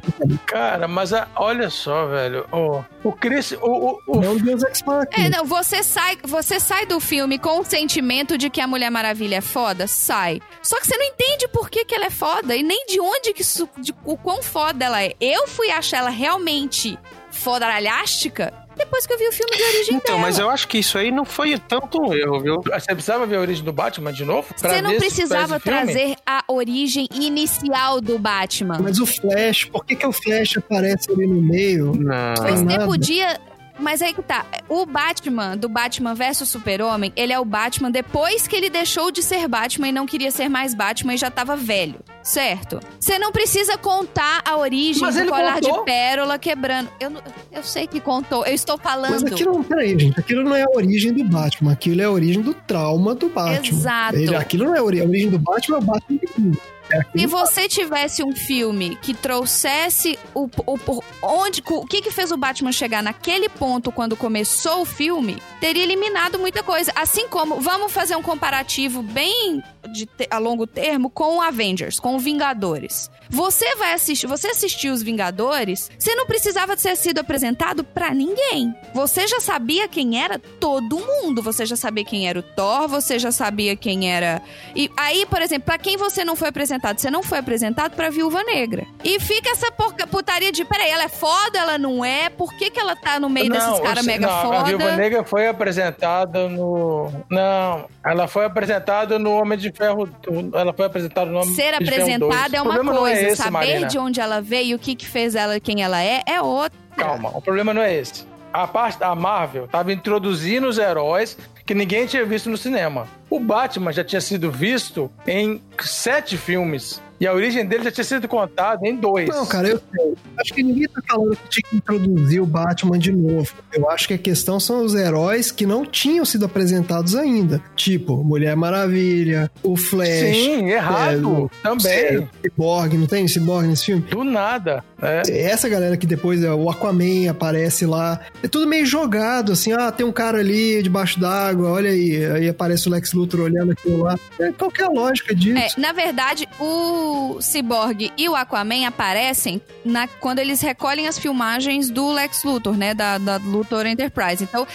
Cara, mas a- olha só, velho. O, o Chris. O, o, o- Não Deus Ex. É, não, você sai, você sai do filme com o sentimento de que a Mulher Maravilha é foda, sai. Só que você não entende por que, que ela é foda e nem de onde que isso, de, o quão foda ela é. Eu fui achar ela realmente fodaralhástica depois que eu vi o filme de origem Então, dela. mas eu acho que isso aí não foi tanto um erro, viu? Você precisava ver a origem do Batman de novo? Você não precisava trazer a origem inicial do Batman. Mas o Flash, por que, que o Flash aparece ali no meio? Não. Você podia. Mas aí que tá. O Batman, do Batman versus Super-Homem, ele é o Batman depois que ele deixou de ser Batman e não queria ser mais Batman e já tava velho. Certo? Você não precisa contar a origem Mas do colar contou. de pérola quebrando. Eu, não- eu sei que contou. Eu estou Mas falando. aquilo não, peraí, gente. Aquilo não é a origem do Batman. Aquilo é a origem do trauma do Batman. Exato. Ele- aquilo não é a origem. A origem do Batman é o Batman Se aquilo- você tivesse um filme que trouxesse o, o, o- onde o que que fez o Batman chegar naquele ponto quando começou o filme, teria eliminado muita coisa. Assim como vamos fazer um comparativo bem de a longo termo com o Avengers, com o Vingadores. Você vai assistir, você assistiu os Vingadores, você não precisava ter sido apresentado pra ninguém. Você já sabia quem era todo mundo. Você já sabia quem era o Thor, você já sabia quem era e aí, por exemplo, pra quem você não foi apresentado? Você não foi apresentado pra Viúva Negra. E fica essa porca putaria de, peraí, ela é foda, ela não é? Por que, que ela tá no meio desses eu caras mega não, foda? A Viúva Negra foi apresentada no. Não, ela foi apresentada no Homem de Ferro. Ela foi apresentada no Homem Ser de Ferro 2. apresentada é uma problema coisa, não é esse, saber Marina. de onde ela veio, o que que fez ela quem ela é, é outra. Calma, o problema não é esse. A parte da Marvel tava introduzindo os heróis que ninguém tinha visto no cinema. O Batman já tinha sido visto em sete filmes. E a origem dele já tinha sido contada em dois. Não, cara, eu sei. Acho que ninguém tá falando que tinha que introduzir o Batman de novo. Eu acho que a questão são os heróis que não tinham sido apresentados ainda. Tipo, Mulher Maravilha, o Flash. Sim, errado. é, o- Também. Cyborg, não tem Cyborg nesse filme? Do nada. É. Essa galera que depois é, o Aquaman aparece lá. É tudo meio jogado, assim. Ah, tem um cara ali debaixo d'água, olha aí. Aí aparece o Lex Luthor olhando aquilo lá. É, qual que é a lógica disso? É, na verdade, o Cyborg e o Aquaman aparecem na, quando eles recolhem as filmagens do Lex Luthor, né? Da, da Luthor Enterprise. Então,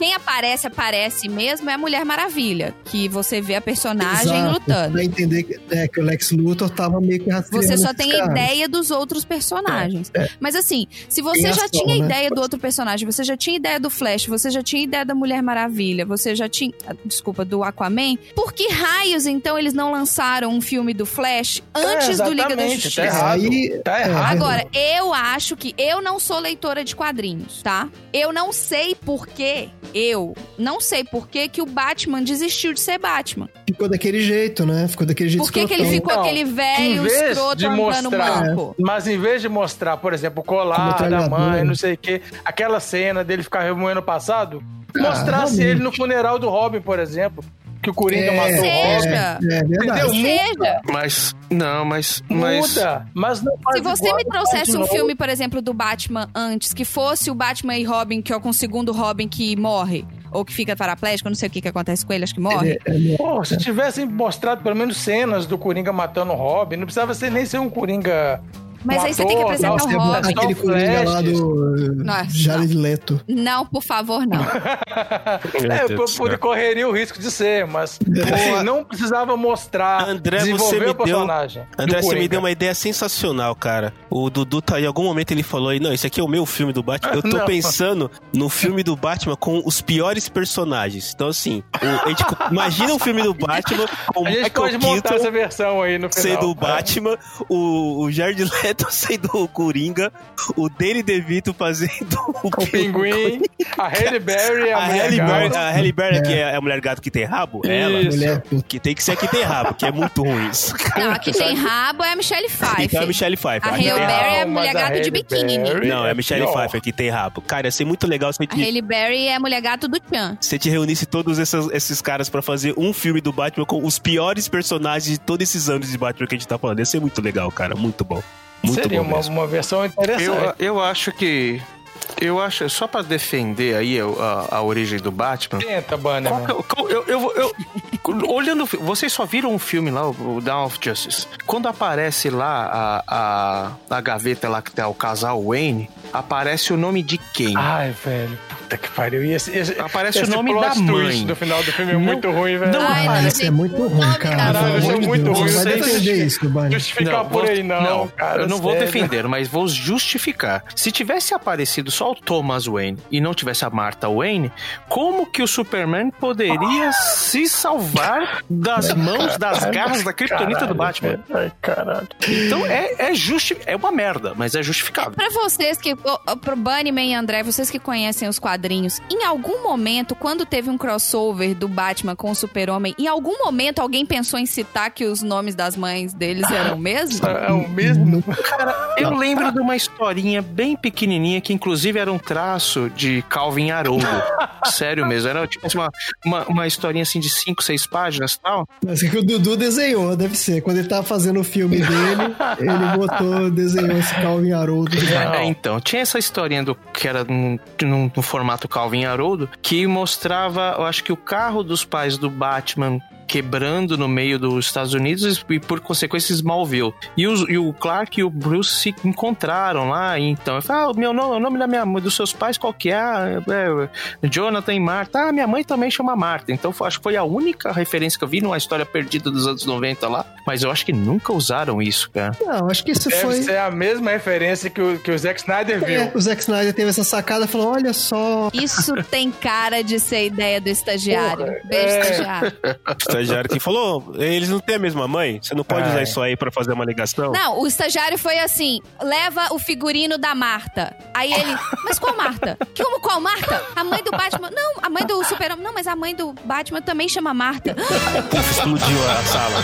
quem aparece, aparece mesmo é a Mulher Maravilha, que você vê a personagem Exato, lutando. Pra entender que, é, que o Lex Luthor tava meio que Você só tem caras. ideia dos outros personagens. Mas assim, se você Tem já ação, tinha né? ideia do outro personagem, você já tinha ideia do Flash, você já tinha ideia da Mulher Maravilha, você já tinha. ah, Desculpa, do Aquaman, por que raios então eles não lançaram um filme do Flash antes É, do Liga da exatamente, Justiça? Tá errado. Aí- tá é, errado. Agora, eu acho que eu não sou leitora de quadrinhos, tá? Eu não sei por que eu não sei por que que o Batman desistiu de ser Batman. Ficou daquele jeito, né? Ficou daquele jeito Por que, que ele ficou Então, aquele velho escroto andando mostrar- manco? Mas em vez de mostrar, por exemplo, o colar da mãe, não sei o quê, aquela cena dele ficar remoendo o passado, mostrasse realmente. ele no funeral do Robin, por exemplo, que o Coringa É, matou o Robin. Seja. É verdade. Entendeu? Seja. Mas, não, mas. mas Muda, mas não faz Se você igual, me trouxesse um novo. filme, por exemplo, do Batman antes, que fosse o Batman e Robin, que é com o segundo Robin que morre, ou que fica paraplégico, não sei o que, que acontece com ele, acho que morre. É, é, Pô, se tivessem mostrado pelo menos cenas do Coringa matando o Robin, não precisava ser, nem ser um Coringa. Mas aí você tem que apresentar o Robin. aquele Coringa lá do Nossa, Jared Leto. Não, por favor, não. é, por, céu. por correria o risco de ser, mas assim, não precisava mostrar, André, você desenvolver me o deu- personagem. do André, você me deu uma ideia sensacional, cara. O Dudu tá em algum momento ele falou aí, não, esse aqui é o meu filme do Batman. Eu tô Não. pensando no filme do Batman com os piores personagens. Então, assim, o- a gente imagina um filme do Batman com o A gente Michael pode montar Keaton essa versão aí no final. sendo o É. Batman, o, o Jared Leto sendo o Coringa, o Danny DeVito fazendo o, O pinguim, a Halle Berry é a, A mulher Halle. Berry, a Halle Berry que é a mulher gato que tem rabo? É ela. Mulher. Que tem que ser a que tem rabo, que é muito ruim isso. Não, a que tem rabo é a Michelle Pfeiffer. Então é a Michelle Pfeiffer. A A Halle Berry é a mulher mas a de biquíni. Não, é a Michelle pior. Pfeiffer que tem rabo. Cara, ia ser muito legal se a A gente, Halle Berry é a mulher gato do Chan. se a gente reunisse todos esses, esses caras pra fazer um filme do Batman com os piores personagens de todos esses anos de Batman que a gente tá falando. Ia ser muito legal, cara. Muito bom. Muito Seria bom uma, mesmo. uma versão interessante. Eu, eu acho que. Eu acho, só pra defender aí a, a- a origem do Batman. Tenta, Banner. É- eu, eu, eu- olhando, vocês só viram um filme lá, o Dawn of Justice. Quando aparece lá a, a, a gaveta lá que tá o casal Wayne, aparece o nome de quem? Ai, velho. Puta que pariu. E esse, esse, Aparece esse o nome da mãe. no final do filme é Não- muito ruim, velho. não Ai, aparece. Isso é muito ruim, cara. Caralho, isso é muito Deus, ruim, Você vai defender isso, Bani. Justificar por vou- aí, não, cara. eu não vou sério. defender, mas vou justificar. Se tivesse aparecido só o Thomas Wayne e não tivesse a Martha Wayne, como que o Superman poderia se salvar das mãos, das garras da kryptonita do Batman? Ai, caralho. Então é, é justi é uma merda, mas é justificável. Pra vocês que. Pro Bunnyman e André, vocês que conhecem os quadrinhos, em algum momento, quando teve um crossover do Batman com o Super-Homem, em algum momento alguém pensou em citar que os nomes das mães deles eram o mesmo? É o mesmo. Eu lembro de uma historinha bem pequenininha que inclusive era um traço de Calvin Haroldo. Sério mesmo, era tipo uma, uma, uma historinha assim de 5, 6 páginas e tal. Mas que o Dudu desenhou, deve ser. Quando ele tava fazendo o filme dele, ele botou, desenhou esse Calvin Haroldo. É, então, tinha essa historinha do que era num, num- num formato Calvin Haroldo, que mostrava, eu acho que o carro dos pais do Batman quebrando no meio dos Estados Unidos e por consequência Smallville. E, os- e o Clark e o Bruce se encontraram lá, e então eu falei, ah, o meu nome, o nome da minha mãe, dos seus pais qual que é? Ah, é, Jonathan e Marta. Ah, minha mãe também chama Marta. Então foi- acho que foi a única referência que eu vi numa história perdida dos anos 90 lá, mas eu acho que nunca usaram isso, cara. Não, acho que isso Deve foi. ser a mesma referência que o, que o Zack Snyder viu. É, o Zack Snyder teve essa sacada e falou: olha só. Isso tem cara de ser ideia do estagiário. Porra, Beijo, é. estagiário. O estagiário que falou, eles não têm a mesma mãe? Você não pode Ai. usar isso aí pra fazer uma ligação? Não, o estagiário foi assim: leva o figurino da Marta. Aí ele, mas qual Marta? Como qual Marta? A mãe do Batman. Não, a mãe do Super-Homem. Não, mas a mãe do Batman também chama Marta. Explodiu a sala.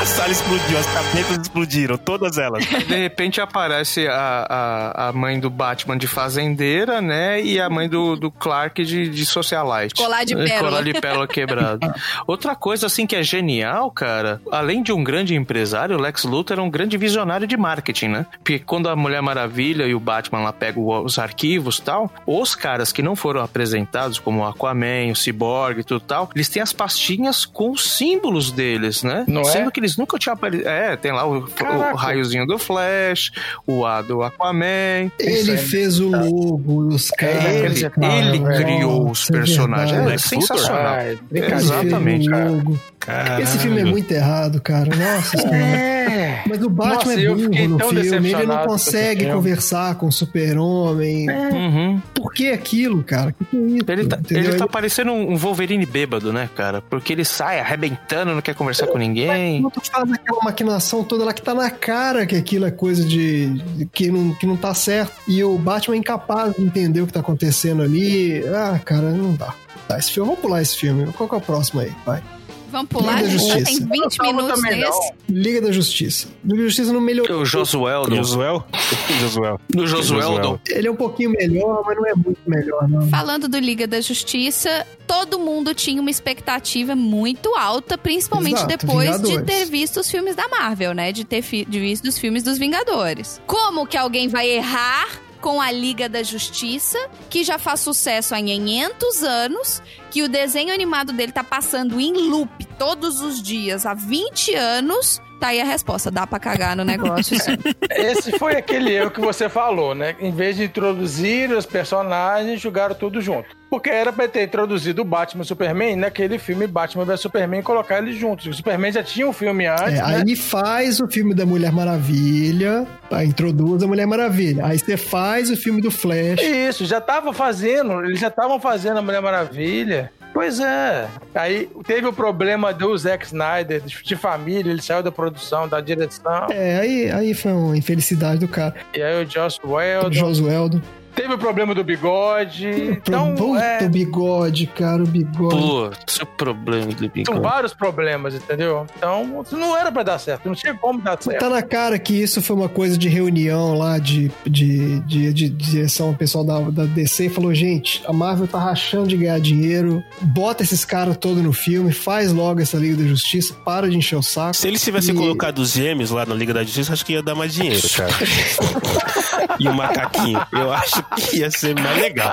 A sala explodiu, as cabeças explodiram, todas elas. De repente aparece a, a, a mãe do Batman de fazendeira, né? E a mãe do, do Clark de, de socialite. Colar de pérola. Colar de pérola quebrado. Outra coisa, assim, que é genial, cara, além de um grande empresário, o Lex Luthor era um grande visionário de marketing, né? Porque quando a Mulher Maravilha e o Batman lá pegam os arquivos e tal, os caras que não foram apresentados, como o Aquaman, o Cyborg e tudo tal, eles têm as pastinhas com os símbolos deles, né? Não é? Sendo que eles nunca tinham aparecido. É, tem lá o, o raiozinho do Flash, o A do Aquaman. Ele fez o logo, os caras. Ele, ele criou os é personagens. É, Luthor? sensacional. Ai, brincadeira. Exatamente, cara. Caralho. Esse filme é muito errado, cara. Nossa senhora. É. Mas o Batman Nossa, é eu burro no filme, ele não com consegue filme. conversar com o super-homem. Uhum. Por que aquilo, cara? Que que é isso? Ele, tá, ele tá parecendo um Wolverine bêbado, né, cara? Porque ele sai arrebentando, não quer conversar com ninguém. Não tu faz aquela maquinação toda lá que tá na cara que aquilo é coisa de, de que, não, que não tá certo. E o Batman é incapaz de entender o que tá acontecendo ali. Ah, cara, não dá. Tá, esse filme, vamos pular esse filme. Qual que é o próximo aí? Vai. Vamos pular, Liga gente. Já Justiça. tem 20 Não, minutos nesse. Liga da Justiça. Liga da Justiça não melhorou. O Josuel do, Josuel? Josuel. do Josuel. Ele é um pouquinho melhor, mas não é muito melhor, não. Falando do Liga da Justiça, todo mundo tinha uma expectativa muito alta, principalmente Exato, depois de Vingadores. ter visto os filmes da Marvel, né? De ter fi- de visto os filmes dos Vingadores. Como que alguém vai errar com a Liga da Justiça, que já faz sucesso há 500 anos, que o desenho animado dele tá passando em loop todos os dias há 20 anos? Tá aí a resposta, dá pra cagar no negócio, sim. Esse foi aquele erro que você falou, né? Em vez de introduzir os personagens, jogaram tudo junto. Porque era pra ter introduzido o Batman e o Superman naquele filme Batman vs Superman e colocar eles juntos. O Superman já tinha um filme antes, É, né? aí faz o filme da Mulher Maravilha, aí introduz a Mulher Maravilha. Aí você faz o filme do Flash. Isso, já tava fazendo, eles já estavam fazendo a Mulher Maravilha. Pois é. Aí teve o problema do Zack Snyder, de família, ele saiu da produção, da direção. É, aí, aí foi uma infelicidade do cara. E aí o Joss Do Whedon. Josueldo. Teve o problema do bigode. Então, Puta, é, o bigode, cara, o bigode. Putz, o problema do são bigode. vários problemas, entendeu? Então, não era pra dar certo, não tinha como dar certo. Tá na cara que isso foi uma coisa de reunião lá de, de, de, de direção pessoal da, da DC e falou: gente, a Marvel tá rachando de ganhar dinheiro, bota esses caras todos no filme, faz logo essa Liga da Justiça, para de encher o saco. Se eles tivessem E- colocado os gêmeos lá na Liga da Justiça, acho que ia dar mais dinheiro, cara. e o macaquinho. Eu acho que ia ser mais legal.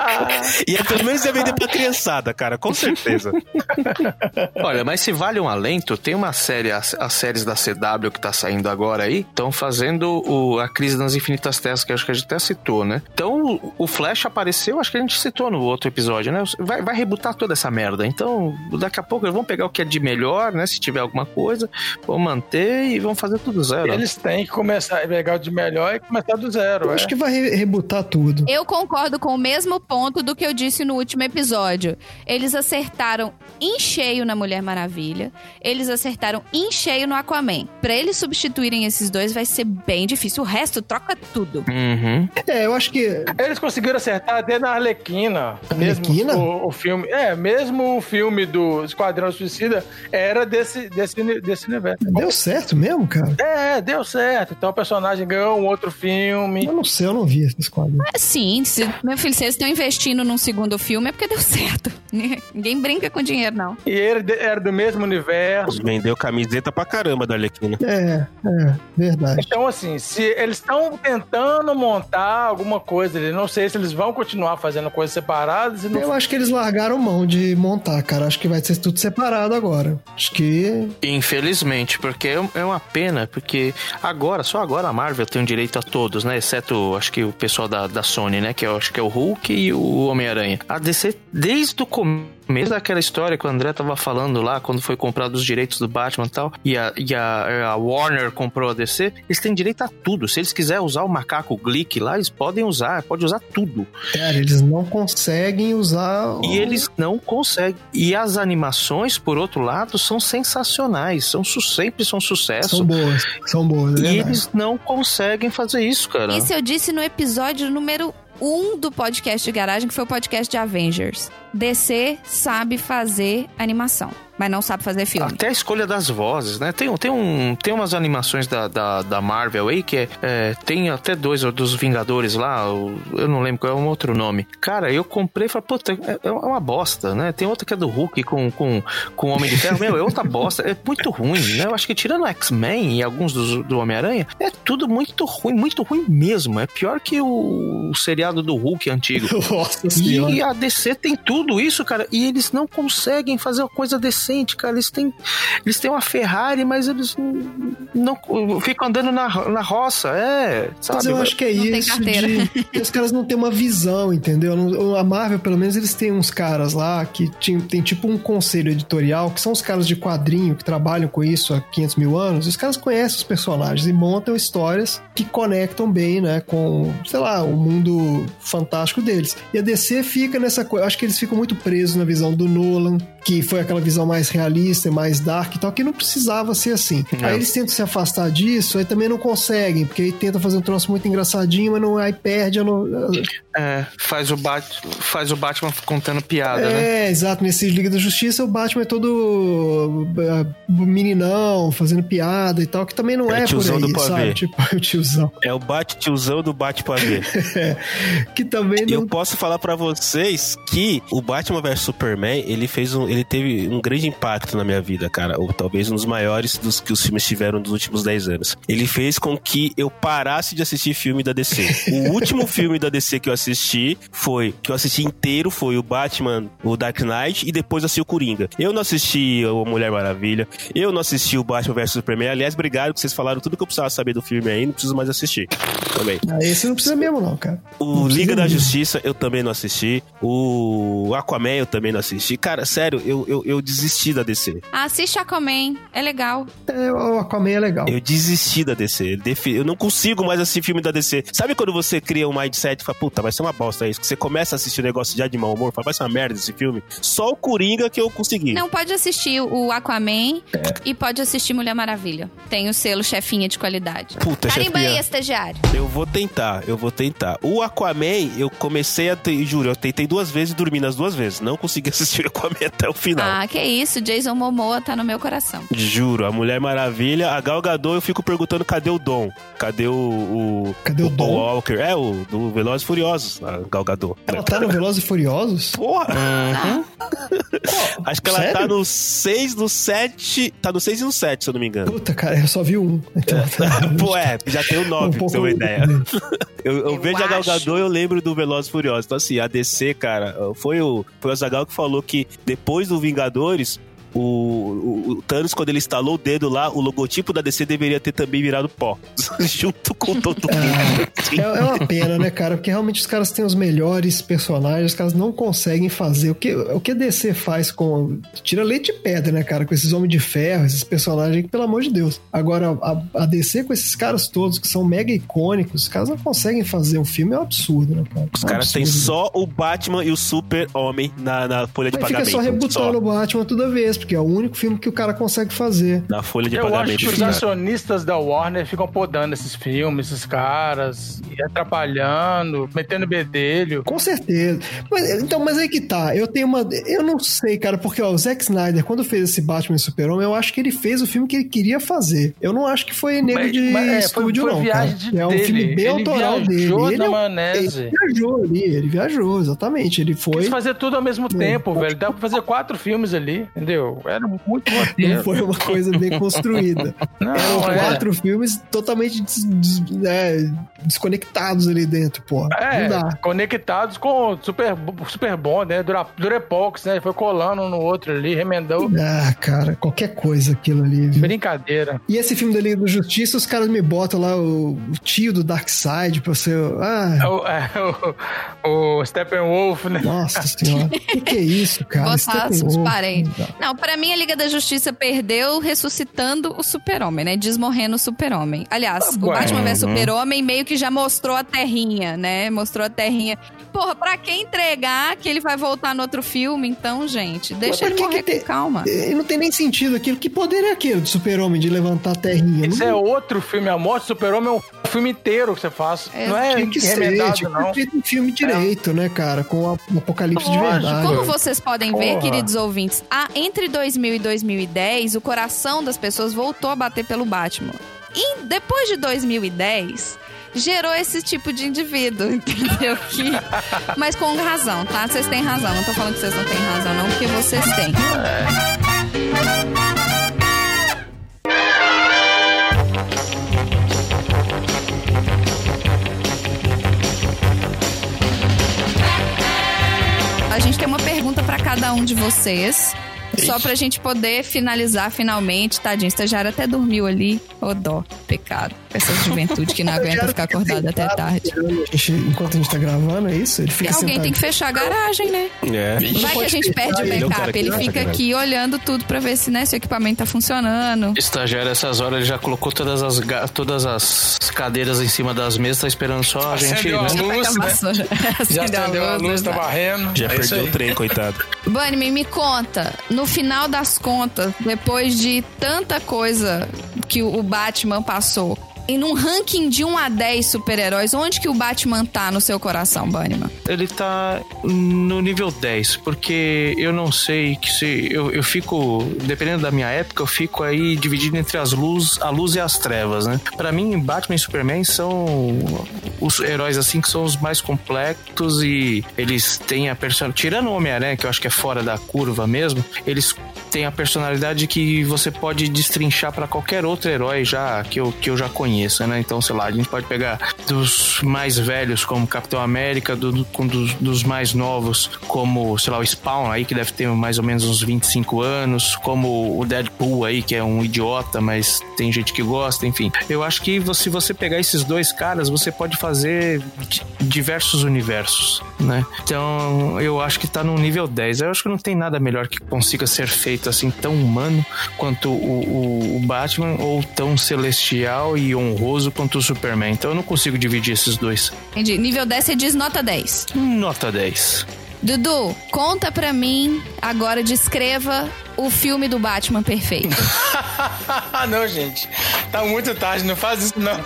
Ia pelo menos ia vender pra criançada, cara, com certeza. Olha, mas se vale um alento, tem uma série, as, as séries da CW que tá saindo agora aí, estão fazendo o, a Crise nas Infinitas Terras, que acho que a gente até citou, né? Então, o, o Flash apareceu, acho que a gente citou no outro episódio, né? Vai, vai rebutar toda essa merda. Então, daqui a pouco eles vão pegar o que é de melhor, né? Se tiver alguma coisa, vão manter e vão fazer tudo zero. Eles têm que começar a pegar o de melhor e começar do zero. Eu é. acho que vai re- rebutar tudo. Eu concordo com o mesmo ponto do que eu disse no último episódio. Eles acertaram em cheio na Mulher Maravilha. Eles acertaram em cheio no Aquaman. Pra eles substituírem esses dois vai ser bem difícil. O resto troca tudo. Uhum. É, eu acho que. Eles conseguiram acertar até na Arlequina. Mesmo Arlequina? o, o filme. É, mesmo o filme do Esquadrão Suicida era desse, desse, desse universo. Deu certo mesmo, cara? É, deu certo. Então o personagem ganhou um outro filme. Eu não sei, eu não vi esse quadro. É, sim, se, meu filho, se eles estão investindo num segundo filme é porque deu certo. Ninguém brinca com dinheiro, não. E ele era do mesmo universo. Vendeu camiseta pra caramba da Arlequina. É, é, verdade. Então, assim, se eles estão tentando montar alguma coisa ali, não sei se eles vão continuar fazendo coisas separadas e não Eu acho que eles largaram mão de montar, cara. Acho que vai ser tudo separado agora. Acho que. Infelizmente, porque é é uma pena, porque agora, só agora a Marvel tem o direito a todos, né? Exceto, acho que o pessoal da, da Sony, né? Que eu acho que é o Hulk e o Homem-Aranha. A DC, desde o começo daquela história que o André tava falando lá, quando foi comprado os direitos do Batman e tal, e a, e a, a Warner comprou a DC, eles têm direito a tudo. Se eles quiserem usar o macaco Glick lá, eles podem usar, pode usar tudo. Cara, eles não conseguem usar. E eles não conseguem. E as animações, por outro lado, são sensacionais. São su- sempre são sucesso. São boas. São boas, é E verdade. eles não conseguem fazer isso, cara. Isso eu disse no episódio número 1 um do podcast de garagem, que foi o podcast de Avengers. DC sabe fazer animação, mas não sabe fazer filme. Até a escolha das vozes, né? Tem, tem, um, tem umas animações da, da, da Marvel aí que é, é, tem até dois dos Vingadores lá, eu não lembro qual é um outro nome. Cara, eu comprei e falei, puta, é, é uma bosta, né? Tem outra que é do Hulk com, com, com o Homem de Ferro. Meu, é outra bosta. É muito ruim, né? Eu acho que tirando o X-Men e alguns dos, do Homem-Aranha, é tudo muito ruim, muito ruim mesmo. É pior que o, o seriado do Hulk antigo. Nossa senhora. E a DC tem tudo isso, cara, e eles não conseguem fazer uma coisa decente, cara. Eles têm, eles têm uma Ferrari, mas eles não, não ficam andando na, na roça, é, sabe? Mas eu acho que é Não tem isso de... os caras não têm uma visão, entendeu? A Marvel, pelo menos, eles têm uns caras lá que tinham- tem tipo um conselho editorial, que são os caras de quadrinho que trabalham com isso há 500 mil anos. Os caras conhecem os personagens e montam histórias que conectam bem, né, com, sei lá, o mundo fantástico deles. E a DC fica nessa coisa, acho que eles ficam muito presos na visão do Nolan, que foi aquela visão mais realista, mais dark e tal, que não precisava ser assim. É. Aí eles tentam se afastar disso, aí também não conseguem, porque aí tenta fazer um troço muito engraçadinho, mas não, aí perde. a no- É, faz o, Bat, faz o Batman contando piada, né? É, exato. Nesse Liga da Justiça, o Batman é todo uh, meninão, fazendo piada e tal, que também não É é, por tiozão do aí, sabe? Tipo, o tiozão. É o bate-tiozão do bate-pavê. que também Eu não... posso falar pra vocês que o Batman vs Superman, ele fez um, ele teve um grande impacto na minha vida, cara, ou talvez um dos maiores dos que os filmes tiveram nos últimos 10 anos. Ele fez com que eu parasse de assistir filme da DC. O último filme da DC que eu assisti foi que eu assisti inteiro foi o Batman, o Dark Knight e depois assisti o Coringa. Eu não assisti o Mulher Maravilha, eu não assisti o Batman vs Superman. Aliás, obrigado que vocês falaram tudo que eu precisava saber do filme aí, não preciso mais assistir. Também. Ah, esse não precisa mesmo, não, cara. O Liga da mesmo. Justiça eu também não assisti. O Aquaman eu também não assisti. Cara, sério, eu, eu, eu desisti da DC. Assiste Aquaman, é legal. É, o Aquaman é legal. Eu desisti da DC. Eu não consigo mais assistir filme da DC. Sabe quando você cria um mindset e fala, puta, vai ser uma bosta isso? Que você começa a assistir o negócio já de mau humor, fala, vai ser uma merda esse filme. Só o Coringa que eu consegui. Não, pode assistir o Aquaman É. e pode assistir Mulher Maravilha. Tem o selo chefinha de qualidade. Puta, Carimba aí, chefinha. estagiário. Eu vou tentar, eu vou tentar. O Aquaman, eu comecei a. Te, juro, eu tentei duas vezes e dormi nas duas vezes. Não consegui assistir o Aquaman até o final. Ah, que isso. Jason Momoa tá no meu coração. Juro, a Mulher Maravilha, a Gal Gadot, eu fico perguntando cadê o Dom? Cadê o. o Cadê o Paul Dom? Walker? É, o do Velozes e Furiosos, a Gal Gadot. Ela tá no Velozes e Furiosos? Porra! Acho que ela sério? tá no 6, no 7. Tá no 6 e no 7, se eu não me engano. Puta, cara, eu só vi um. Então, Pô, é, já tem o 9, Um pra ter uma ideia. Eu, eu Eu vejo a Gal acho. Gadot, eu lembro do Velozes e Furiosos. Então, assim, a DC, cara, foi o, foi o Zagal que falou que depois do Vingadores, o, o- o Thanos, quando ele instalou o dedo lá, o logotipo da DC deveria ter também virado pó. Junto com todo mundo. É, é uma pena, né, cara? Porque realmente os caras têm os melhores personagens, os caras não conseguem fazer. O que, o que a DC faz com. Tira leite e pedra, né, cara? Com esses homens de ferro, esses personagens, que, pelo amor de Deus. Agora, a, a DC com esses caras todos, que são mega icônicos, os caras não conseguem fazer um filme, é um absurdo, né, cara? Os É um caras têm só o Batman e o Super-Homem na, na folha de fica pagamento. só rebutando o Batman toda vez, porque é o único filme que o cara consegue fazer. Na folha de Eu acho pagamento. que os acionistas da Warner ficam podando esses filmes, esses caras, e atrapalhando, metendo bedelho. Com certeza. Mas, então, mas aí que tá. Eu tenho uma. Eu não sei, cara, porque ó, o Zack Snyder, quando fez esse Batman e Super-Homem, eu acho que ele fez o filme que ele queria fazer. Eu não acho que foi nego Mas- de mas, é, foi- estúdio, foi não. viagem cara. de- é um dele. filme bem Ele autoral dele. Ele, na é maionese. ele viajou ali, ele viajou, exatamente. Ele foi. Quis fazer tudo ao mesmo tempo, velho. Dá pra fazer quatro filmes ali, entendeu? Era muito Não roteiro. foi uma coisa bem construída. Não, Eram é. quatro filmes totalmente des- des- é, desconectados ali dentro, pô. Não É, dá. conectados com o super, super bom, né? Dura, Durepox, né? Foi colando um no outro ali, remendou. Ah, cara, qualquer coisa aquilo ali. viu? Brincadeira. E esse filme da Liga da Justiça, os caras me botam lá o, o tio do Darkseid pra ser. Ah, É o, é o, o Steppenwolf, né? nossa senhora. O que, que é isso, cara? Botar os parentes. Não, pra mim a Liga da Justiça perdeu ressuscitando o super-homem, né? Desmorrendo o super-homem. Aliás, o Ué. Batman vs Super-Homem meio que já mostrou a terrinha, né? Mostrou a terrinha. Porra, pra quem entregar que ele vai voltar no outro filme, então, gente, deixa Mas ele por que morrer que tem- com calma. E não tem nem sentido aquilo. Que poder é aquele do super-homem de levantar a terrinha? Esse não é outro filme. A Morte do Super-Homem é um filme inteiro que você faz. É, não é tinha que ser, tinha não. que um filme direito, né, cara? Com o apocalipse de Lógico. verdade. Como vocês podem ver, Porra. queridos ouvintes, a- entre 2000 e 2010, o coração das pessoas voltou a bater pelo Batman. E depois de 2010, gerou esse tipo de indivíduo, entendeu? Que... Mas com razão, tá? Vocês têm razão. Não tô falando que vocês não têm razão, não, porque vocês têm. A gente tem uma pergunta pra cada um de vocês. Só pra gente poder finalizar finalmente, tadinho. O estagiário até dormiu ali. Ô dó, pecado. Essa juventude que não aguenta ficar acordada até tarde. Gente- enquanto a gente tá gravando, é isso? Ele E fica alguém sentado. tem que fechar a garagem, né? É. Vai que a gente perde o backup. Ele fica aqui olhando tudo pra ver se, né, se o equipamento tá funcionando. Estagiário, essas horas, ele já colocou todas as, todas as cadeiras em cima das mesas, tá esperando só a gente. Acendeu a luz, né? Já Acendeu a luz, tá varrendo. Já É perdeu o trem, coitado. Bunny, me conta, no final das contas, depois de tanta coisa que o Batman passou, em um ranking de 1 a 10 super-heróis, onde que o Batman tá no seu coração, Bunnyman? Ele tá no nível 10, porque eu não sei que se. Eu, eu fico. Dependendo da minha época, eu fico aí dividido entre as luz, a luz e as trevas, né? Pra mim, Batman e Superman são os heróis assim que são os mais complexos e eles têm a personalidade. Tirando o Homem-Aranha, que eu acho que é fora da curva mesmo, eles tem a personalidade que você pode destrinchar pra qualquer outro herói já que eu, que eu já conheça, né? Então, sei lá, a gente pode pegar dos mais velhos como Capitão América, do, do- dos, dos mais novos como, sei lá, o Spawn aí que deve ter mais ou menos uns 25 anos, como o Deadpool aí que é um idiota, mas tem gente que gosta, enfim. Eu acho que se você pegar esses dois caras, você pode fazer di- diversos universos, né? Então, eu acho que tá no nível 10. Eu acho que não tem nada melhor que consiga ser feito assim tão humano quanto o, o- o Batman ou tão celestial e honroso quanto o Superman. Então, eu não consigo dividir esses dois. Entendi. Nível 10, você diz nota 10. Nota 10. Dudu, conta pra mim, agora descreva o filme do Batman perfeito. Ah, não, gente. Tá muito tarde, não faz isso, não.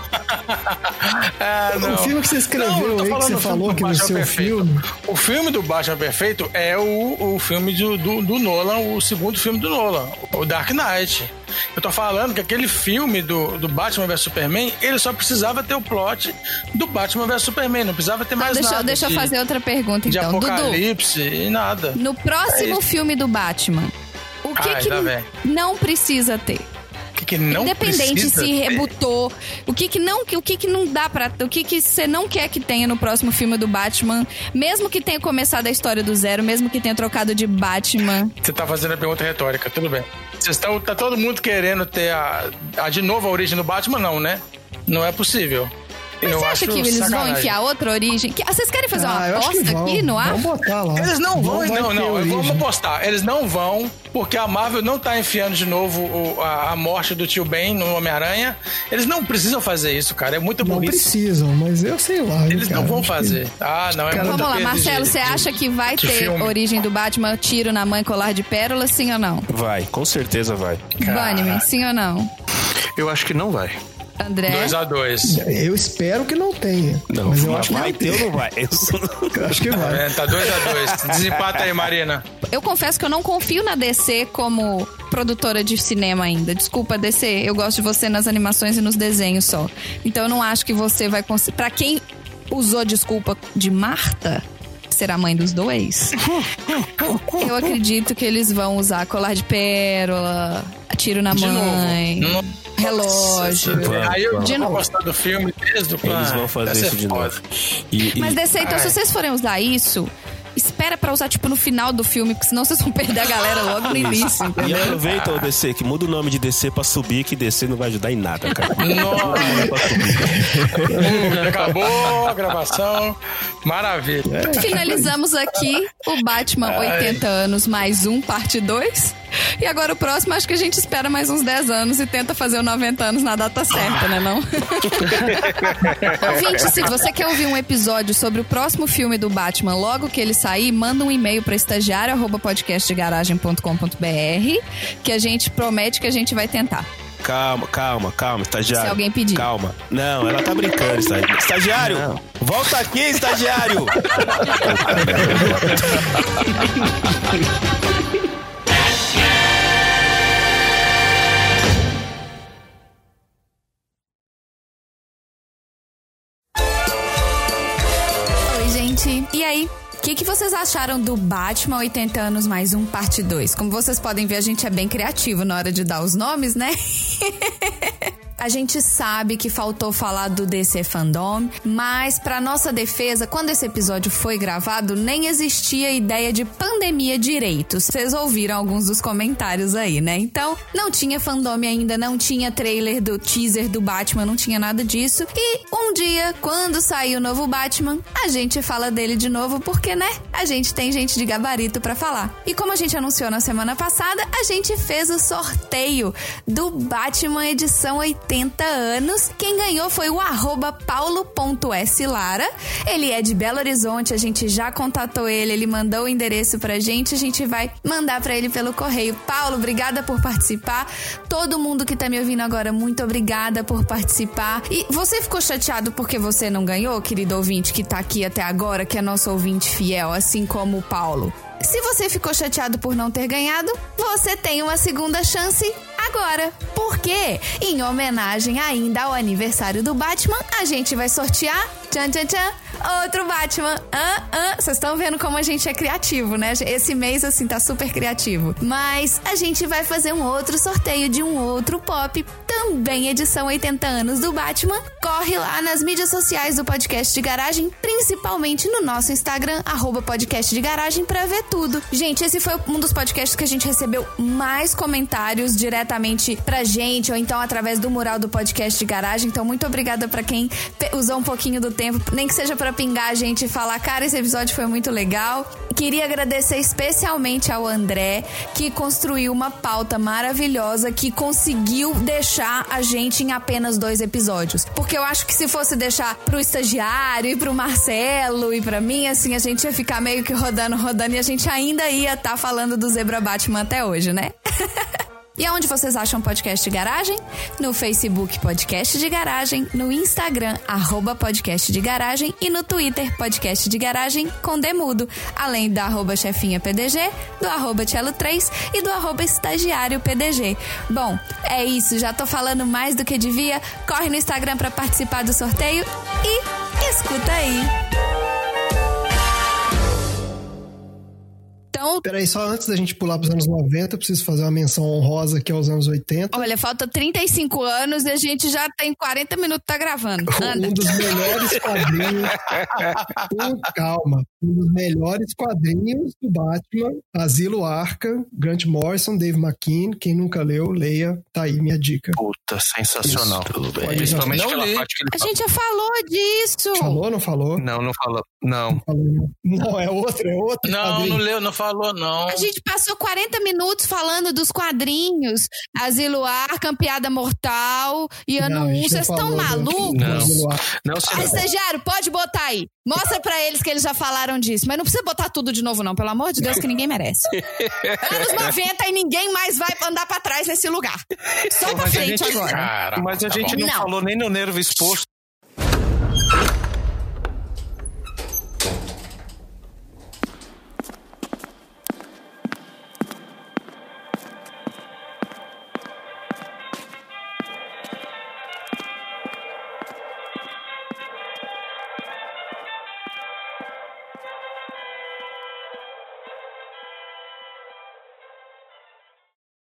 ah, não. O filme que você escreveu Não, eu aí, que você falou que no seu Perfeito. filme. O filme do Batman Perfeito é o, o filme do, do, do Nolan, o segundo filme do Nolan, o Dark Knight. Eu tô falando que aquele filme do, do Batman vs Superman, ele só precisava ter o plot do Batman vs Superman, não precisava ter mais deixa, eu- nada. deixa eu de, fazer outra pergunta, de então. Dudu, apocalipse e nada. no próximo É filme do Batman, o que, Ai, que lá vem. não precisa ter? O que, que não Independente precisa se ter? rebutou, o que que não, o que que não dá para, o que que você não quer que tenha no próximo filme do Batman, mesmo que tenha começado a história do zero, mesmo que tenha trocado de Batman. Você tá fazendo a pergunta retórica, tudo bem. Vocês estão, tá todo mundo querendo ter a, a de novo a origem do Batman, não, né? Não é possível. Mas Eu você acha que eles vão sacanagem. enfiar outra origem? Que- ah, vocês querem fazer uma Ah, que aposta vão. aqui no ar? Vamos botar lá. Eles não vão, não, não, origem. vamos apostar. Eles não vão, porque a Marvel não tá enfiando de novo o- a, a morte do tio Ben no Homem-Aranha. Eles não precisam fazer isso, cara. É muito Não burrice. precisam, mas eu sei lá. Eles cara, não vão acho que- fazer. Ah, não, é Cara, Vamos lá, Marcelo, de- você acha que vai ter filme. origem do Batman, tiro na mãe, colar de pérola, sim ou não? Vai, com certeza vai. Bunnyman, sim ou não? Eu acho que não vai. André? 2x2. Eu espero que não tenha. Não, mas eu acho que vai vai ter ou não vai? Eu acho que vai. É, tá 2x2. Desempata aí, Marina. Eu confesso que eu não confio na DC como produtora de cinema ainda. Desculpa, DC, eu gosto de você nas animações e nos desenhos só. Então eu não acho que você vai conseguir. Pra quem usou desculpa de Marta, ser a mãe dos dois, eu acredito que eles vão usar colar de pérola, tiro na De mãe, novo. relógio. Vamos, Aí eu de novo gostar do filme desde o Eles vão fazer é isso de foda. novo. E, e- Mas DC, então, Ai. se vocês forem usar isso, espera pra usar, tipo, no final do filme, porque senão vocês vão perder a galera logo no início, E aproveita o DC, que muda o nome de DC pra subir, que DC não vai ajudar em nada, cara. Nossa, Pra subir. acabou a gravação. Maravilha. Finalizamos aqui o Batman 80 anos mais um, parte 2. E agora o próximo, acho que a gente espera mais uns 10 anos e tenta fazer o 90 anos na data certa, né não? Ouvinte, se você quer ouvir um episódio sobre o próximo filme do Batman logo que ele sair, manda um e-mail para estagiário.podcastdegaragem.com.br que a gente promete que a gente vai tentar. Calma, calma, calma, estagiário. Se alguém pedir. Calma. Não, ela tá brincando, estagiário. Estagiário! Volta aqui, estagiário! O que, que vocês acharam do Batman 80 anos mais um, parte 2? Como vocês podem ver, a gente é bem criativo na hora de dar os nomes, né? A gente sabe que faltou falar do DC Fandom, mas para nossa defesa, quando esse episódio foi gravado, nem existia ideia de pandemia direito. Vocês ouviram alguns dos comentários aí, né? Então, não tinha fandom ainda, não tinha trailer do teaser do Batman, não tinha nada disso. E um dia, quando sair o novo Batman, a gente fala dele de novo, porque, né? A gente tem gente de gabarito para falar. E como a gente anunciou na semana passada, a gente fez o sorteio do Batman edição 80 anos. Quem ganhou foi o arroba paulo.slara. Ele é de Belo Horizonte, a gente já contatou ele, ele mandou o endereço pra gente, a gente vai mandar pra ele pelo correio. Paulo, obrigada por participar. Todo mundo que tá me ouvindo agora, muito obrigada por participar. E você ficou chateado porque você não ganhou, querido ouvinte que tá aqui até agora, que é nosso ouvinte fiel, assim como o Paulo? Se você ficou chateado por não ter ganhado, você tem uma segunda chance agora. Porque, em homenagem ainda ao aniversário do Batman, a gente vai sortear Tchan, tchan, tchan. Outro Batman. Ah, ah. Vocês estão vendo como a gente é criativo, né? Esse mês, assim, tá super criativo. Mas a gente vai fazer um outro sorteio de um outro pop. Também edição 80 anos do Batman. Corre lá nas mídias sociais do podcast de garagem, principalmente no nosso Instagram, arroba podcast de garagem, pra ver tudo. Gente, esse foi um dos podcasts que a gente recebeu mais comentários diretamente pra gente, ou então através do mural do podcast de garagem. Então, muito obrigada pra quem usou um pouquinho do tempo, nem que seja pra pingar a gente e falar, cara, esse episódio foi muito legal. Queria agradecer especialmente ao André, que construiu uma pauta maravilhosa que conseguiu deixar a gente em apenas dois episódios. Porque eu acho que se fosse deixar pro estagiário e pro Marcelo e pra mim, assim, a gente ia ficar meio que rodando, rodando e a gente ainda ia estar falando do Zebra Batman até hoje, né? E aonde vocês acham podcast de garagem? No Facebook Podcast de Garagem, no Instagram arroba Podcast de Garagem e no Twitter Podcast de Garagem com Demudo, além da arroba chefinha PDG, do arroba Tchelo 3 e do arroba estagiário PDG. Bom, é isso, já tô falando mais do que devia. Corre no Instagram para participar do sorteio e escuta aí. Então, Peraí, só antes da gente pular pros anos 90, eu preciso fazer uma menção honrosa aqui aos anos 80. olha, falta 35 anos e a gente já tem 40 minutos tá gravando. Anda. Um dos melhores quadrinhos. Com calma. Um dos melhores quadrinhos do Batman. Asilo Arca, Grant Morrison, Dave McKean. Quem nunca leu, leia. Tá aí minha dica. Puta, sensacional. Tudo bem. Principalmente Não aquela li. parte que ele A fala. gente já falou disso. Falou ou não falou? Não, não falou. Não. Falou, não. Não, é outro, é outro. Não, quadrinho. não leu, não falou, não. A gente passou 40 minutos falando dos quadrinhos. Asilo Arkham, Piada Mortal e Ano Não, a 1. gente não Vocês estão malucos? Não. Arca. Não, Ah, estagiário, pode botar aí. Mostra pra eles que eles já falaram disso. Mas não precisa botar tudo de novo, não. Pelo amor de Deus, que ninguém merece. Anos 90 e ninguém mais vai andar pra trás nesse lugar. Só pra Mas frente gente- agora. Caraca, Mas a tá gente não, Não. falou nem no nervo exposto